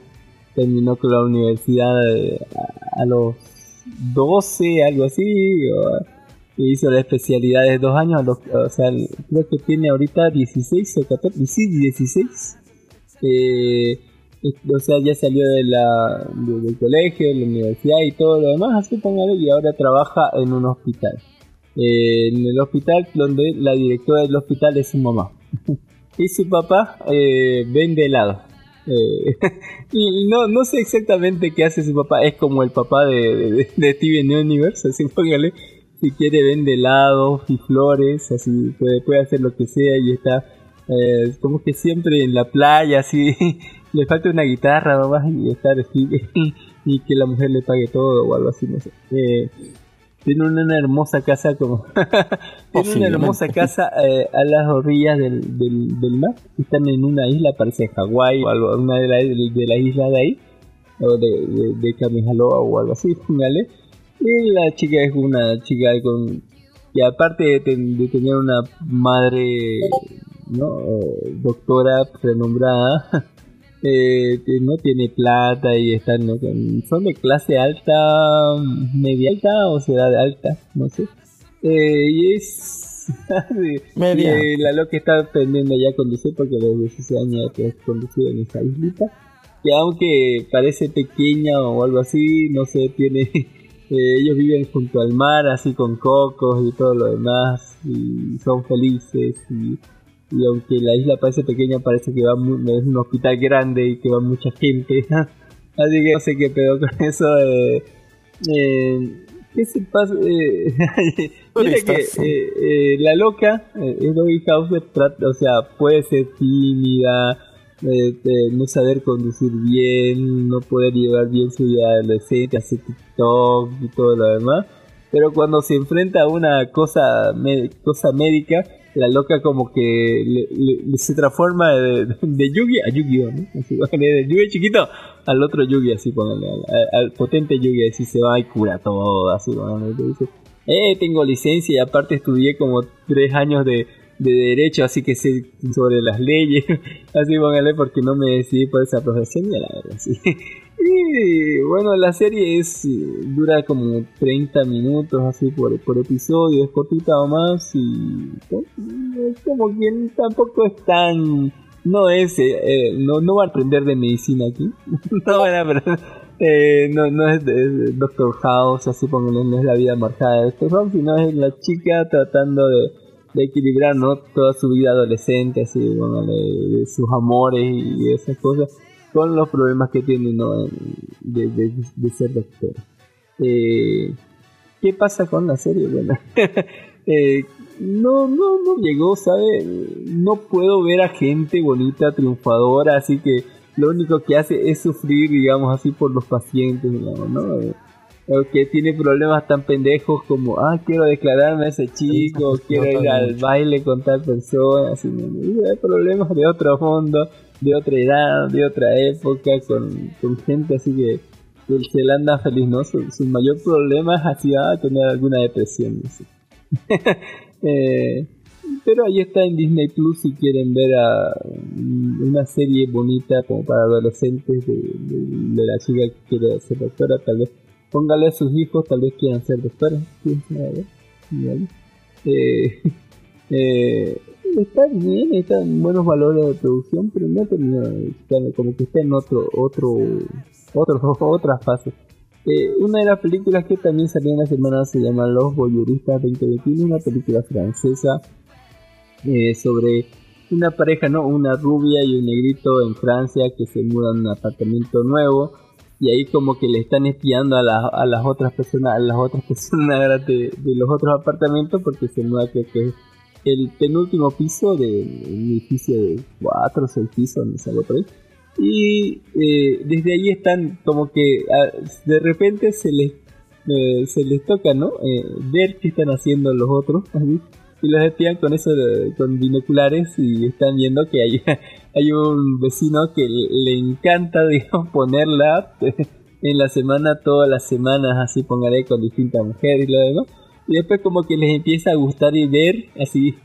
terminó con la universidad eh, a, a los 12, algo así, y hizo la especialidad de dos años, a los- o sea, creo que tiene ahorita 16 o 14, sí, 16. Eh, es- o sea, ya salió de la, de- del colegio, de la universidad y todo lo demás, así póngale, y ahora trabaja en un hospital. Eh, en el hospital donde la directora del hospital es su mamá. y su papá eh, vende helado. Eh, y no, no sé exactamente qué hace su papá, es como el papá de, de, Steven Universe, así póngale, si quiere vende helados y flores, así puede, puede hacer lo que sea y está eh, como que siempre en la playa, así le falta una guitarra nomás y estar así y que la mujer le pague todo o algo así, no sé. Eh, tiene una hermosa casa como tiene una hermosa casa eh, a las orillas del, del, del mar están en una isla parece Hawái o algo una de, la- de las islas de ahí o de, de, de Kamihaloa o algo así ¿vale? y la chica es una chica con que aparte de, ten- de tener una madre no Eh, doctora renombrada eh, que no tiene plata y están ¿no? Son de clase alta media alta o será de alta no sé eh, y es de- Media. la loca está aprendiendo ya a conducir porque los 16 años ya ha conducido en esa islita que aunque parece pequeña o algo así no sé tiene eh, ellos viven junto al mar así con cocos y todo lo demás y son felices y y aunque la isla parece pequeña, parece que va mu- es un hospital grande y que va mucha gente. Así que no sé qué pedo con eso. Eh, eh, ¿Qué se pasa? Eh, mira que eh, eh, la loca, eh, Eloy Hauser, trata- o sea, puede ser tímida, no saber conducir bien, no poder llevar bien su vida adolescente, hacer TikTok y todo lo demás. Pero cuando se enfrenta a una cosa, cosa médica, la loca como que le- se transforma de, de Yugi a Yu-Gi-Oh! ¿no? De Yugi chiquito al otro Yugi, así ponele, al, potente Yugi, así se va y cura todo, así ponele, te dice, eh, tengo licencia y aparte estudié como tres años de, de derecho, así que sé sobre las leyes, así póngale porque no me decidí por esa profesión, y la verdad, sí. Y bueno, la serie es eh, dura como 30 minutos así por, por episodio, es cortita o más y pues, es como que tampoco es tan... No es, eh, eh, no, no va a aprender de medicina aquí, no eh, no, no es de Doctor House, así pónganle, no es la vida marcada de Doctor House, sino es la chica tratando de, de equilibrar ¿no? toda su vida adolescente, así, bueno, de, sus amores y esas cosas, con los problemas que tiene ¿no? de, de, ser doctor. Eh, ¿Qué pasa con la serie? Bueno, eh, no, no, no llegó, ¿sabe? No puedo ver a gente bonita, triunfadora, así que lo único que hace es sufrir, digamos así, por los pacientes, digamos, ¿no? O que tiene problemas tan pendejos como, ah, quiero declararme a ese chico, quiero ir al baile con tal persona, así, hay problemas de otro mundo, de otra edad, de otra época, con, con gente así que, que se la anda feliz, ¿no? Su, su mayor problema es así, ah, tener alguna depresión, sé. Eh, pero ahí está en Disney Plus si quieren ver a mm, una serie bonita como para adolescentes de, de- de la chica que quiere ser doctora, tal vez póngale a sus hijos, tal vez quieran ser doctores. Eh, eh, está bien, están buenos valores de producción, pero no termina de gustarme, como que está en otro, otro, otro, otra fase. Eh, una de las películas que también salió en la semana se llama Los Voyeuristas 2021, una película francesa eh, sobre una pareja, ¿no? Una rubia y un negrito en Francia que se mudan a un apartamento nuevo y ahí como que le están espiando a, las a las otras personas, a las otras personas de, los otros apartamentos porque se muda creo que es el penúltimo piso de un edificio de cuatro o seis pisos, no sé, por ahí. Y eh, desde ahí están como que ah, de repente se les eh, se les toca, ¿no? Eh, ver qué están haciendo los otros, y los espían con eso, con binoculares y están viendo que hay, hay un vecino que le encanta, digamos, ponerla en la semana, todas las semanas, así pongaré con distintas mujeres y lo demás, y después como que les empieza a gustar y ver, así,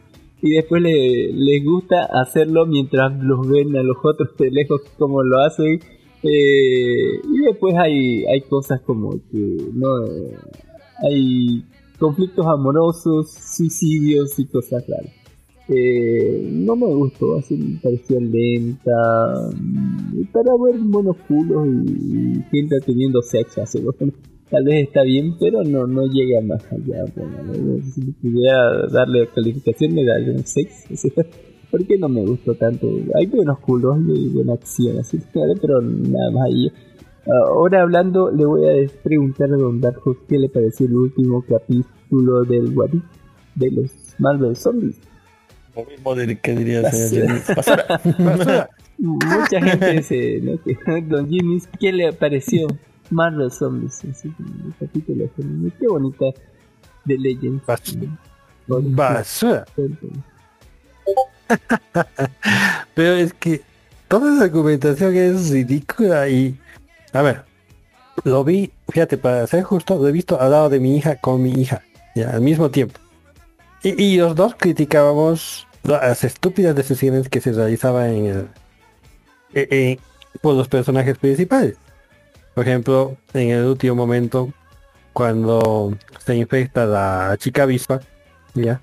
y después le- les gusta hacerlo mientras los ven a los otros de lejos como lo hacen. Eh, y después hay hay cosas como que no hay conflictos amorosos suicidios y cosas raras. Eh, no me gustó así me pareció lenta mm, para ver buenos culos y, gente teniendo sexo así bueno, tal vez está bien pero no no llega más allá bueno, si pudiera darle calificación le daría un 6 porque no me gustó tanto. Hay buenos culos y buena acción así pero nada más ahí ahora hablando le voy a preguntar a Don Darjo qué le pareció el último capítulo del What If de los Marvel Zombies Lo mismo dir- que diría. Mucha gente dice, ¿no? Don Jimmy, ¿qué le pareció? Marvel Zombies, así el capítulo. Qué bonita de Legends. Basura. Pero es que toda esa argumentación es ridícula y... A ver, lo vi, fíjate, para ser justo, lo he visto al lado de mi hija con mi hija, ya, al mismo tiempo. Y, y los dos criticábamos las estúpidas decisiones que se realizaban en el, eh, eh, por los personajes principales. Por ejemplo, en el último momento, cuando se infecta la chica avispa, ya,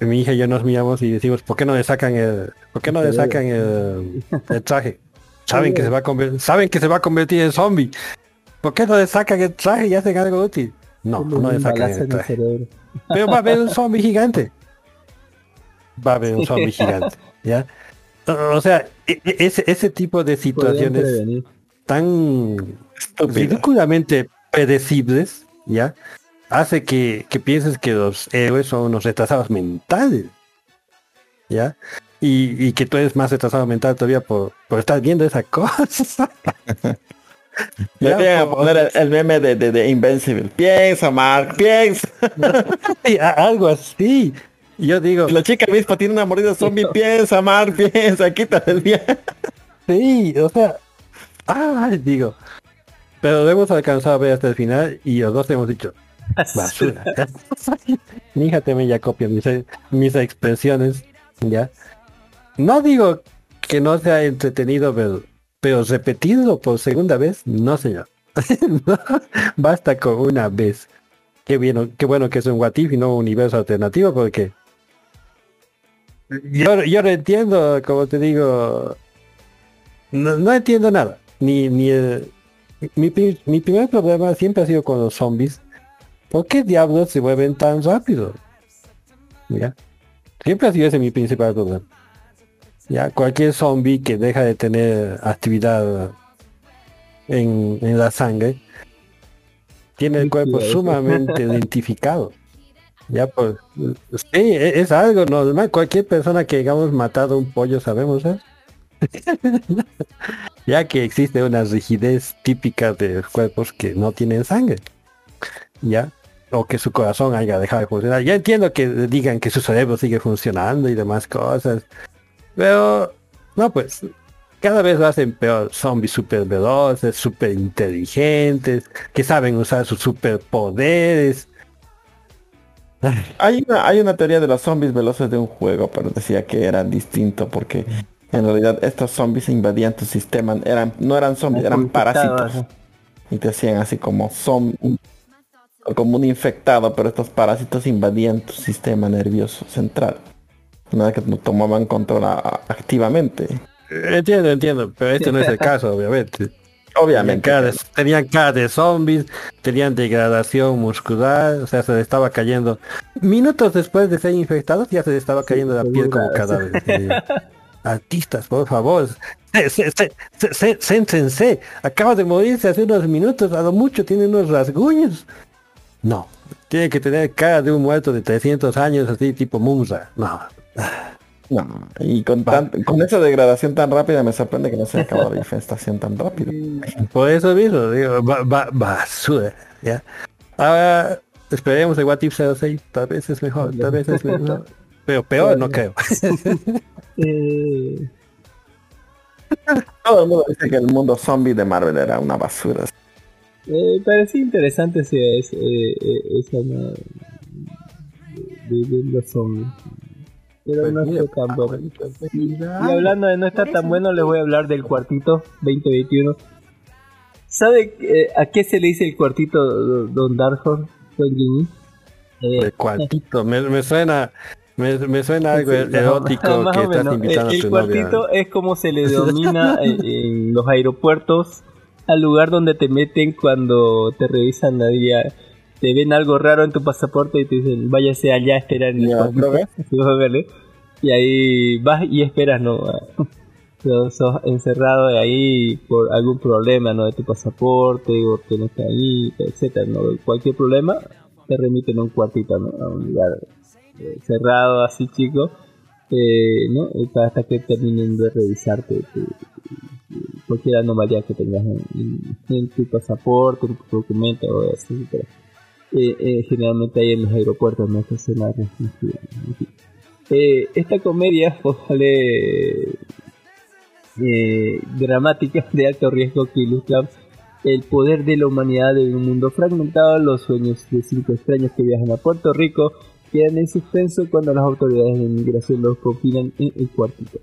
mi hija y yo nos miramos y decimos, ¿por qué no le sacan el, por qué no le sacan el, el traje? Saben que se va a convertir, saben que se va a convertir en zombie. ¿Por qué no le sacan el traje y hacen algo útil? No, no le sacan el traje. Pero va a haber un zombie gigante. Va a haber un zombie gigante. ¿Ya? O sea, e- e- ese, ese tipo de situaciones tan ridículamente predecibles, ¿ya? Hace que, que pienses que los héroes son unos retrasados mentales. ¿Ya? Y, y que tú eres más retrasado mental todavía por, por estar viendo esa cosa. Le vienen a poner el, el meme de, de, de Invincible. Piensa, Mark, piensa. Algo así. Y Yo digo, La chica misma tiene una mordida zombie. Piensa, Mark, piensa. Quítate el bien. sí, o sea, ah, digo. Pero lo hemos alcanzado a ver hasta el final y los dos hemos dicho, basura. Hija también ya copia mis, mis expresiones, ¿ya? No digo que no sea entretenido, pero, pero repetirlo por segunda vez, no señor. Basta con una vez. Qué, bien, qué bueno que es un What If y no un universo alternativo porque yo, yo no entiendo, como te digo, no, entiendo nada. Ni, ni el- mi primer problema siempre ha sido con los zombies. ¿Por qué diablos se mueven tan rápido? ¿Ya? Siempre ha sido ese mi principal problema. Ya, cualquier zombie que deja de tener actividad en, en la sangre tiene el cuerpo sumamente identificado. Ya pues, sí, e- es algo normal. Cualquier persona que digamos matado un pollo sabemos, ¿eh? ya que existe una rigidez típica de los cuerpos que no tienen sangre. Ya. O que su corazón haya dejado de funcionar. Ya entiendo que digan que su cerebro sigue funcionando y demás cosas. Pero, no pues, cada vez lo hacen peor. Zombies super veloces, super inteligentes, que saben usar sus superpoderes. Hay una, hay una teoría de los zombies veloces de un juego, pero decía que era distinto porque en realidad estos zombies invadían tu sistema. Eran, no eran zombies, eran parásitos. Y te hacían así como som como un infectado, pero estos parásitos invadían tu sistema nervioso central. Vez que no tomaban control a- activamente. Entiendo, entiendo, pero este no es el caso, obviamente. Obviamente. Tenían cara, de, tenían cara de zombies, tenían degradación muscular, o sea, se le estaba cayendo. Minutos después de ser infectados ya se le estaba cayendo la piel como cadáver. Y, Artistas, por favor, se- se- se- se- se- céntrense. Acaba de morirse hace unos minutos, a lo mucho tiene unos rasguños. No, tiene que tener cara de un muerto de 300 años, así tipo Mumra. No, No, y con, tan- con esa degradación tan rápida me sorprende que no se haya acabado la infestación tan rápido. Por eso mismo, digo, ba- ba- basura, ¿ya? Ahora, esperemos el What If 06, tal vez es mejor, tal vez es mejor. Pero peor no creo. Eh, Todo el mundo dice que el mundo zombie de Marvel era una basura. eh, parecía interesante ese, ese, eh, eh, esa no, de, de los zombies. Pero no fue tan bueno. Y hablando de no estar tan bueno, les voy a hablar del cuartito 2021. ¿Sabe eh, a qué se le dice el cuartito, do- Don Darkhorn? Don Jimmy? Eh, El cuartito, me, me suena, me, me suena algo Sí, erótico más que estás menos. invitando el, a tu el novia. cuartito es como se le denomina en, en los aeropuertos al lugar donde te meten cuando te revisan la día. Te ven algo raro en tu pasaporte y te dicen, váyase allá a esperar en el Ya, cuartito". ¿lo ves? Sí, óigale. Y ahí vas y esperas, ¿no? Pero sos encerrado ahí por algún problema, ¿no? De tu pasaporte, o que no está ahí, etcétera, ¿no? Cualquier problema, te remiten a un cuartito, ¿no? A un lugar eh, cerrado, así chico. eh, ¿no? Eh, hasta que terminen de revisarte tu- cualquier anomalía que tengas en, en- en tu pasaporte, en tu documento, etc. Eh, eh, generalmente hay en los aeropuertos, no en fin. Eh, esta comedia, ojalá eh, dramática de alto riesgo que ilustra el poder de la humanidad en un mundo fragmentado, los sueños de cinco extraños que viajan a Puerto Rico quedan en suspenso cuando las autoridades de inmigración los confinan en el cuartito.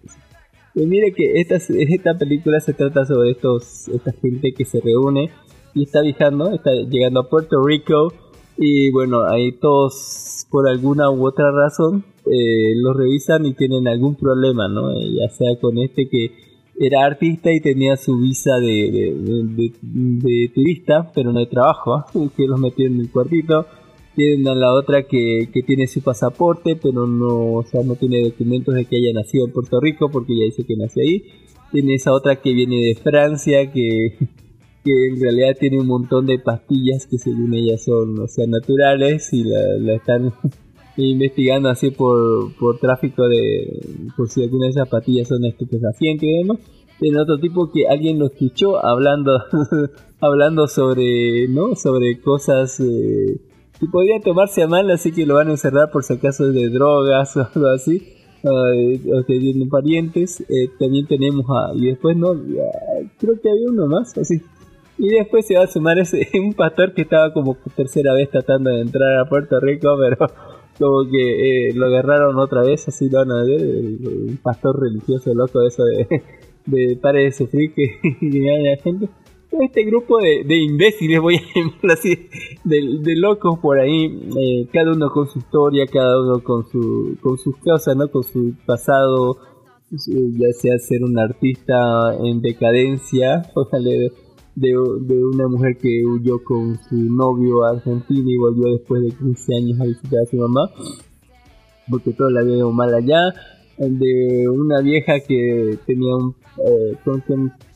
Pues mire que esta, esta película se trata sobre estos, esta gente que se reúne y está viajando, está llegando a Puerto Rico y bueno, ahí todos por alguna u otra razón eh, los revisan y tienen algún problema, ¿no? Eh, ya sea con este que era artista y tenía su visa de, turista, pero no de trabajo, que los metió en el cuartito. Tienen a la otra que, que tiene su pasaporte, pero no, o sea, no tiene documentos de que haya nacido en Puerto Rico, porque ella dice que nació ahí. Tiene esa otra que viene de Francia, que, que en realidad tiene un montón de pastillas que según ella son, o sea, naturales y la, la están investigando así por, por tráfico de, por si alguna de esas pastillas son estupefacientes y demás. Tiene otro tipo que alguien lo escuchó hablando, hablando sobre, ¿no? Sobre cosas eh, que podrían tomarse a mal, así que lo van a encerrar por si acaso de drogas o algo así. eh, o que tienen parientes. Eh, también tenemos a, y después no, creo que había uno más, así. Y después se va a sumar ese, un pastor que estaba como tercera vez tratando de entrar a Puerto Rico, pero como que eh, lo agarraron otra vez, así lo van a ver, el pastor religioso loco eso de, de pare de sufrir que, que haya gente. Este grupo de, de imbéciles, voy a llamarlo así, de, de locos por ahí, eh, cada uno con su historia, cada uno con su con sus cosas, ¿no? Con su pasado, ya sea ser un artista en decadencia, ojalá de, de, una mujer que huyó con su novio a Argentina y volvió después de 15 años a visitar a su mamá, porque todo la veo mal allá, de una vieja que tenía un, eh,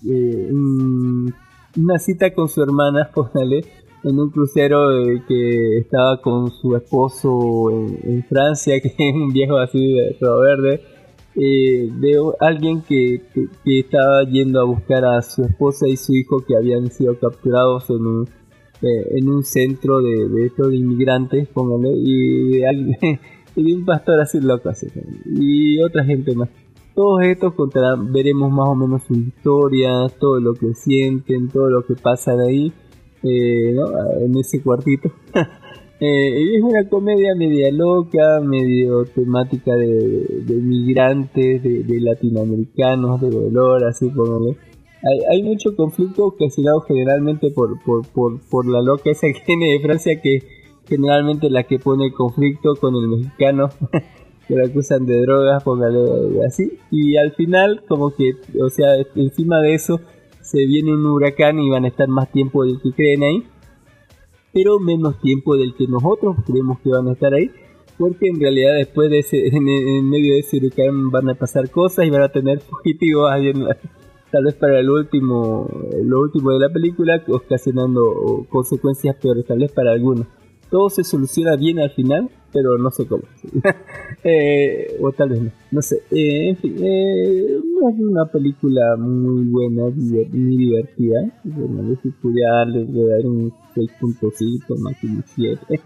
eh, un- una cita con su hermana, en un crucero eh, que estaba con su esposo en, en Francia, que es un viejo así de todo verde, eh, de alguien que, que- estaba yendo a buscar a su esposa y su hijo que habían sido capturados en un, eh, en un centro de, de estos inmigrantes, póngale, y de, alguien- y de un pastor así loco, así, y otra gente más. Todos estos contarán, veremos más o menos su historia, todo lo que sienten, todo lo que pasa de ahí, eh, ¿no? en ese cuartito. Eh, es una comedia media loca, medio temática de, de migrantes, de, de latinoamericanos, de dolor, así como hay, hay mucho conflicto ocasionado generalmente por, por, por, por la loca esa que de Francia que generalmente la que pone conflicto con el mexicano que lo acusan de drogas, póngale así, y al final como que, o sea, encima de eso se viene un huracán y van a estar más tiempo del que creen ahí pero menos tiempo del que nosotros creemos que van a estar ahí, porque en realidad después de ese, en, medio de ese huracán van a pasar cosas y van a tener fugitivos tal vez para el último, lo último de la película, ocasionando consecuencias peores, tal vez para algunos. Todo se soluciona bien al final, pero no sé cómo. Eh, o tal vez no, no sé. Eh, en fin, eh, una película muy buena, muy divertida. Bueno, si pudiera darle, le daré un 6.5, más que un 7.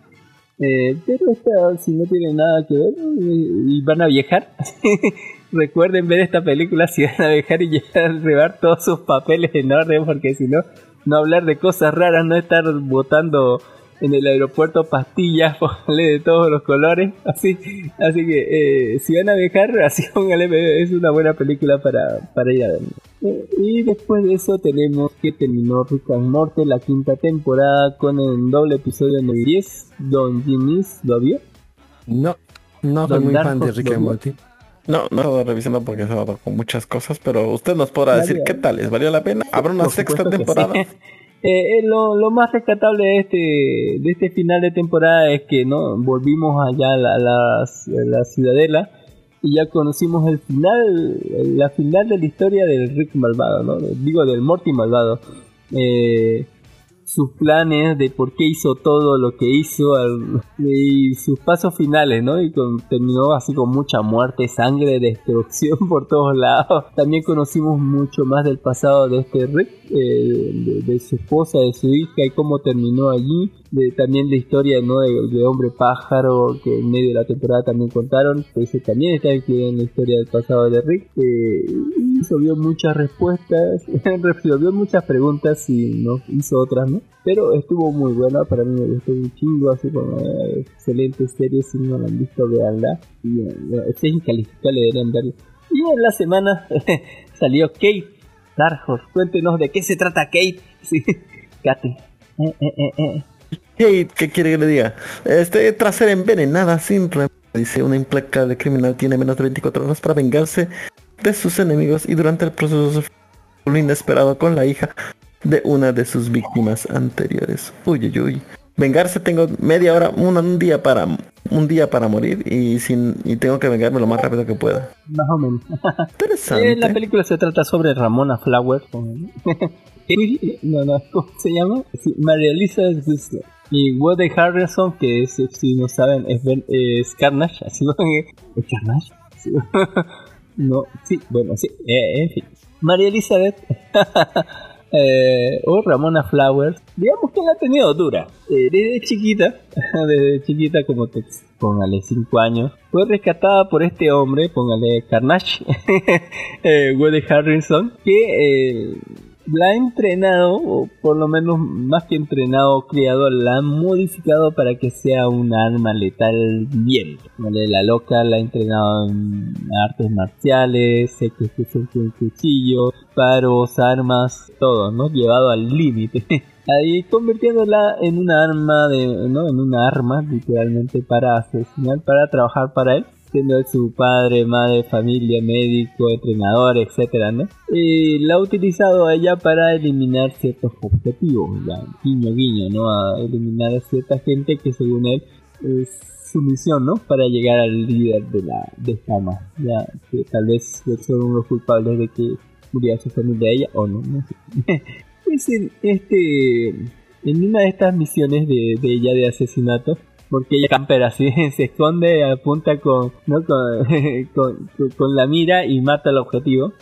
Eh, pero esta, si no tiene nada que ver eh, y van a viajar, recuerden ver esta película si van a viajar y llevar todos sus papeles en orden, porque si no, no hablar de cosas raras, no estar botando en el aeropuerto pastillas, póngale de todos los colores, así, así que eh, si van a viajar, así póngale, es una buena película para, para ir a ver. Eh, y después de eso tenemos que terminó Rick and Morty la quinta temporada con el doble episodio de 10, Don Jimmy's, ¿lo vio? No, no soy muy fan de Rick ¿lo and? Morty. No, no he estado revisando porque he estado con muchas cosas, pero usted nos podrá decir qué tal, ¿les valió la pena? ¿Habrá una Por sexta temporada? sí. Eh, eh, lo, lo más rescatable de este, de este final de temporada es que no volvimos allá a la, a la ciudadela y ya conocimos el final, la final de la historia del Rick malvado, ¿no? Digo del Morty malvado. Eh, sus planes de por qué hizo todo lo que hizo al- y sus pasos finales, ¿no? Y con- terminó así con mucha muerte, sangre, destrucción por todos lados. También conocimos mucho más del pasado de este Rick, eh, de, de su esposa, de su hija y cómo terminó allí. De, también la historia, ¿no? De, hombre pájaro que en medio de la temporada también contaron. que Ese también está incluido en la historia del pasado de Rick. eh, resolvió muchas respuestas, resolvió muchas preguntas y no hizo otras, ¿no? Pero estuvo muy buena, para mí me gustó un chingo, así como eh, excelente serie, si no la han visto, veanla. Y eh, es incalificable, deberían verla. Y en la semana salió Kate Darhor. Cuéntenos de qué se trata Kate. Sí, Kate. Eh, eh, eh, eh. Kate, ¿qué quiere que le diga? Este, tras ser envenenada sin dice una implacable criminal tiene menos de 24 horas para vengarse de sus enemigos y durante el proceso lo inesperado con la hija de una de sus víctimas anteriores. Uy, uy, uy. Vengarse tengo media hora, un, un día para un día para morir y sin y tengo que vengarme lo más rápido que pueda. Más o menos. Interesante. Eh, la película se trata sobre Ramona Flower. con- no, no, ¿cómo se llama? Sí, María Elizabeth Whistler. Y Woody Harrelson, que es, si no saben, es, Ben- es Carnage. Así lo ¿Es Carnage? Sí. no, sí, bueno, sí. eh, en fin. María Elizabeth. eh, o Ramona Flowers. Digamos que la ha tenido dura. Eh, desde chiquita, desde chiquita, como te póngale 5 años, fue rescatada por este hombre, póngale Carnage, eh, Woody Harrison, que la ha entrenado, o por lo menos más que entrenado, criado, la ha modificado para que sea un arma letal bien. ¿vale? La loca la ha entrenado en artes marciales, sé que un cuchillo, paros, armas, todo, ¿no? Llevado al límite. Ahí convirtiéndola en una arma de, ¿no? En una arma literalmente para asesinar, para trabajar para él siendo su padre, madre, familia, médico, entrenador, etcétera, ¿no? Y la ha utilizado a ella para eliminar ciertos objetivos, ya, guiño guiño, ¿no? A eliminar a cierta gente que según él es su misión, ¿no? Para llegar al líder de la de esta mafia, que tal vez son los culpables de que muriera su familia ella o no, no sé. Pues en este en una de estas misiones de, de ella de asesinato porque ella camper así se esconde apunta con, ¿no? con, la mira y mata al objetivo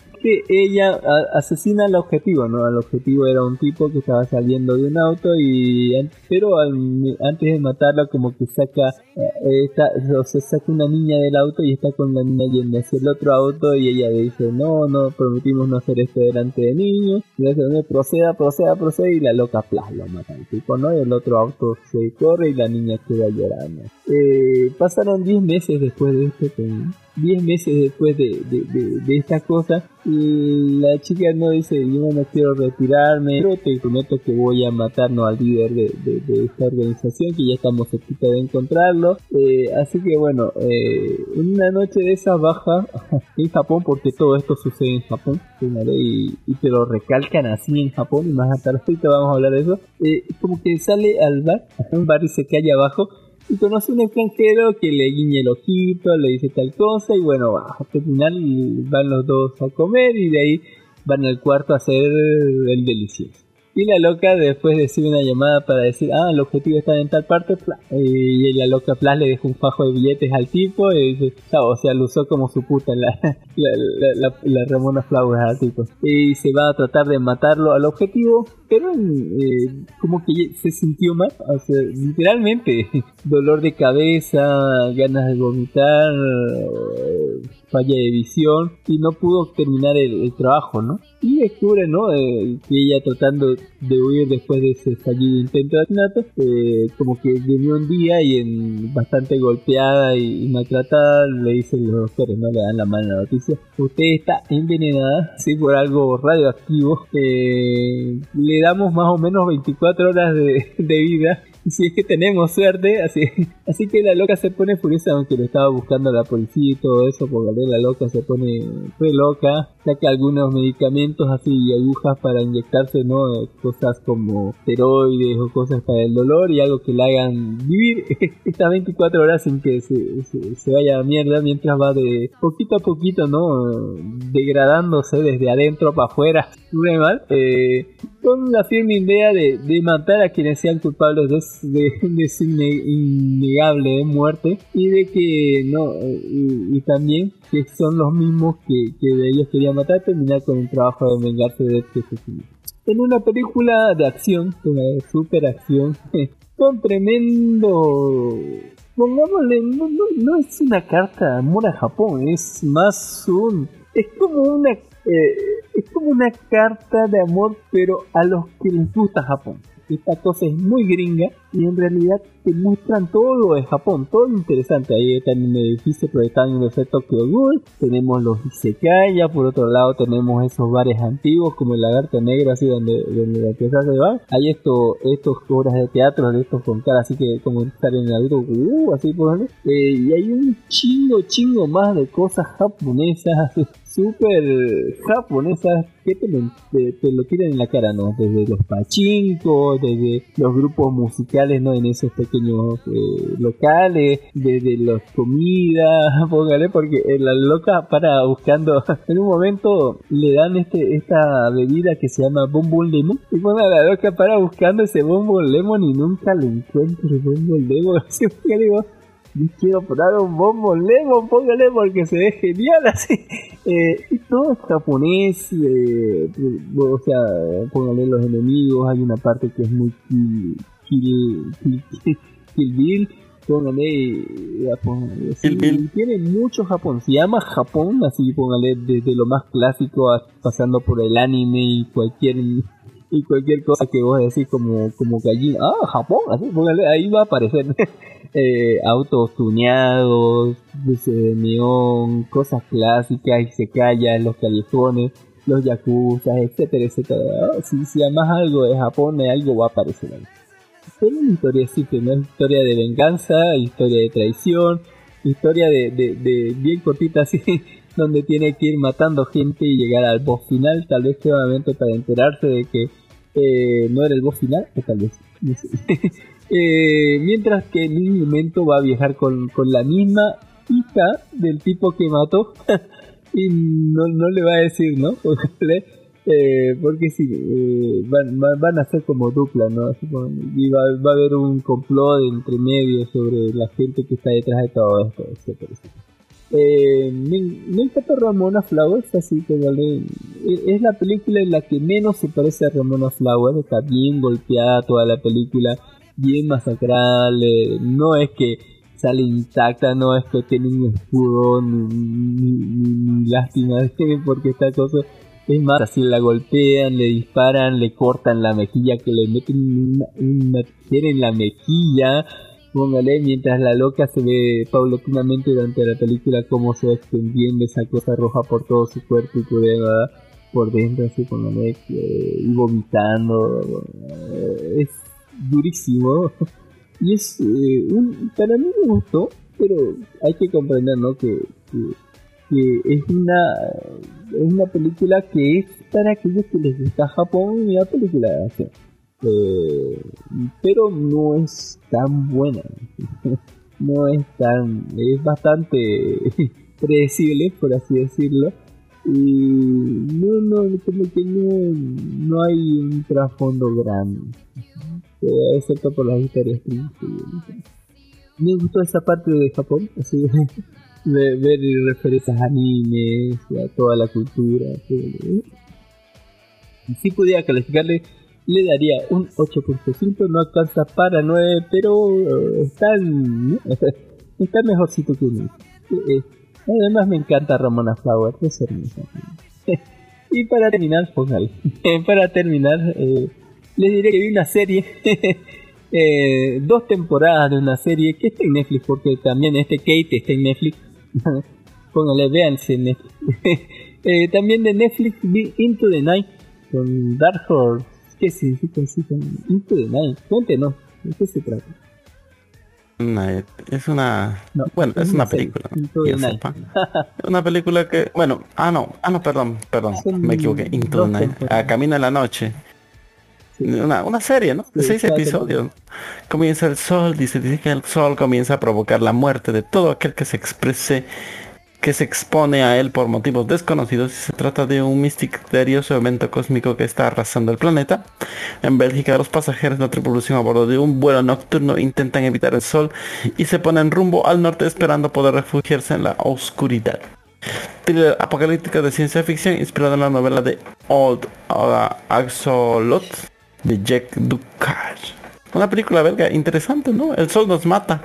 ella asesina al objetivo no al objetivo era un tipo que estaba saliendo de un auto y pero antes de matarla como que saca eh, esta- saca una niña del auto y está con la niña yendo hacia el otro auto y ella le dice no no prometimos no hacer esto delante de niños y le dice "No, proceda proceda proceda y la loca plas lo mata al tipo no y el otro auto se corre y la niña queda llorando. Eh, pasaron 10 meses después de esto que 10 meses después de, de, de, esta cosa la chica no dice yo no quiero retirarme pero te prometo que voy a matarnos al líder de, de, esta organización que ya estamos cerquita de encontrarlo Eh, así que bueno eh, una noche de esa baja en Japón porque todo esto sucede en Japón y, te lo recalcan así en Japón y más hasta ahorita vamos a hablar de eso eh, como que sale al bar un bar y se cae abajo y conoce un extranjero que le guiña el ojito, le dice tal cosa y bueno, al final van los dos a comer y de ahí van al cuarto a hacer el delicioso. Y la loca después recibe una llamada para decir, ah, el objetivo está en tal parte, y la loca Plas le deja un fajo de billetes al tipo y dice, chao, o sea, lo usó como su puta la, la, la, Ramona Flowers al tipo. Y se va a tratar de matarlo al objetivo, pero eh, como que se sintió mal, o sea, literalmente, dolor de cabeza, ganas de vomitar, falla de visión y no pudo terminar el, trabajo, ¿no? Y descubre, ¿no? Eh, que ella tratando de huir después de ese fallido intento de asesinato, eh, como que durmió un día y en bastante golpeada y, maltratada le dicen los doctores, ¿no? Le dan la mala noticia. Usted está envenenada, sí, por algo radioactivo. Eh, le damos más o menos 24 horas de vida. Si es que tenemos suerte, así, así que la loca se pone furiosa, aunque lo estaba buscando la policía y todo eso, porque la loca se pone re loca, saca algunos medicamentos así y agujas para inyectarse, ¿no? Eh, Cosas como esteroides o cosas para el dolor y algo que la hagan vivir estas 24 horas sin que se, se, se vaya a mierda mientras va de poquito a poquito, ¿no? Degradándose desde adentro para afuera, re mal. Eh, con la firme idea de, de matar a quienes sean culpables de, de, de su inne- innegable muerte y de que no y, y también que son los mismos que, que de ellos querían matar terminar con el trabajo de vengarse de este asesino. En una película de acción, una super acción, con tremendo pongámosle, no, no, no es una carta de amor a Japón, es más un, es como una, eh, es como una carta de amor, pero a los que les gusta Japón. Esta cosa es muy gringa y en realidad te muestran todo de Japón, todo interesante. Ahí también me dijiste, están en el Tokyo Ghoul, tenemos los Isekaya, por otro lado tenemos esos bares antiguos como el Lagarto Negro, así donde, donde la empresa se va. Hay esto, estos obras de teatro, de estos con cara así que como estar en el adulto, uh, así por. Eh, y hay un chingo, chingo más de cosas japonesas, súper japonesas que te lo, te, en la cara, ¿no? Desde los pachincos, desde los grupos musicales, ¿no? En esos pequeños eh, locales, desde las comidas, póngale, porque eh, la loca para buscando, en un momento le dan este esta bebida que se llama Bombón Lemon, y a la loca para buscando ese Bombón Lemon y nunca le encuentra el Bombón Lemon, así que digo, yo quiero probar un bombo lemon, póngale porque se ve genial así. Eh, y todo es japonés, o sea, póngale los enemigos, hay una parte que es muy kill, kill, kill, Bill, póngale, sí, Kill Bill. tiene mucho Japón, se llama Japón, así póngale desde lo más clásico a- pasando por el anime y cualquier y cualquier cosa que vos decís como, como gallina, ah, Japón, así, póngale, ahí va a aparecer eh, autos tuneados, de neón, cosas clásicas, y se callan los callejones, los yakuza, etcétera, etcétera. Ah, Si, si además algo de Japón, eh, algo va a aparecer ahí. Una historia simple, ¿no? Historia de venganza, historia de traición, historia de, de, de bien cortita así, donde tiene que ir matando gente y llegar al boss final, tal vez nuevamente para enterarse de que eh, no era el boss final, o tal vez, no sé. Eh, mientras que en un momento va a viajar con, con la misma hija del tipo que mató y no, no le va a decir, ¿no? Eh, porque sí, eh, van, van- a ser como dupla, ¿no? Y va, va a haber un complot entre medio sobre la gente que está detrás de todo esto, etcétera. Eh, me, me encanta Ramona Flowers, así que vale, es es la película en la que menos se parece a Ramona Flowers, está bien golpeada toda la película, bien masacrable, no es que sale intacta, no es que tiene un escudo, ni, ni- ni- ni lástima, porque esta cosa es más, así la golpean, le disparan, le cortan la mejilla, que le meten una, una tijera en la mejilla, póngale, mientras la loca se ve paulatinamente durante la película cómo se va extendiendo esa cosa roja por todo su cuerpo y por, por dentro, así póngale, y vomitando, es durísimo. Y es eh, un, para mí me gustó, pero hay que comprender, ¿no? Que, que, que es una es una película que es para aquellos que les gusta Japón y una película de acción. Eh, pero no es tan buena. no es tan. es bastante predecible, por así decirlo. Y no, no, como que no, no hay un trasfondo grande. Eh, excepto por las historias. Me gustó esa parte de Japón, así ver referencias a animes, y a toda la cultura. todo. Si pudiera calificarle, le daría un 8.5, no alcanza para 9, pero eh, está, está mejorcito que un 8. Eh, Además me encanta Ramona Flower, es hermosa. y para terminar, póngale. para terminar, eh, les diré que vi una serie, eh, dos temporadas de una serie que está en Netflix, porque también este Kate está en Netflix. Póngale, véanse Netflix. Eh, también de Netflix vi Into the Night con Dark Horse. ¿Qué significa así? con Into the Night. Cuéntenos, ¿de qué se trata? Una- es una No, bueno es una película Night. una película que bueno ah no ah no perdón perdón me equivoqué Into the Night. Ah, Camino en la noche. Una, una serie no de Sí, seis episodios. Comienza el sol dice dice que el sol comienza a provocar la muerte de todo aquel que se exprese que se expone a él por motivos desconocidos. Y se trata de un misterioso evento cósmico que está arrasando el planeta. En Bélgica los pasajeros de la tripulación a bordo de un vuelo nocturno intentan evitar el sol y se ponen rumbo al norte esperando poder refugiarse en la oscuridad. Thriller apocalíptica de ciencia ficción inspirada en la novela de Old uh, Axolot de Jack Ducage. Una película belga interesante, ¿no? El sol nos mata.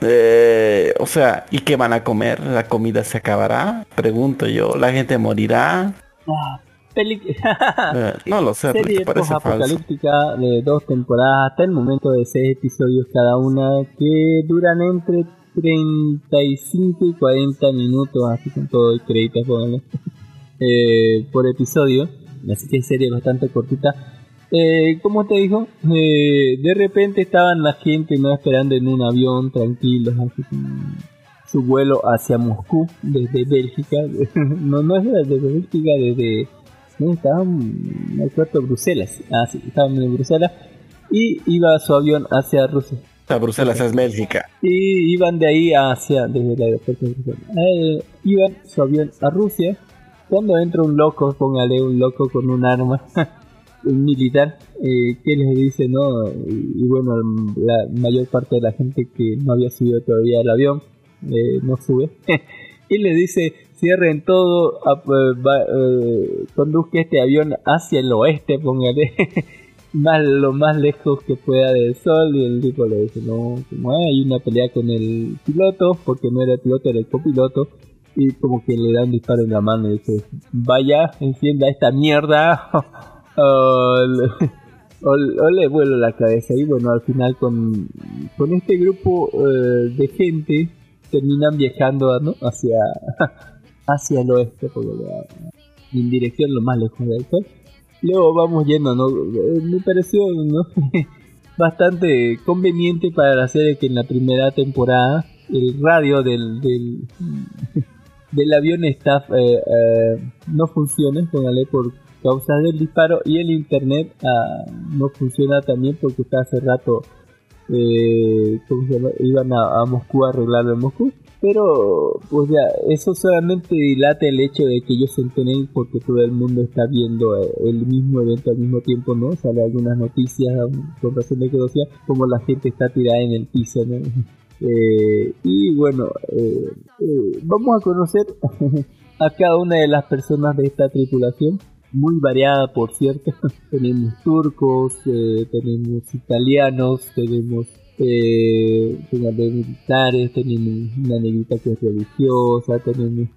Eh, o sea, ¿y qué van a comer? ¿La comida se acabará? Pregunto yo. ¿La gente morirá? Ah, Eh, no lo sé, Serie parece falso. apocalíptica de dos temporadas hasta el momento de seis episodios cada una que duran entre 35 y 40 minutos, así con todo créditos pónganle, eh, por episodio. Así que es serie bastante cortita. Eh, como te dijo, eh, de repente estaban la gente no esperando en un avión tranquilos, así su vuelo hacia Moscú desde Bélgica. no, no es desde Bélgica, desde no, estaban en el puerto de Bruselas. Ah, sí, estaban en Bruselas. Y iba su avión hacia Rusia. Sea, Bruselas es Bélgica. Y iban de ahí hacia, desde el aeropuerto de Bruselas. Eh, iban su avión a Rusia. Cuando entra un loco, póngale un loco con un arma, militar, eh, que les dice, ¿no? Y, y bueno, la mayor parte de la gente que no había subido todavía al avión, eh, no sube. y le dice, cierren todo, ap- eh, va- eh, conduzca este avión hacia el oeste, póngale. más lo más lejos que pueda del sol y el tipo le dice no como "Ah, hay una pelea con el piloto porque no era el piloto era el copiloto y como que le da un disparo en la mano y dice vaya encienda esta mierda o, le, vuelo la cabeza y bueno al final con, con este grupo eh, de gente terminan viajando ¿no? hacia hacia el oeste porque en dirección lo más lejos del sol Luego vamos yendo, ¿no? Eh, Me pareció, ¿no? Bastante conveniente para la serie que en la primera temporada el radio del, del, del avión está, eh, eh, no funciona, póngale por causas del disparo y el internet ah, no funciona también porque está hace rato eh, iban a, Moscú a arreglarlo en Moscú pero pues ya eso solamente dilata el hecho de que ellos se enteren porque todo el mundo está viendo eh, el mismo evento al mismo tiempo no sale algunas noticias um, con razón de que como la gente está tirada en el piso no Eh, y bueno eh, eh, vamos a conocer a cada una de las personas de esta tripulación muy variada por cierto tenemos turcos eh, tenemos italianos tenemos eh, militares tenemos una negrita que es religiosa tenemos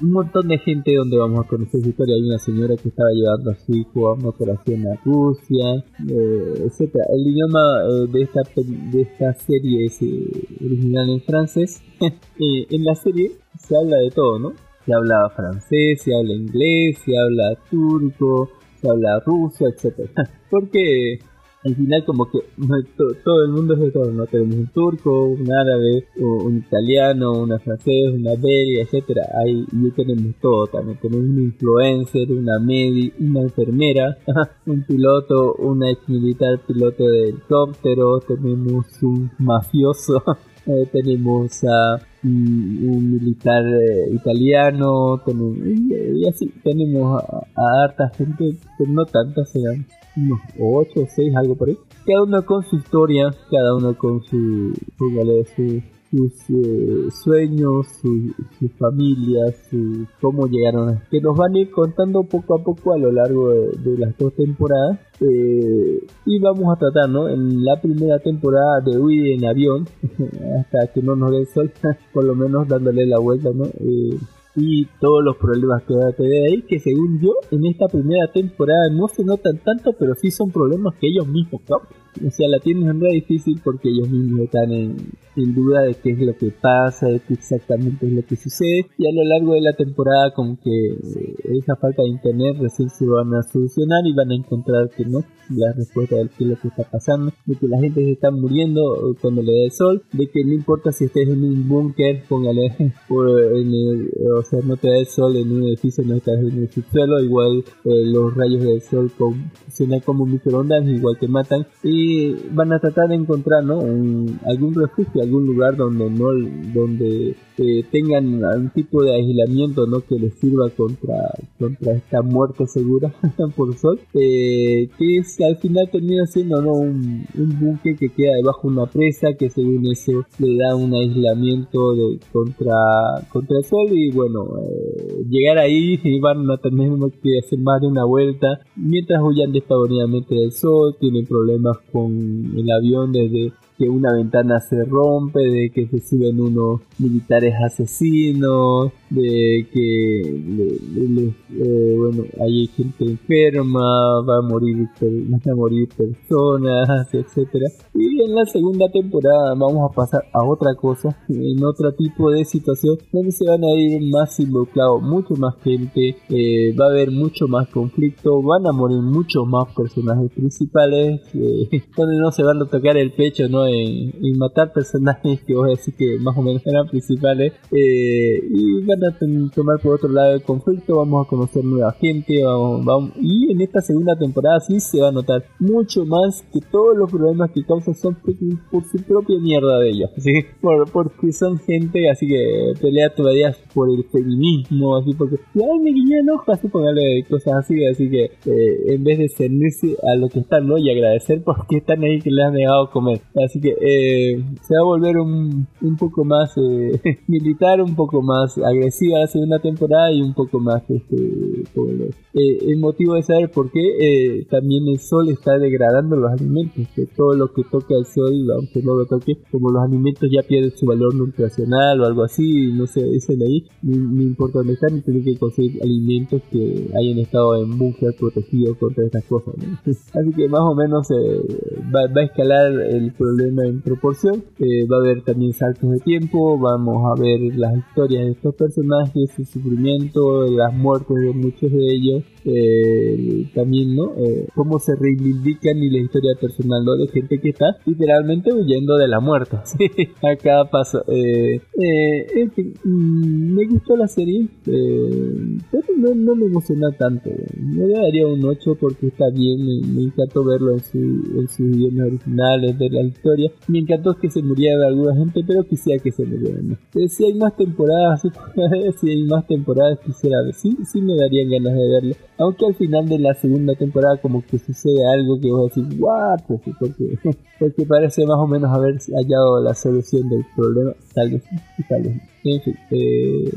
un montón de gente donde vamos a conocer su historia. Hay una señora que estaba llevando a su hijo a una operación a Rusia, eh, etcétera. El idioma eh, de esta de esta serie es eh, original en francés. En la serie se habla de todo, ¿no? Se habla francés, se habla inglés, se habla turco, se habla ruso, etcétera. Porque al final como que todo el mundo es de todo, ¿no? Tenemos un turco, un árabe, un italiano, una francés, una belga, etcétera. Ahí y tenemos todo también. Tenemos un influencer, una medi, una enfermera, un piloto, una ex militar piloto de helicóptero, tenemos un mafioso, eh, tenemos a un, un militar eh, italiano, tenemos, y, así tenemos a, a harta gente, pero no tantas, serán unos 8 o 6, algo por ahí. Cada uno con su historia, cada uno con su, su- sus eh, sueños, su, sus familias, su, cómo llegaron. Que nos van a ir contando poco a poco a lo largo de, de las dos temporadas. Eh, y vamos a tratar, ¿no? En la primera temporada de huir en avión, hasta que no nos dé sol, por lo menos dándole la vuelta, ¿no? Eh, y todos los problemas que va a tener ahí, que según yo, en esta primera temporada no se notan tanto, pero sí son problemas que ellos mismos causan. O sea, la tienen en realidad difícil porque ellos mismos están en, duda de qué es lo que pasa, de qué exactamente es lo que sucede. Y a lo largo de la temporada, como que esa falta de internet recién se van a solucionar y van a encontrar que no, la respuesta de qué es lo que está pasando, de que la gente se está muriendo eh, cuando le da el sol, de que no importa si estés en un búnker, póngale, o sea, no te da el sol en un edificio, no estás en el subsuelo, igual eh, los rayos del sol con- funcionan como microondas, igual te matan. Y van a tratar de encontrar ¿no? un- algún refugio, algún lugar donde no donde eh, tengan algún tipo de aislamiento ¿no? que les sirva contra, contra esta muerte segura por sol, eh, que es, al final termina siendo ¿no? un, buque que queda debajo de una presa que según eso le da un aislamiento de, contra, contra el sol y bueno, eh, llegar ahí y van a tener que hacer más de una vuelta mientras huyan despavorridamente del sol, tienen problemas con el avión desde que una ventana se rompe, de que se suben unos militares asesinos, de que le- le- eh, bueno hay gente enferma, va a morir van a morir personas, etcétera. Y en la segunda temporada vamos a pasar a otra cosa, en otro tipo de situación donde se van a ir más involucrados, mucho más gente, eh, va a haber mucho más conflicto, van a morir muchos más personajes principales, eh, donde no se van a tocar el pecho, ¿no? En matar personajes que vos decís que más o menos eran principales, eh, y van a ten- tomar por otro lado el conflicto, vamos a conocer nueva gente, vamos, vamos, y en esta segunda temporada sí se va a notar mucho más que todos los problemas que causan son por, su propia mierda de ellos, ¿sí? por, porque son gente así que pelea todavía por el feminismo, así porque, ay, me guiñó el ojo, así ponerle cosas así, así que eh, en vez de cernirse a lo que están, ¿no? Y agradecer porque están ahí que les han negado comer. Así que eh, se va a volver un, un poco más eh, militar, un poco más agresiva la segunda temporada y un poco más este, eh, el motivo de saber por qué eh, también el sol está degradando los alimentos, que todo lo que toca el sol, aunque no lo toque, como los alimentos ya pierden su valor nutricional o algo así, no sé, dicen ahí, no importa dónde están, tienen que conseguir alimentos que hayan estado en búnker protegidos contra estas cosas. ¿no? Así que más o menos eh, va, va a escalar el problema en proporción, eh, va a haber también saltos de tiempo, vamos a ver las historias de estos personajes, su sufrimiento, las muertes de muchos de ellos, eh, también, ¿no? Eh, cómo se reivindican y la historia personal, ¿no? De gente que está literalmente huyendo de la muerte, ¿sí? a cada paso. Eh, eh, en fin, mm, me gustó la serie, eh, pero no, no me emociona tanto. Me daría un 8 porque está bien, me, me encantó verlo en, su, en sus idiomas originales, de la historia. Me encantó que se muriera alguna gente, pero quisiera que se murieran. ¿no? Eh, si hay más temporadas, si hay más temporadas quisiera ver, sí, sí me darían ganas de verlo. Aunque al final de la segunda temporada como que sucede algo que vos decís, what, porque, porque parece más o menos haber hallado la solución del problema, tal vez, tal vez. En fin, eh,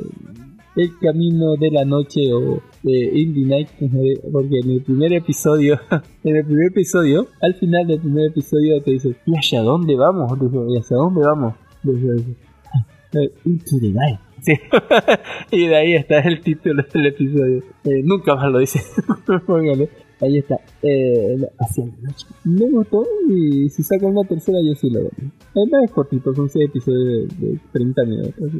el camino de la noche o de Indie Night, eh, porque en el primer episodio, en el primer episodio, al final del primer episodio te dice, ¿y hacia dónde vamos? ¿y hacia dónde vamos? Eh, Into the Night. Sí. y de ahí está el título del episodio. Eh, nunca más lo dice. Póngale. Ahí está. Eh, la. Me gustó y si sacan una tercera yo sí lo veo. Además es cortito, son 6 episodios de, de 30 minutos.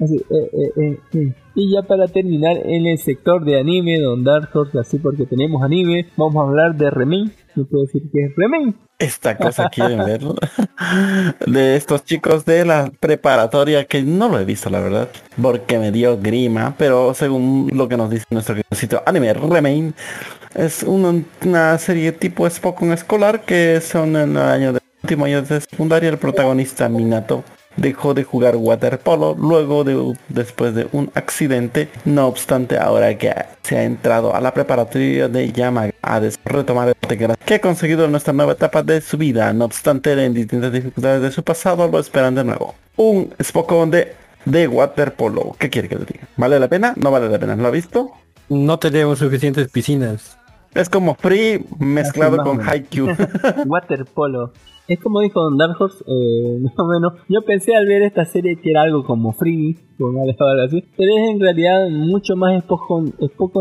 Así, eh, eh, eh, eh. Y ya para terminar, en el sector de anime, Don Dark Horse, así porque tenemos anime, vamos a hablar de Remen. No puedo decir que es Remen. Esta cosa quieren ver de estos chicos de la preparatoria que no lo he visto la verdad porque me dio grima pero según lo que nos dice nuestro sitio anime Remain es un- una serie tipo Spokon escolar que son en el año de último año de secundaria el protagonista Minato dejó de jugar waterpolo luego de después de un accidente. No obstante, ahora que se ha entrado a la preparatoria de Yamaga a retomar el que ha conseguido en nuestra nueva etapa de su vida. No obstante, en distintas dificultades de su pasado lo esperan de nuevo. Un Spokon de de waterpolo. ¿Qué quiere que le diga? ¿Vale la pena? No vale la pena. ¿Lo ha visto? No tenemos suficientes piscinas. Es como Free mezclado con. Haikyuu. Waterpolo. Es como dijo Don Dark Horse, eh, más o menos. Yo pensé al ver esta serie que era algo como Free, como algo así, pero es en realidad mucho más Spokon,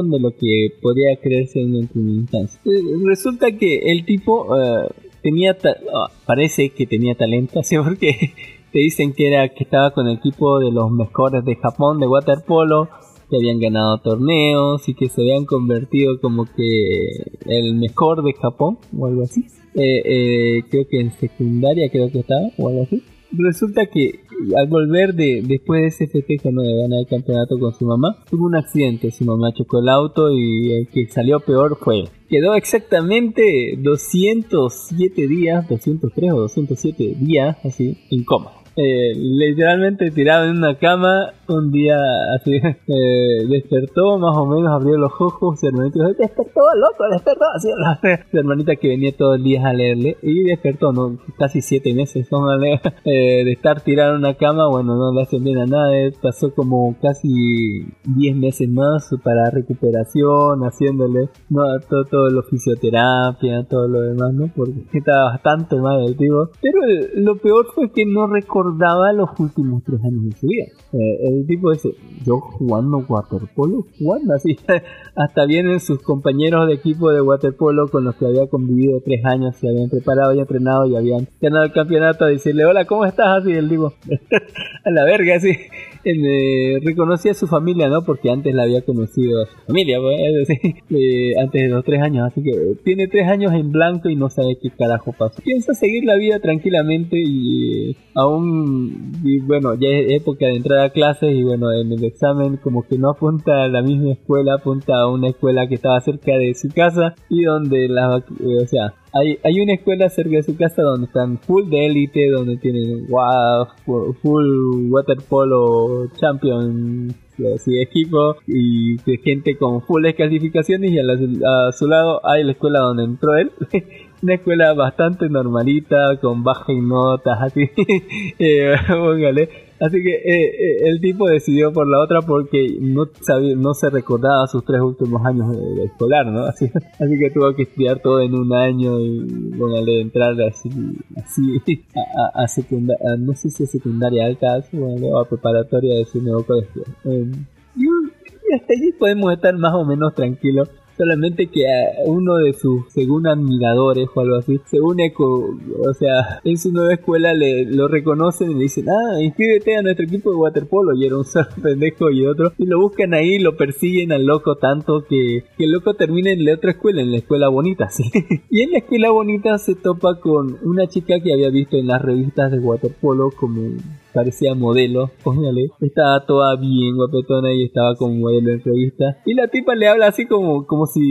de lo que podría creerse en primera instancia. Eh, resulta que el tipo eh, tenía, ta- ah, parece que tenía talento, así porque te dicen que era que estaba con el equipo de los mejores de Japón de waterpolo que habían ganado torneos y que se habían convertido como que el mejor de Japón o algo así. Eh, eh, creo que en secundaria creo que estaba o algo así. Resulta que al volver de después de ese festejo ¿no? de ganar el campeonato con su mamá, tuvo un accidente. Su mamá chocó el auto y el que salió peor fue él. Quedó exactamente 207 días, 203 o 207 días así en coma. Eh, literalmente tirado en una cama, un día así, eh, despertó, más o menos abrió los ojos, su hermanita dijo, despertó, loco, despertó, así, su hermanita que venía todos los días a leerle, y despertó, ¿no? casi siete meses leer, eh, de estar tirado en una cama, bueno, no le hacen bien a nadie, pasó como casi 10 meses más para recuperación, haciéndole no, todo, todo lo fisioterapia, todo lo demás, ¿no? Porque estaba bastante mal el tipo, pero lo peor fue que no recordaba los últimos tres años de su vida. Eh, el tipo dice, yo jugando waterpolo, jugando así, hasta vienen sus compañeros de equipo de waterpolo con los que había convivido tres años, se habían preparado y entrenado y habían ganado el campeonato a decirle, hola, ¿cómo estás? Así el tipo, a la verga, así. Eh, reconocía a su familia, ¿no? Porque antes la había conocido familia, pues, eh, antes de los tres años. Así que tiene tres años en blanco y no sabe qué carajo pasó. Piensa seguir la vida tranquilamente y eh, aún, bueno, ya es época de entrar a clases y bueno, en el examen como que no apunta a la misma escuela, apunta a una escuela que estaba cerca de su casa y donde la, eh, o sea, hay, hay una escuela cerca de su casa donde están full de élite, donde tienen wow, full waterpolo champion así, equipo y de gente con full calificaciones y a, su lado hay la escuela donde entró él. Una escuela bastante normalita, con bajas notas, así. eh, póngale. Así que eh, eh, el tipo decidió por la otra porque no sabía, no se recordaba sus tres últimos años de, escolar, ¿no? Así, así que tuvo que estudiar todo en un año y póngale entrar así, así a, a, a secundaria, no sé si es secundaria alta, póngale, o a preparatoria de su nuevo colegio. Eh, y hasta allí podemos estar más o menos tranquilos. Solamente que uno de sus, según admiradores o algo así, se une con, o sea, en su nueva escuela le lo reconocen y le dicen, ah, inscríbete a nuestro equipo de waterpolo. Y era un solo pendejo y otro. Y lo buscan ahí lo persiguen al loco tanto que, que el loco termina en la otra escuela, en la escuela bonita, sí. y en la escuela bonita se topa con una chica que había visto en las revistas de waterpolo como parecía modelo, póngale, estaba toda bien guapetona y estaba como modelo en revista. Y la tipa le habla así como, como si,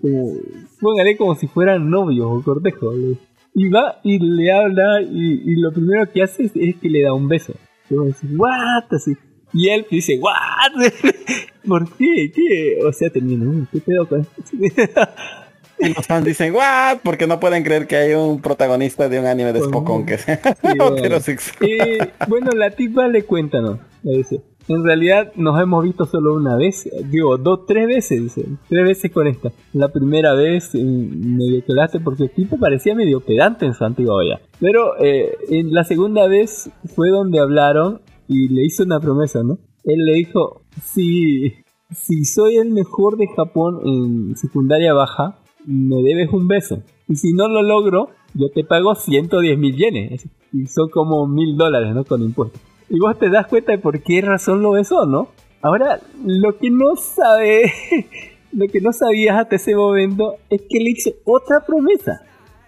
como, póngale como si fueran novios o cortejos. le- Y va y le habla y, y lo primero que hace es, es que le da un beso. Y vos decís, what? Así. Y él dice, what? ¿Por qué? ¿Qué? O sea, "Mm, ¿qué pedo con esto?" Y los fans dicen, ¿what? Porque no pueden creer que hay un protagonista de un anime de Spokon que sea bueno. heterosexual. Eh, bueno, la tipa le cuenta, ¿no? Le dice, en realidad nos hemos visto solo una vez, digo, dos, tres veces, dice, tres veces con esta. La primera vez eh, medio quedaste porque el tipo parecía medio pedante en su antigua olla. Pero eh, en la segunda vez fue donde hablaron y le hizo una promesa, ¿no? Él le dijo, si, si soy el mejor de Japón en secundaria baja, me debes un beso. Y si no lo logro, yo te pago 110 mil yenes. Y son como mil dólares, ¿no? Con impuestos. Y vos te das cuenta de por qué razón lo besó, ¿no? Ahora, lo que no sabe, lo que no sabías hasta ese momento es que le hizo otra promesa.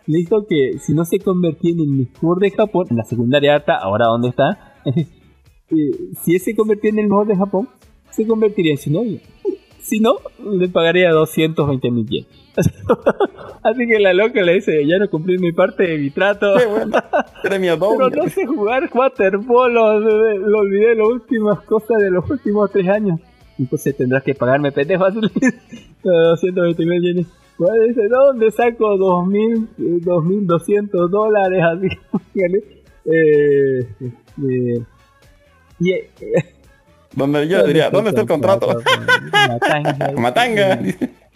Le dijo que si no se convertía en el mejor de Japón, en la secundaria alta, ahora dónde está, eh, si se convertía en el mejor de Japón, se convertiría en su. Si no, le pagaría 220 mil yenes. Así que la loca le dice, ya no cumplí mi parte de mi trato. Premio Pero doble. no sé jugar waterpolo, lo olvidé las últimas cosas de los últimos tres años. Entonces tendrás que pagarme pendejo así, 220 mil yenes. Pues dice, ¿dónde saco 2000, eh, 2200 dólares? Así, eh, eh, y, eh, Donde yo diría, ¿dónde está el contrato? Matanga. Matanga.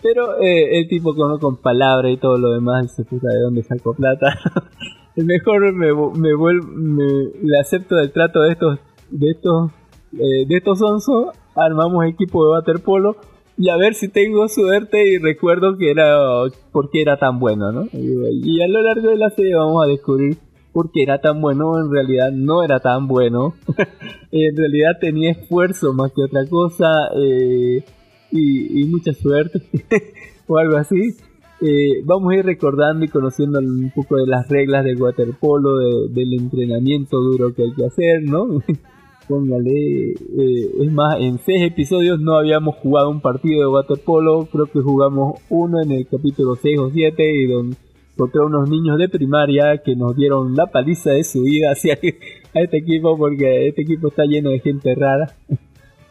Pero eh, el tipo con, con palabra y todo lo demás se puta de dónde saco plata. Mejor me, me vuelvo, me, le acepto el trato de estos, de estos, eh, de estos onzos, armamos equipo de waterpolo y a ver si tengo suerte y recuerdo que era, por qué era tan bueno, ¿no? Y, y a lo largo de la serie vamos a descubrir por qué era tan bueno, en realidad no era tan bueno, en realidad tenía esfuerzo más que otra cosa, eh, y, y mucha suerte o algo así eh, vamos a ir recordando y conociendo un poco de las reglas del waterpolo, de- del entrenamiento duro que hay que hacer, ¿no? Póngale, eh, es más, en seis episodios no habíamos jugado un partido de waterpolo, creo que jugamos uno en el capítulo 6 o 7 y don, contra unos niños de primaria que nos dieron la paliza de su vida hacia a este equipo porque este equipo está lleno de gente rara.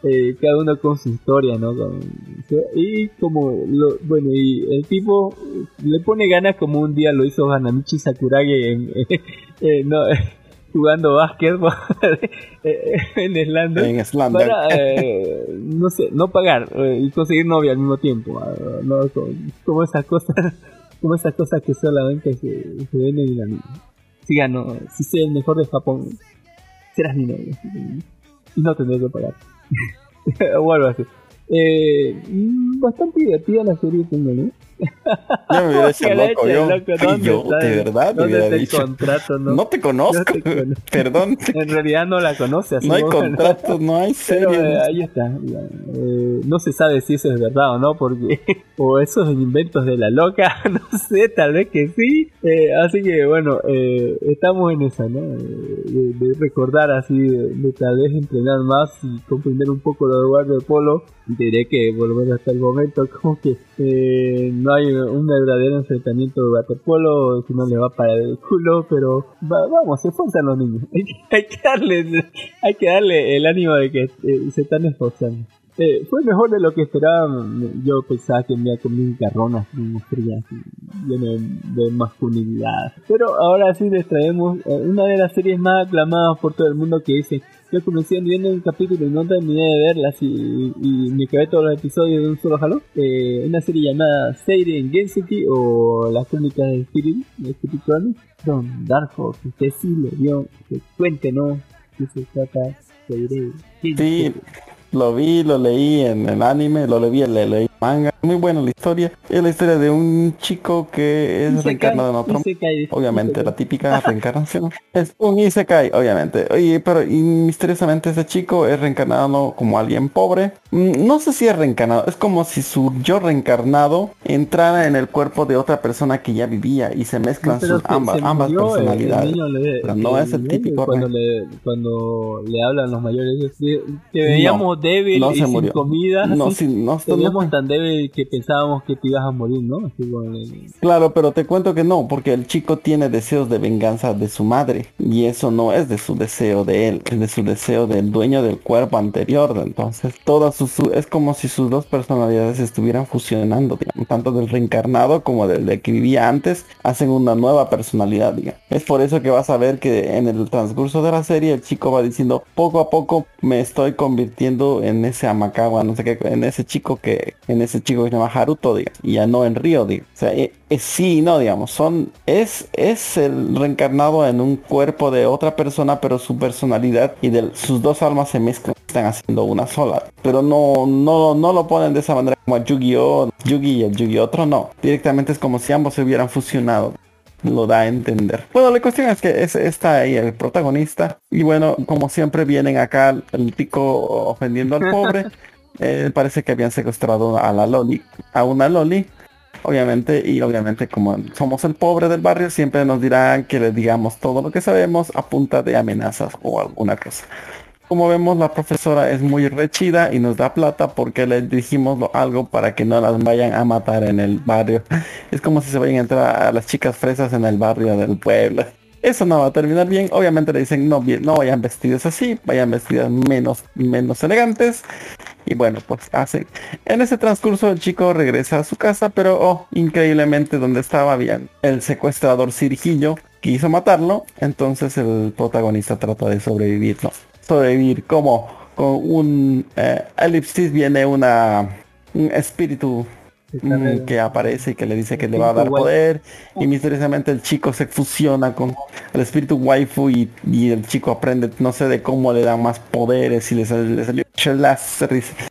Eh, cada uno con su historia, ¿no? Con- y como, lo, bueno, y el tipo le pone ganas como un día lo hizo Hanamichi Sakuragi en, eh, no, jugando básquetbol eh, en Slander. En. Para, eh, no sé, no pagar y conseguir novia al mismo tiempo. ah, ¿no? Como, como esas cosas, como esas cosas que solamente se, ven en el anime. Si gano, si soy el mejor de Japón, serás mi novia. Y no tendré que pagar. o algo así. Eh, mm, bastante divertida la serie, tengo, ¿no? Ya me hubiera hecho loco yo. loco, Ay, ¿dónde yo, de verdad, me hubiera dicho. contrato, no? No te conozco. No te conozco. Perdón. En realidad no la conoce, así No hay contratos, no hay serie. eh, ahí está. Eh, no se sabe si eso es verdad o no, porque o esos inventos de la loca, no sé, tal vez que sí. Eh, así que bueno, eh, estamos en esa, ¿no? Eh, de, de recordar así, de, de tal vez entrenar más y comprender un poco lo de guardia de polo. Diré que volver hasta el momento como que eh, no hay un verdadero enfrentamiento de waterpolo, si no le va para el culo, pero va- vamos, se esfuerzan los niños. Hay que, darle, hay que darle el ánimo de que eh, se están esforzando. Eh, fue mejor de lo que esperaba. Yo pensaba que me iba a comer estrella así, lleno de, masculinidad. Pero ahora sí les traemos eh, una de las series más aclamadas por todo el mundo que dice yo comencé viendo un capítulo y no terminé de verlas y, y me quedé todos los episodios de un solo jalón. Eh, una serie llamada Seiren Genseki o las crónicas de Spirit, de Spirit Chronicles. Don Dark Horse, usted sí lo vio, que cuéntenos qué se trata Seiren Sí, lo vi, lo leí en el anime, lo leí, le leí manga. Muy buena la historia. Es la historia de un chico que es reencarnado en otro. Isekai. Obviamente, la típica reencarnación. Es un Isekai, obviamente. Oye, pero y misteriosamente ese chico es reencarnado como alguien pobre. Mm, No sé si es reencarnado, es como si su yo reencarnado entrara en el cuerpo de otra persona que ya vivía y se mezclan Pero sus ambas, ambas personalidades. niño le- Pero no es el típico cuando le, cuando le hablan los mayores que, que veíamos débil no y se sin murió. comida No, sí, no, te no- tan débil pensábamos que te ibas a morir Claro, pero te cuento que no, porque el chico tiene deseos de venganza de su madre y eso no es de su deseo de él, es de su deseo del dueño del cuerpo anterior. Entonces, toda su, su- es como si sus dos personalidades estuvieran fusionando, tanto del reencarnado como del de que vivía antes, hacen una nueva personalidad. Es por eso que vas a ver que en el transcurso de la serie el chico va diciendo, poco a poco me estoy convirtiendo en ese Amakawa, no sé qué, en ese chico que, en ese chico se llama Haruto, digamos, y ya no en Río, digamos. O sea, eh, eh, sí, no, digamos, son, es, es el reencarnado en un cuerpo de otra persona, pero su personalidad y de sus dos almas se mezclan, están haciendo una sola. Pero no, no, no lo ponen de esa manera como a Yu-Gi-Oh, Yugi y el Yu-Gi otro, no. Directamente es como si ambos se hubieran fusionado lo da a entender. Bueno, la cuestión es que es, está ahí el protagonista y bueno, como siempre vienen acá el pico ofendiendo al pobre. Eh, parece que habían secuestrado a la Loli, a una Loli. Obviamente, y obviamente como somos el pobre del barrio, siempre nos dirán que les digamos todo lo que sabemos a punta de amenazas o alguna cosa. Como vemos, la profesora es muy rechida y nos da plata porque le dijimos algo para que no las vayan a matar en el barrio. Es como si se vayan a entrar a las chicas fresas en el barrio del pueblo. Eso no va a terminar bien. Obviamente le dicen no, no vayan vestidos así, vayan vestidas menos, menos elegantes. Y bueno, pues hacen. En ese transcurso el chico regresa a su casa, pero oh, increíblemente donde estaba bien el secuestrador Cirgillo quiso matarlo. Entonces el protagonista trata de sobrevivir, ¿no? Sobrevivir como con un eh, elipsis viene una un espíritu mm, que aparece y que le dice que le va a dar poder. Y misteriosamente el chico se fusiona con el espíritu waifu y, y el chico aprende no sé de cómo le dan más poderes y le sale, le salió.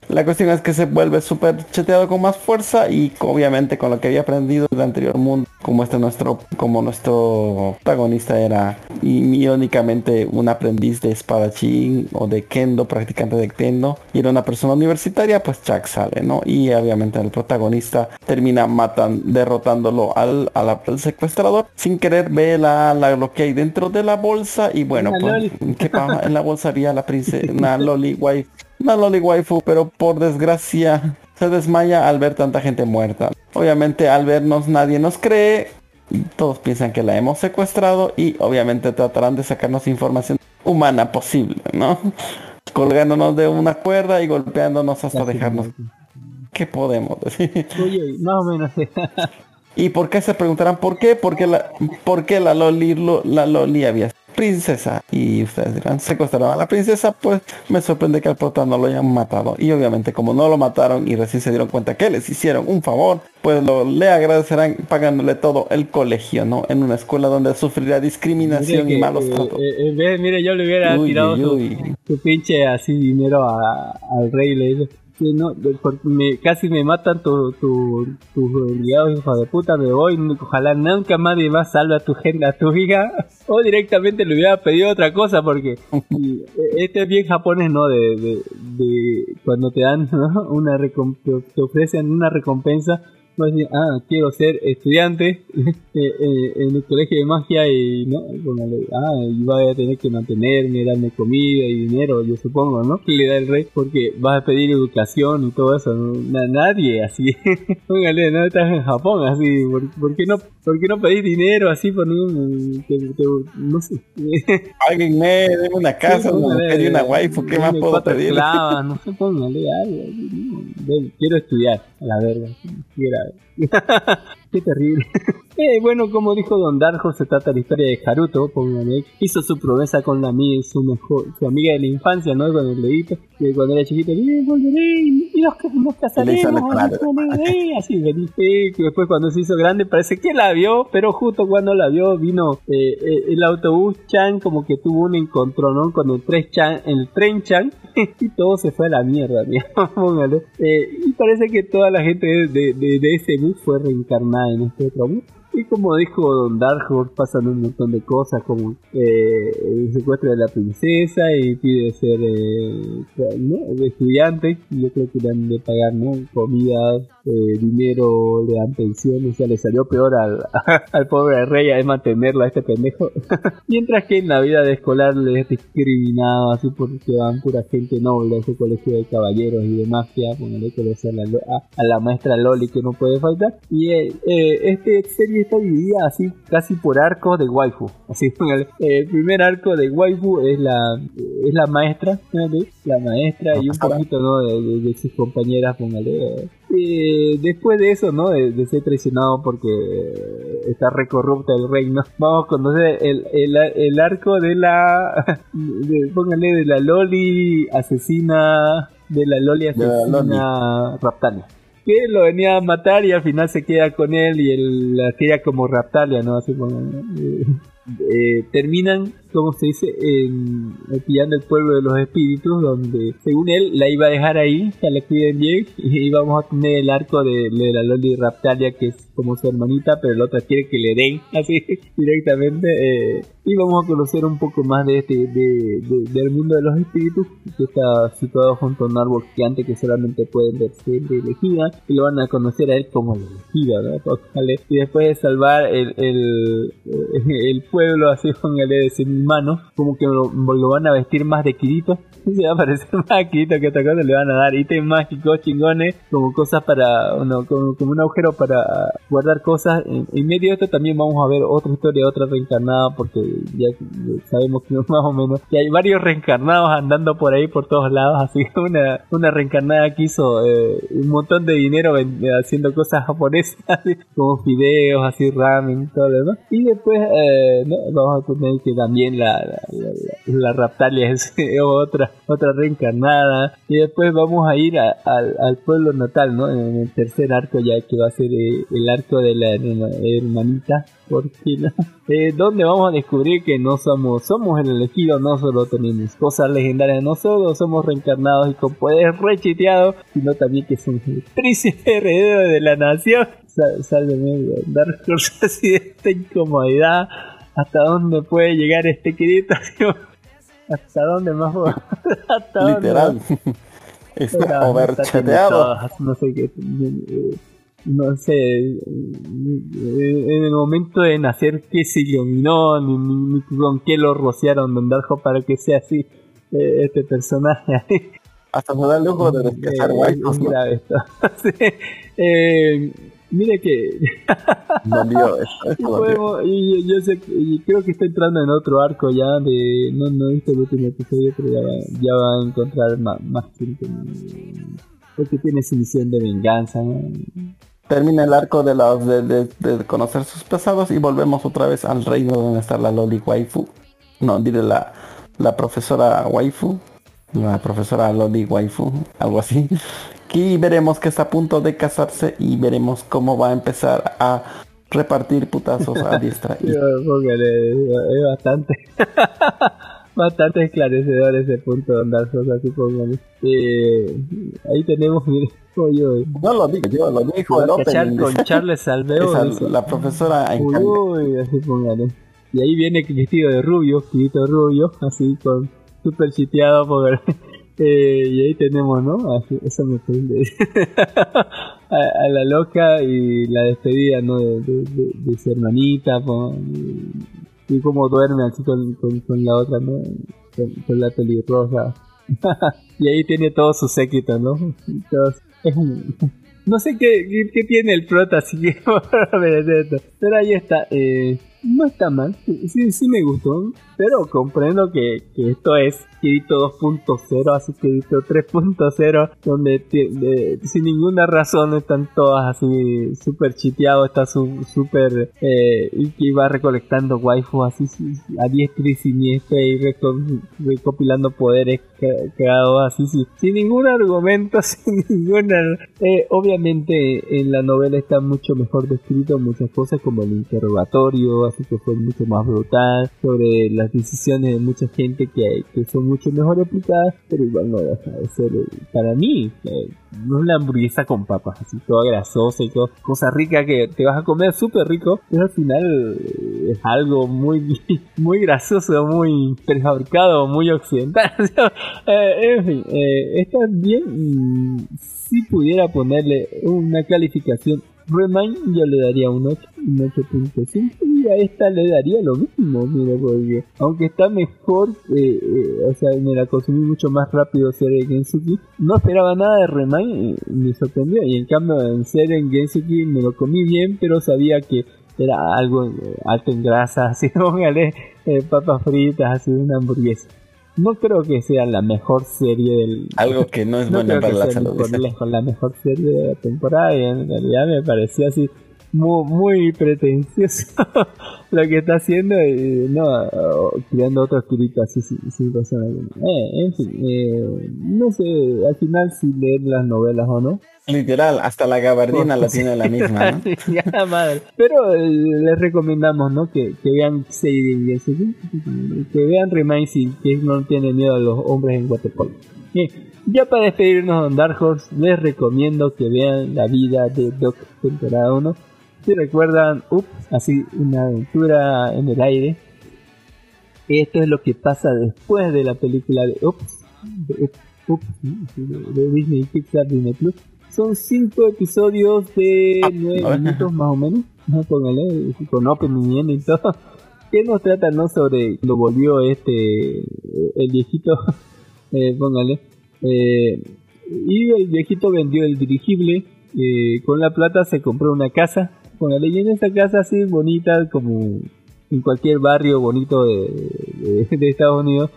La cuestión es que se vuelve súper cheteado con más fuerza y obviamente con lo que había aprendido del anterior mundo, como este nuestro, como nuestro protagonista era y irónicamente un aprendiz de espadachín o de kendo, practicante de kendo, y era una persona universitaria, pues Chuck sale, ¿no? Y obviamente el protagonista termina matan, derrotándolo al, al, al secuestrador. Sin querer ve la, la- lo que hay dentro de la bolsa y bueno, Una pues, loli. ¿qué pasa? En la bolsa había la princesa, una loli waifu, una loli waifu, pero por desgracia se desmaya al ver tanta gente muerta. Obviamente al vernos nadie nos cree todos piensan que la hemos secuestrado y obviamente tratarán de sacarnos información humana posible, ¿no? Colgándonos de una cuerda y golpeándonos hasta dejarnos. ¿Qué podemos decir? Oye, más o menos. ¿Y por qué se preguntarán por qué? Porque la, porque la Loli, lo- la Loli había sido princesa. Y ustedes dirán, secuestraron a la princesa, pues me sorprende que al prota no lo hayan matado. Y obviamente como no lo mataron y recién se dieron cuenta que les hicieron un favor, pues lo, le agradecerán pagándole todo el colegio, ¿no? En una escuela donde sufrirá discriminación y malos eh, tratos. eh, vez- mire, yo le hubiera Uy, tirado uy, su, uy. su pinche así dinero a- al rey le dice que no, me, casi me matan tu, tu, tus obligados hijo de puta, me voy, ojalá nunca nadie más salve a tu gente, a tu hija, o directamente le hubiera pedido otra cosa porque eh, este es bien japonés, ¿no? De, de, de cuando te dan ¿no? una te ofrecen una recompensa ah, quiero ser estudiante eh, eh, en el colegio de magia y no, Póngale, ah, y voy a tener que mantenerme, darme comida y dinero, yo supongo, ¿no? Que le da el rey porque vas a pedir educación y todo eso, ¿no? Na- nadie así, póngale, no estás en Japón así, ¿por, por qué no, por qué no pedís dinero así por un, te- te- no sé, Alguien me dé una casa, Sí, una mujer y una waifu, ¿qué más puedo pedir? no sé, póngale algo. Quiero estudiar, a la verga. qué grave. Qué terrible. Eh, bueno, como dijo Don Darjo, se trata de la historia de Haruto, póngale. Hizo su promesa con la amiga, su mejor, su amiga de la infancia, ¿no? Con el dedito, cuando era chiquito, "Eh, volveré y nos, nos casaremos, sale claro. nos volveré", así feliz. Eh, después cuando se hizo grande parece que la vio, pero justo cuando la vio vino eh, eh, el autobús Chan como que tuvo un encontronón con el tren Chan, el tren Chan y todo se fue a la mierda, digamos, póngale. Eh, y parece que toda la gente de- de ese bus fue reencarnada en este otro bus. Y como dijo Don Dark pasan un montón de cosas como eh, el secuestro de la princesa y pide ser eh, ¿no? estudiante. Yo creo que le han de pagar ¿no? comida, eh, dinero, le dan pensiones. O sea, le salió peor al, al pobre rey a mantenerlo a este pendejo. Mientras que en la vida de escolar le es discriminado así porque van pura gente noble a ese colegio de caballeros y de mafia. Ponerle que le a la, a, a la maestra Loli que no puede faltar. Y eh, eh, este serie está dividida así casi por arcos de waifu. Así póngale. Eh, el primer arco de waifu es la es la maestra, póngale, la maestra y un poquito ¿no? de, de- de sus compañeras, póngale. Eh, después de eso, ¿no? De, de ser traicionado porque está recorrupta el reino. Vamos a conocer el, el, el arco de la, de- póngale, de la Loli asesina, de la Loli asesina Raptalia. Que lo venía a matar y al final se queda con él y él la quería como Raptalia, ¿no? Así como, eh, eh, terminan, como se dice, en, pillando el pueblo de los espíritus, donde según él la iba a dejar ahí, que la cuiden bien, y íbamos a tener el arco de, de la Loli Raptalia, que es como su hermanita, pero la otra quiere que le den así directamente. eh, y vamos a conocer un poco más de este de, de- del mundo de los espíritus, que está situado junto a un árbol gigante que solamente pueden verse de elegida, y lo van a conocer a él como el elegido, ¿no? Y después de salvar el, el, el pueblo, así póngale de humano, como que lo, lo van a vestir más de Kirito, se va a parecer más a Kirito que otra cosa, le van a dar ítems mágicos chingones, como cosas para, uno, como, como un agujero para guardar cosas. En, en medio de esto también vamos a ver otra historia, otra reencarnada, porque ya sabemos que más o menos que hay varios reencarnados andando por ahí por todos lados, así que una, una reencarnada que hizo eh, un montón de dinero haciendo cosas japonesas, como fideos, así ramen, todo lo demás. Y después eh, ¿no? Vamos a tener que también la, la, la- la Raptalia es otra, otra reencarnada. Y después vamos a ir a- al, al pueblo natal, ¿no? En el tercer arco ya que va a ser eh, el arco de la herma- hermanita. ¿Por qué no? Eh, donde vamos a descubrir que no somos, somos el elegido, no solo tenemos cosas legendarias, no solo somos reencarnados y con poderes rechiteados, sino también que somos el príncipe heredero de la nación. Sálveme de Horse así de esta incomodidad. ¿Hasta dónde puede llegar este querido? ¿Hasta dónde más? ¿Hasta dónde Literal. más? Está overchateado. No sé qué. No sé. En el momento de nacer, ¿qué se iluminó? Ni, ni- ni con qué lo rociaron Don Darjo para que sea así eh, este personaje. Hasta se da el lujo de desplazar Eh, es ¿no? esto. Sí. Eh, mire que esto, y, podemos- y yo sé, y creo que está entrando en otro arco ya de no no visto el último episodio pero ya va, ya va a encontrar más, más porque tiene su misión de venganza ¿no? Termina el arco de, los de, de- de conocer sus pasados y volvemos otra vez al reino donde está la Loli Waifu. No, diré la, la profesora Waifu. La profesora Loli Waifu, algo así. Y veremos que está a punto de casarse y veremos cómo va a empezar a repartir putazos a diestra y Yo, es bastante bastante esclarecedor ese punto de andar así póngale. Eh, ahí tenemos mire, pollo No lo digo yo, lo dijo el opening. con Charles Salveo la profesora Uy, así póngale. Y ahí viene vestido de rubio, vestido rubio, así con super chiteado póngale. Eh, y ahí tenemos, ¿no? Así, eso me prende. a, la loca y la despedida, ¿no? De, su hermanita, po, y, cómo duerme así con, con, la otra, ¿no? Con, la pelirroja. y ahí tiene todo su séquito, ¿no? Todos- es un- no sé qué, qué, qué tiene el prota, así que pero ahí está. Eh, no está mal, sí, sí me gustó, pero comprendo que, que esto es Kirito 2.0, así Kirito 3.0, donde de- sin ninguna razón están todas así súper chiteados, está súper eh, y que va recolectando waifu así sí, a diestra y siniestra y reco- recopilando poderes cagados así sí, sin ningún argumento, sin ninguna... eh, obviamente en la novela está mucho mejor descrito muchas cosas como el interrogatorio, así que fue mucho más brutal, sobre las decisiones de mucha gente que, que son mucho mejor explicadas, pero igual no deja de ser, eh, para mí, eh, no una hamburguesa con papas, así toda grasosa y todo, cosa rica que te vas a comer súper rico, pero al final eh, es algo muy, muy grasoso, muy prefabricado, muy occidental. Eh, en fin, eh, está bien. si pudiera ponerle una calificación Remind yo le daría un 8, un 8.5 y a esta le daría lo mismo, mira, porque aunque está mejor, eh, eh, o sea, me la consumí mucho más rápido Seren Gensuki, no esperaba nada de Remind, y me sorprendió, y en cambio en Seren Gensuki me lo comí bien, pero sabía que era algo eh, alto en grasa, así póngale eh, papas fritas, así una hamburguesa. No creo que sea la mejor serie del, Algo que no es no creo para la salud. por lejos la mejor serie de la temporada y en realidad me pareció así muy, muy pretencioso lo que está haciendo y no creando otro espíritu así sin, sin razón alguna. Eh, en fin, eh, no sé al final si leer las novelas o no. Literal, hasta la gabardina la tiene la misma, ¿no? Ya, madre. Pero eh, les recomendamos, ¿no? Que, que vean Seiden Gensuki, que vean Remaining, que no tiene miedo a los hombres en waterpolo. Bien, ya para despedirnos Don Dark Horse, les recomiendo que vean la vida de Doc temporada 1. Si recuerdan, ups, así una aventura en el aire. Esto es lo que pasa después de la película de Ups, de, Ups, Ups, de, Disney Pixar Disney Plus. Son cinco episodios de nueve no, minutos más o menos. No, póngale, con opening y todo. Que nos tratan no sobre lo volvió este el viejito, eh, póngale. Eh, y el viejito vendió el dirigible. eh, con la plata se compró una casa. Póngale, y en esa casa así bonita, como en cualquier barrio bonito de, Estados Unidos.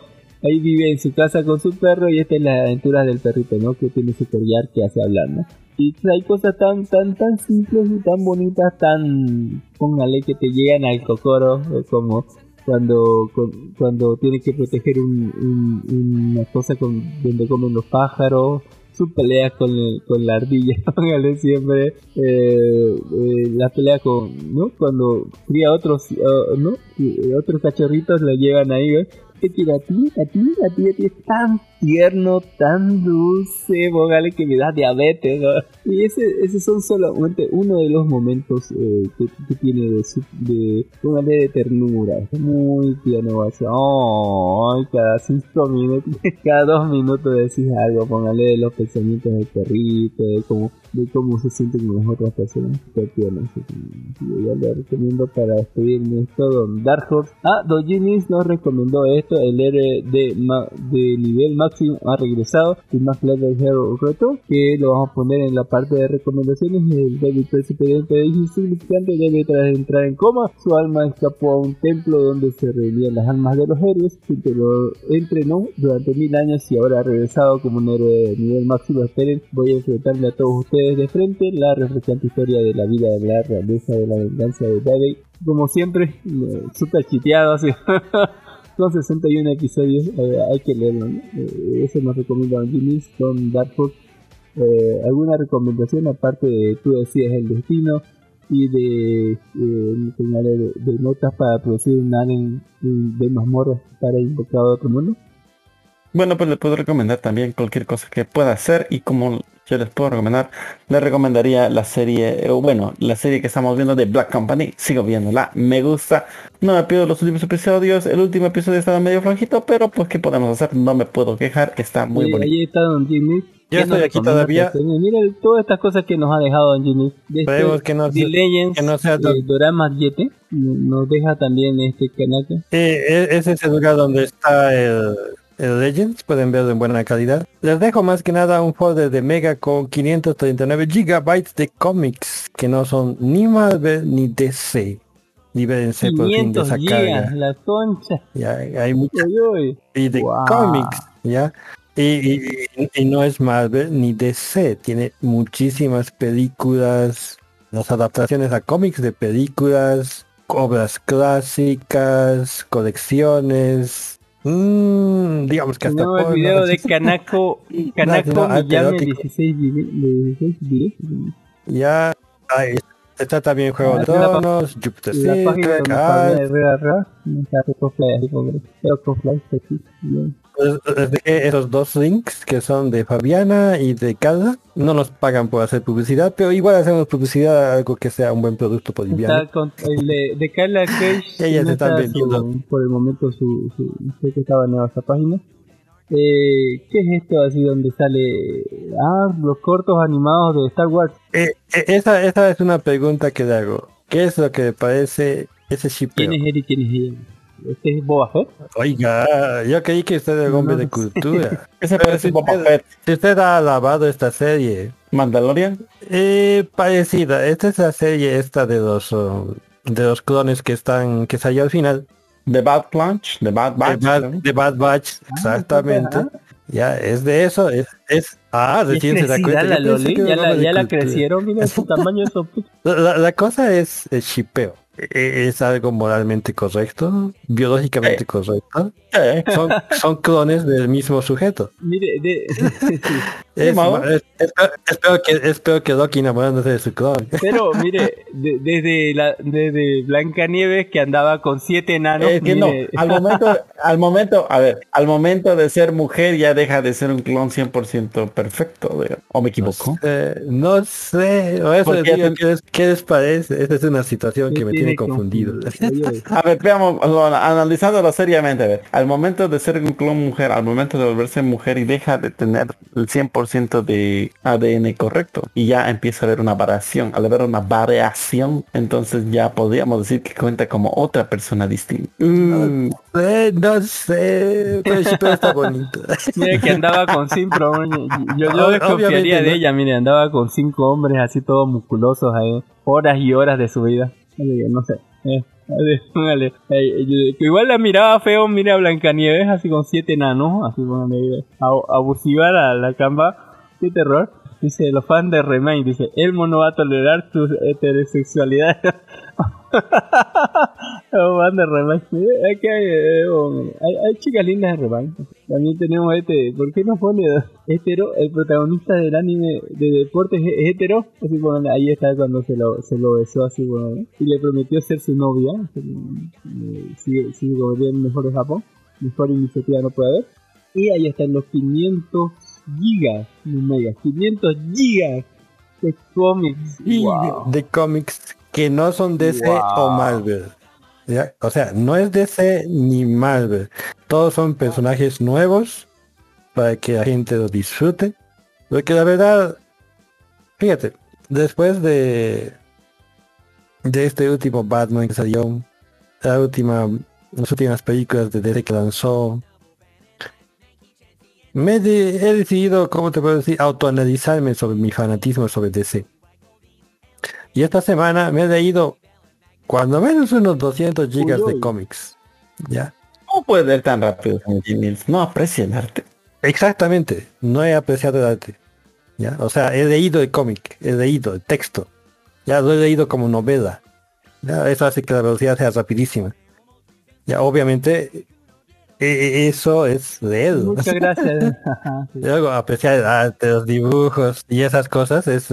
Ahí vive en su casa con su perro y esta es la aventura del perrito, ¿no? Que tiene su collar que hace hablar, ¿no? Y hay cosas tan, tan, tan simples y tan bonitas, tan, póngale que te llegan al cocoro, como cuando, cuando tiene que proteger un, un- una cosa con, donde comen los pájaros, su pelea con, el- con la ardilla, póngale siempre, eh, eh, la pelea con, ¿no? Cuando cría otros, eh, ¿no? Otros cachorritos lo llevan ahí, ¿ves? Te quiero a ti, a ti, a ti, a ti, es tan tierno, tan dulce, póngale que me da diabetes, ¿no? Y ese, ese son solamente uno de los momentos eh, que, que tiene de, de, póngale de ternura, es muy tierno, así, oh, cada cinco minutos, cada dos minutos decís algo, póngale de los pensamientos del perrito, de cómo, de cómo se siente con las otras personas, así que, yo le recomiendo para despedirme esto, Don Dark Horse. Ah, Dojinis nos recomendó esto, el héroe de, de nivel máximo ha regresado, el más Level Hero Reto, que lo vamos a poner en la parte de recomendaciones, el débil presidente de insignificante debe tras entrar en coma, su alma escapó a un templo donde se reunían las almas de los héroes, que lo entrenó durante mil años y ahora ha regresado como un héroe de nivel máximo, esperen, voy a enfrentarme a todos ustedes de frente, la refrescante historia de la vida de la realeza de la venganza de David, como siempre, eh, super chiteado así. Son 61 episodios, eh, hay que leerlo. ¿no? Eh, eso nos recomienda Don Jimmy, Don Dark Horse. Eh, ¿Alguna recomendación aparte de tú decías el destino y de, eh, de, de notas para producir un alien de mazmorras para invocado a otro mundo? Bueno, pues le puedo recomendar también cualquier cosa que pueda hacer y como yo les puedo recomendar, le recomendaría la serie, eh, bueno, la serie que estamos viendo de Black Company, sigo viéndola, me gusta, no me pido los últimos episodios, el último episodio estaba medio flojito, pero pues qué podemos hacer, no me puedo quejar, está muy Eh, bonito. Ahí está Don Jimmy. Yo ¿Qué nos estoy aquí todavía. Mira todas estas cosas que nos ha dejado Don Jimmy. De este que no The Legends, que no sea eh, Dorama 7. Nos deja también este Kanaka. Eh, e- ese es el lugar donde está el, el Legends, pueden verlo en buena calidad. Les dejo más que nada un folder de Mega con 539 gigabytes de cómics que no son ni Marvel ni DC. Libérense por fin de 500 esa gigas, carga. la concha. Ya, hay y de Wow. cómics, ¿ya? Y- y no es Marvel ni DC, tiene muchísimas películas, las adaptaciones a cómics de películas, obras clásicas, colecciones, mm, digamos que hasta el video de Kanako, Kanako no, arte Miyame erótico. 16 vide- de 16 directos. Ya, ahí está también Juego de Tronos, Jupiter La página Circle, donde Cars, Fabián Herrera Ra, me hace cosplay así como que- pero cosplay, pues dejé esos dos links que son de Fabiana y de Carla. No nos pagan por hacer publicidad, pero igual hacemos publicidad a algo que sea un buen producto boliviano. Está el de, de Carla Cage. Ellas no están está vendiendo. su- por el momento su, su sé que estaba nueva esa página. Eh, ¿Qué es esto así donde sale? Ah, los cortos animados de Star Wars. Eh, eh, esa, esa es una pregunta que le hago. ¿Qué es lo que le parece ese shipeo? ¿Quién es él y quién es ella? ¿Este es Boba Fett? Oiga, yo creí que usted era un hombre de cultura. Ese parece si Boba usted- Fett. Si usted ha alabado esta serie, Mandalorian, eh, parecida. Esta es la serie esta de los oh, de los clones que están que salió al final. The Bad Plunge, The Bad Batch, de Bad, ¿no? de Bad Batch, exactamente. Ya, es de eso, es, es ah, ¿Es recién se da cuenta. la Loli? Ya la, ya la crecieron, mira su tamaño eso. La, la- cosa es el shipeo. E- Es algo moralmente correcto, biológicamente correcto. Eh, Son, son clones del mismo sujeto. Mire, de, Es, es- espero, espero que espero que Loki enamorándose de su clon. pero mire, de- desde la desde Blancanieves que andaba con siete enanos. Es que no, mire, al momento, al momento, a ver, al momento de ser mujer ya deja de ser un clon 100% perfecto, digamos. ¿o me equivoco? Eh, no sé, o eso digo, ¿qué, les, qué les parece? Esta es una situación que me tiene tiene confundido. A ver, veamos, lo- analizándolo seriamente, a ver, al momento de ser un clon mujer, al momento de volverse mujer y deja de tener el 100% de ADN correcto y ya empieza a haber una variación, al haber una variación, entonces ya podríamos decir que cuenta como otra persona distinta. Mm, Eh, no sé, pero shipeo está bonito. Mira que andaba con cinco hombres. Yo, yo desconfiaría obviamente, de ¿no? ella, mire, andaba con cinco hombres así todos musculosos ahí, horas y horas de su vida. No sé. Eh, vale, vale. Igual la miraba feo, mira Blancanieves así con siete enanos, así póngale, a- abusiva la, la camba. Qué terror. Dice, los fans de Remain, dice, Elmo no va a tolerar tu heterosexualidad. los fans de Remain. eh, hay, eh, oh, hay, hay chicas lindas de Remain. También tenemos este, ¿por qué no pone hetero? El protagonista del anime de deportes es hetero. Así, bueno, ahí está cuando se lo, se lo besó así, bueno, y le prometió ser su novia. Sigue, sigue bien mejor de Japón. Mejor iniciativa no puede haber. Y ahí están los 500 gigas, no megas, 500 gigas de cómics. Y Wow. de cómics que no son DC o Wow. Marvel. ¿ya? O sea, no es DC ni Marvel. Todos son personajes nuevos para que la gente los disfrute. Porque la verdad, fíjate, después de de este último Batman que salió, la última, las últimas películas de DC que lanzó, me he de- he decidido, ¿cómo te puedo decir? Autoanalizarme sobre mi fanatismo sobre DC. Y esta semana me he leído cuando menos unos 200 gigas Uy, de cómics. ¿Ya? ¿Cómo puede leer tan rápido? No aprecia el arte. Exactamente, no he apreciado el arte. ¿ya? O sea, he leído el cómic, he leído el texto. Ya lo he leído como novela. ¿ya? Eso hace que la velocidad sea rapidísima. Ya, obviamente, eso es leerlo. Muchas gracias. Luego apreciar el arte, los dibujos y esas cosas es,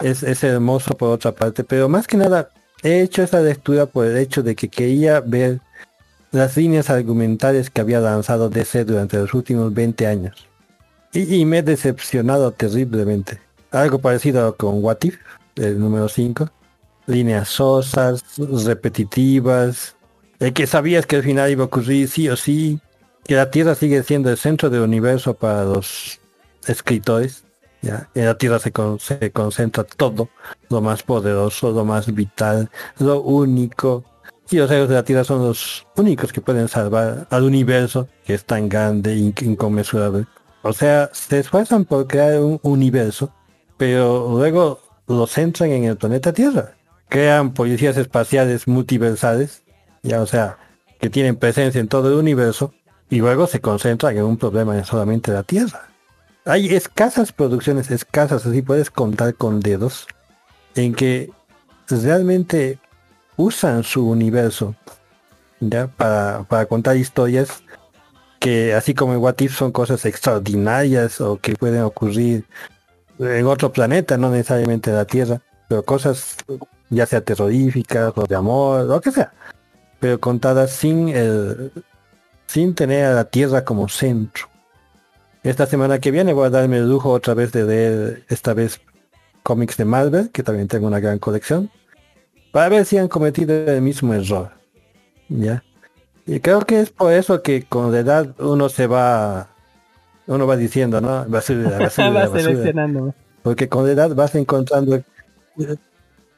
es, es hermoso por otra parte. Pero más que nada, he hecho esa lectura por el hecho de que quería ver las líneas argumentales que había lanzado DC durante los últimos 20 años. Y, y me he decepcionado terriblemente. Algo parecido con What If, el número 5. Líneas sosas, repetitivas. El que sabías que al final iba a ocurrir sí o sí. Que la Tierra sigue siendo el centro del universo para los escritores. ¿ya? En la Tierra se, con- se concentra todo. Lo más poderoso, lo más vital, lo único. Y los héroes de la Tierra son los únicos que pueden salvar al universo, que es tan grande e inconmensurable. O sea, se esfuerzan por crear un universo, pero luego lo centran en el planeta Tierra. Crean policías espaciales multiversales, ya o sea, que tienen presencia en todo el universo, y luego se concentran en un problema en solamente la Tierra. Hay escasas producciones, escasas, así puedes contar con dedos, en que realmente usan su universo ya para, para contar historias que así como en What If son cosas extraordinarias o que pueden ocurrir en otro planeta, no necesariamente la Tierra, pero cosas ya sea terroríficas o de amor, lo que sea, pero contadas sin el sin tener a la Tierra como centro. Esta semana que viene voy a darme el lujo otra vez de leer esta vez cómics de Marvel, que también tengo una gran colección, para ver si han cometido el mismo error. ¿Ya? Y creo que es por eso que con la edad uno se va, uno va diciendo, ¿no? Basura, basura, Va basura. seleccionando. Porque con la edad vas encontrando...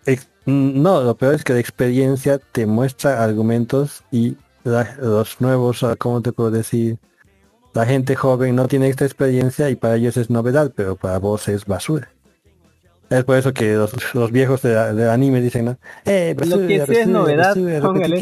ex- No, lo peor es que la experiencia te muestra argumentos y la- los nuevos, ¿cómo te puedo decir? La gente joven no tiene esta experiencia y para ellos es novedad, pero para vos es basura. Es por eso que los, los viejos de, del anime dicen, ¿no? Eh, Lo que basura, sí es basura, novedad, basura, póngale. Es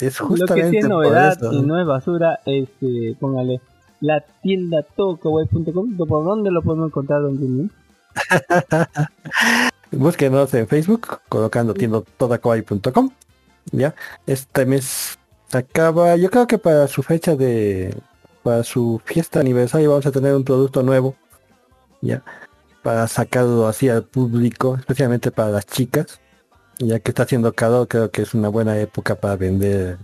Lo que sí justamente es novedad y no es basura, este, póngale la tienda tokaway.com. ¿Por dónde lo podemos encontrar, don Jimmy? Búsquenos en Facebook colocando tiendotodakawaii.com. Ya, este mes acaba, yo creo que para su fecha de, para su fiesta aniversario vamos a tener un producto nuevo. Ya, para sacarlo así al público, especialmente para las chicas. Ya que está haciendo calor, creo que es una buena época para vender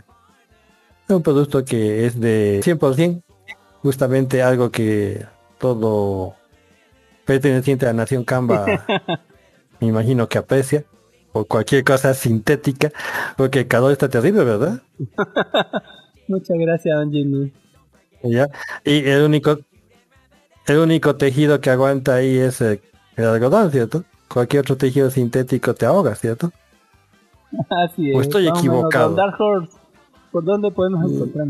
un producto que es de 100%, justamente algo que todo perteneciente a la Nación Canva me imagino que aprecia o cualquier cosa sintética porque el calor está terrible verdad Muchas gracias, don Jimmy. ¿Ya? y el único el único tejido que aguanta ahí es el, el algodón cierto cualquier otro tejido sintético te ahoga cierto Así es. ¿O estoy equivocado? Dark Horse, ¿por dónde podemos encontrar?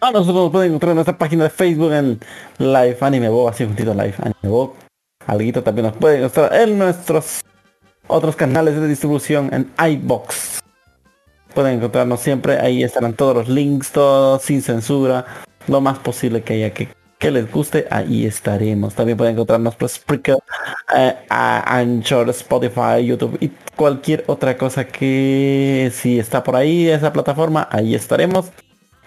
Ah, nosotros nos pueden encontrar en nuestra página de Facebook en Live Anime Bo, así juntito Live Anime Bo. Alguito también nos pueden encontrar en nuestros otros canales de distribución en iBox. Pueden encontrarnos siempre, ahí estarán todos los links, todos sin censura, lo más posible que haya que, que les guste, ahí estaremos. También pueden encontrarnos por Spreaker, eh, Anchor, Spotify, YouTube y cualquier otra cosa que si está por ahí esa plataforma, ahí estaremos.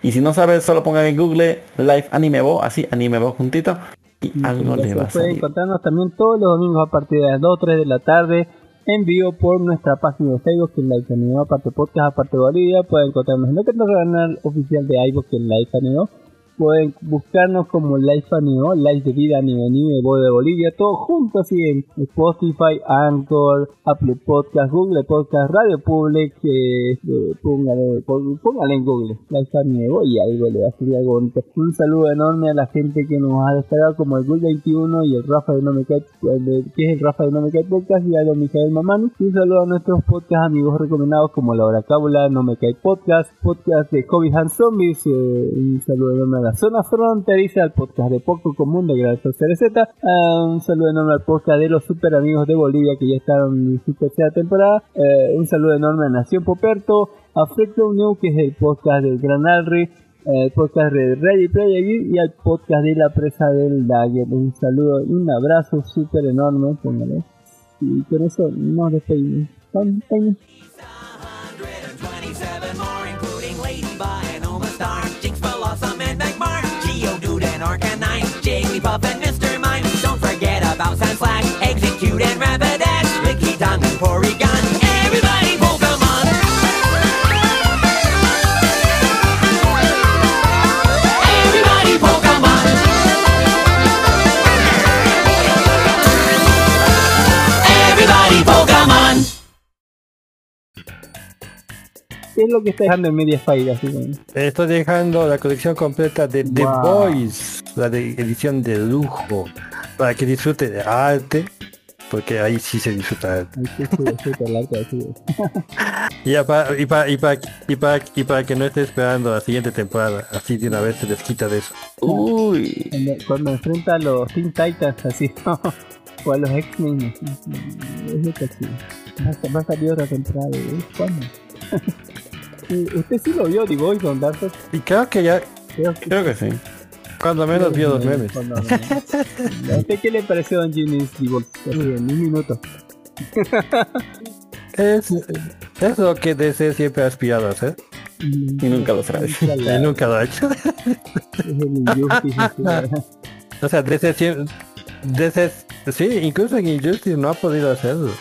Y si no sabes, solo pongan en Google Live Animebo, así Animebo juntito y algo le va a Pueden encontrarnos también todos los domingos a partir de las 2 o 3 de la tarde en vivo por nuestra página de Facebook, que es Anime, aparte podcast, aparte Bolivia. Pueden encontrarnos en el canal oficial de iVoox, que es Anime. Pueden buscarnos como Live Anime, Live de Vida Anime Anime Voz de Bolivia, todo junto así en Spotify, Anchor, Apple Podcast, Google Podcast, Radio Public, eh, eh, póngale, póngale en Google, Live Anime y algo le va a salir algo bonito. Un saludo enorme a la gente que nos ha descargado como el Gul 21 y el Rafa de No Me Cae, que es el Rafa de No Me Cae Podcast y a don Mijael Mamani. Un saludo a nuestros podcast amigos recomendados como La Hora Cábula, No Me Cae Podcast, podcast de Hobby Hand Zombies, eh, un saludo enorme a la zona fronteriza, al podcast de Poco Común de Gran CRZ, ah, un saludo enorme al podcast de los super amigos de Bolivia que ya están en su tercera temporada, eh, un saludo enorme a Nación Poperto, a Freakdown New que es el podcast del Gran Alri, el podcast de Ready Play Again y al podcast de la presa del Dagger. Un saludo y un abrazo súper enorme. Y con eso nos despedimos. Bye. Daily Buff and Mr. ¿Qué es lo que está dejando en Media Fire? Así como- Estoy dejando la colección completa de The Wow. Boys, la de edición de lujo, para que disfrute de arte, porque ahí sí se disfruta. Y, ya pa- y, pa- y, pa- y, pa- y para que no esté esperando la siguiente temporada, así de una vez se les quita de eso. Uy, Cuando, enfrenta a los Teen Titans así o a los X-Men así, es lo que así. Va a, salir otra temporada ¿eh? ¿Cuándo? Y ¿Usted sí lo vio, The Boys, Don Darko? Y creo que ya, Creo que creo que sí. cuando menos vio los memes. ¿A usted qué le pareció Don Boys? Así, en un minuto. Es, es lo que DC siempre ha aspirado a hacer. Y nunca lo será. Y nunca lo ha hecho. O sea, DC siempre... DC, sí, incluso en Injustice no ha podido hacerlo.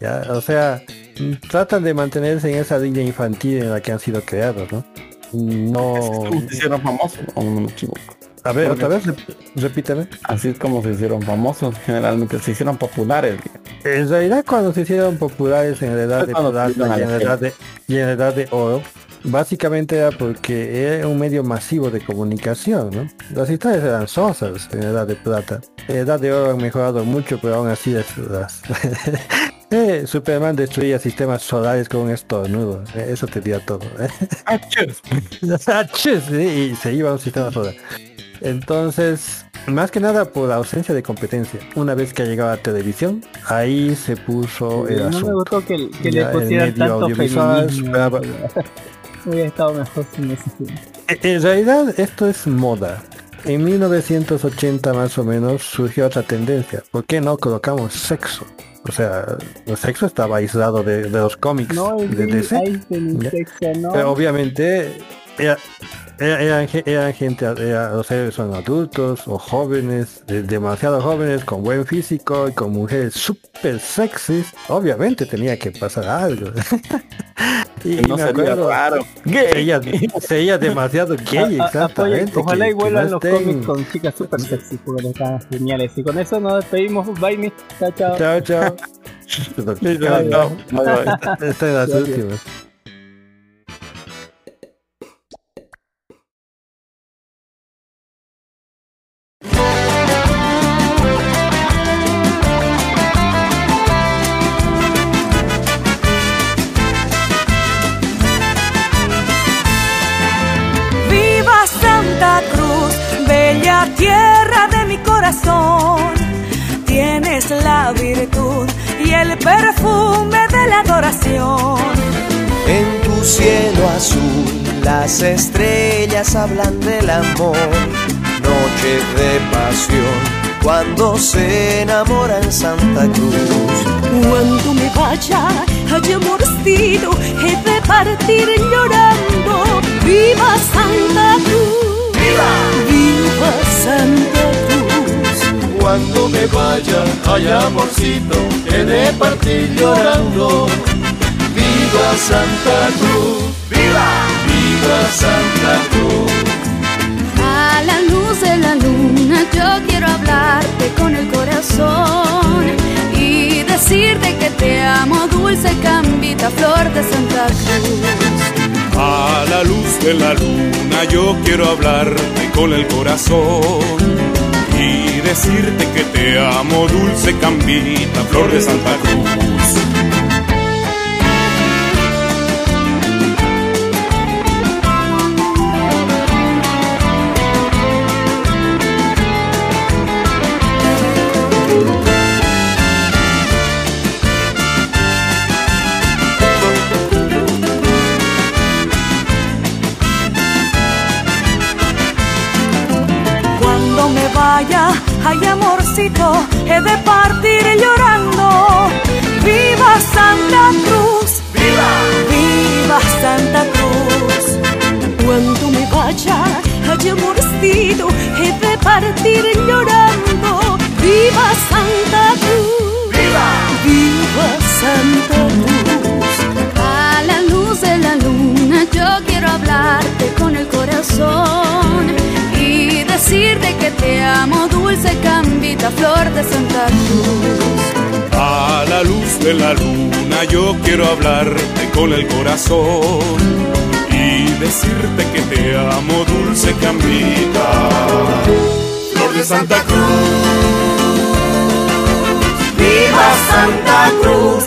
Ya, o sea, mm, tratan de mantenerse en esa línea infantil en la que han sido creados, ¿no? No... Se hicieron famosos, o no me equivoco. A ver, Porque- otra vez, rep- repítame. Así es como se hicieron famosos, generalmente se hicieron populares. En realidad cuando se hicieron populares en la edad de plata tuvieron a y en la la edad de, y en la edad de oro, básicamente era porque era un medio masivo de comunicación, ¿no? Las historias eran sosas en la edad de plata. En la edad de oro han mejorado mucho, pero aún así las... las- Eh, Superman destruía sistemas solares con un estornudo. eh, Eso te dio todo. ¿eh? Achis, sí, y se iba a un sistema solar. Entonces, más que nada por la ausencia de competencia. Una vez que ha llegado a televisión, ahí se puso el No me asunto. gustó que, que le pusieran tanto feminismo. Hubiera estado mejor sin ese en realidad esto es moda. En 1980 más o menos surgió otra tendencia. ¿Por qué no colocamos sexo? O sea, el sexo estaba aislado de, de los cómics No, de DC. sexo, no. Pero obviamente era- era- eran, ge- eran gente, era- los héroes son adultos o jóvenes, de- demasiado jóvenes, con buen físico y con mujeres súper sexys. Obviamente tenía que pasar algo. y Que no me acuerdo, raro. Sería, sería demasiado gay, A- a- exactamente. Ojalá que- y que vuelvan no los estén- cómics con chicas super sexy porque están geniales. Y con eso nos despedimos. Bye, mi. Chao, chao. Chao, chao. No, no, bye. Esta estrellas hablan del amor. Noche noches de pasión cuando se enamora en Santa Cruz. Cuando me vaya, ay amorcito, he de partir llorando. ¡Viva Santa Cruz! ¡Viva! ¡Viva Santa Cruz! Cuando me vaya, ay amorcito, he de partir llorando. ¡Viva Santa Cruz! ¡Viva! ¡Viva Santa Cruz! A la luz de la luna yo quiero hablarte con el corazón y decirte que te amo, dulce cambita, flor de Santa Cruz. A la luz de la luna yo quiero hablarte con el corazón y decirte que te amo, dulce cambita, flor de Santa Cruz. Ay amorcito, he de partir llorando. ¡Viva Santa Cruz! ¡Viva! ¡Viva Santa Cruz! Cuando me vaya, ay amorcito, he de partir llorando. ¡Viva Santa Cruz! ¡Viva! ¡Viva Santa Cruz! Con el corazón y decirte que te amo, dulce cambita, flor de Santa Cruz. A la luz de la luna yo quiero hablarte con el corazón y decirte que te amo, dulce cambita, flor de Santa Cruz. ¡Viva Santa Cruz!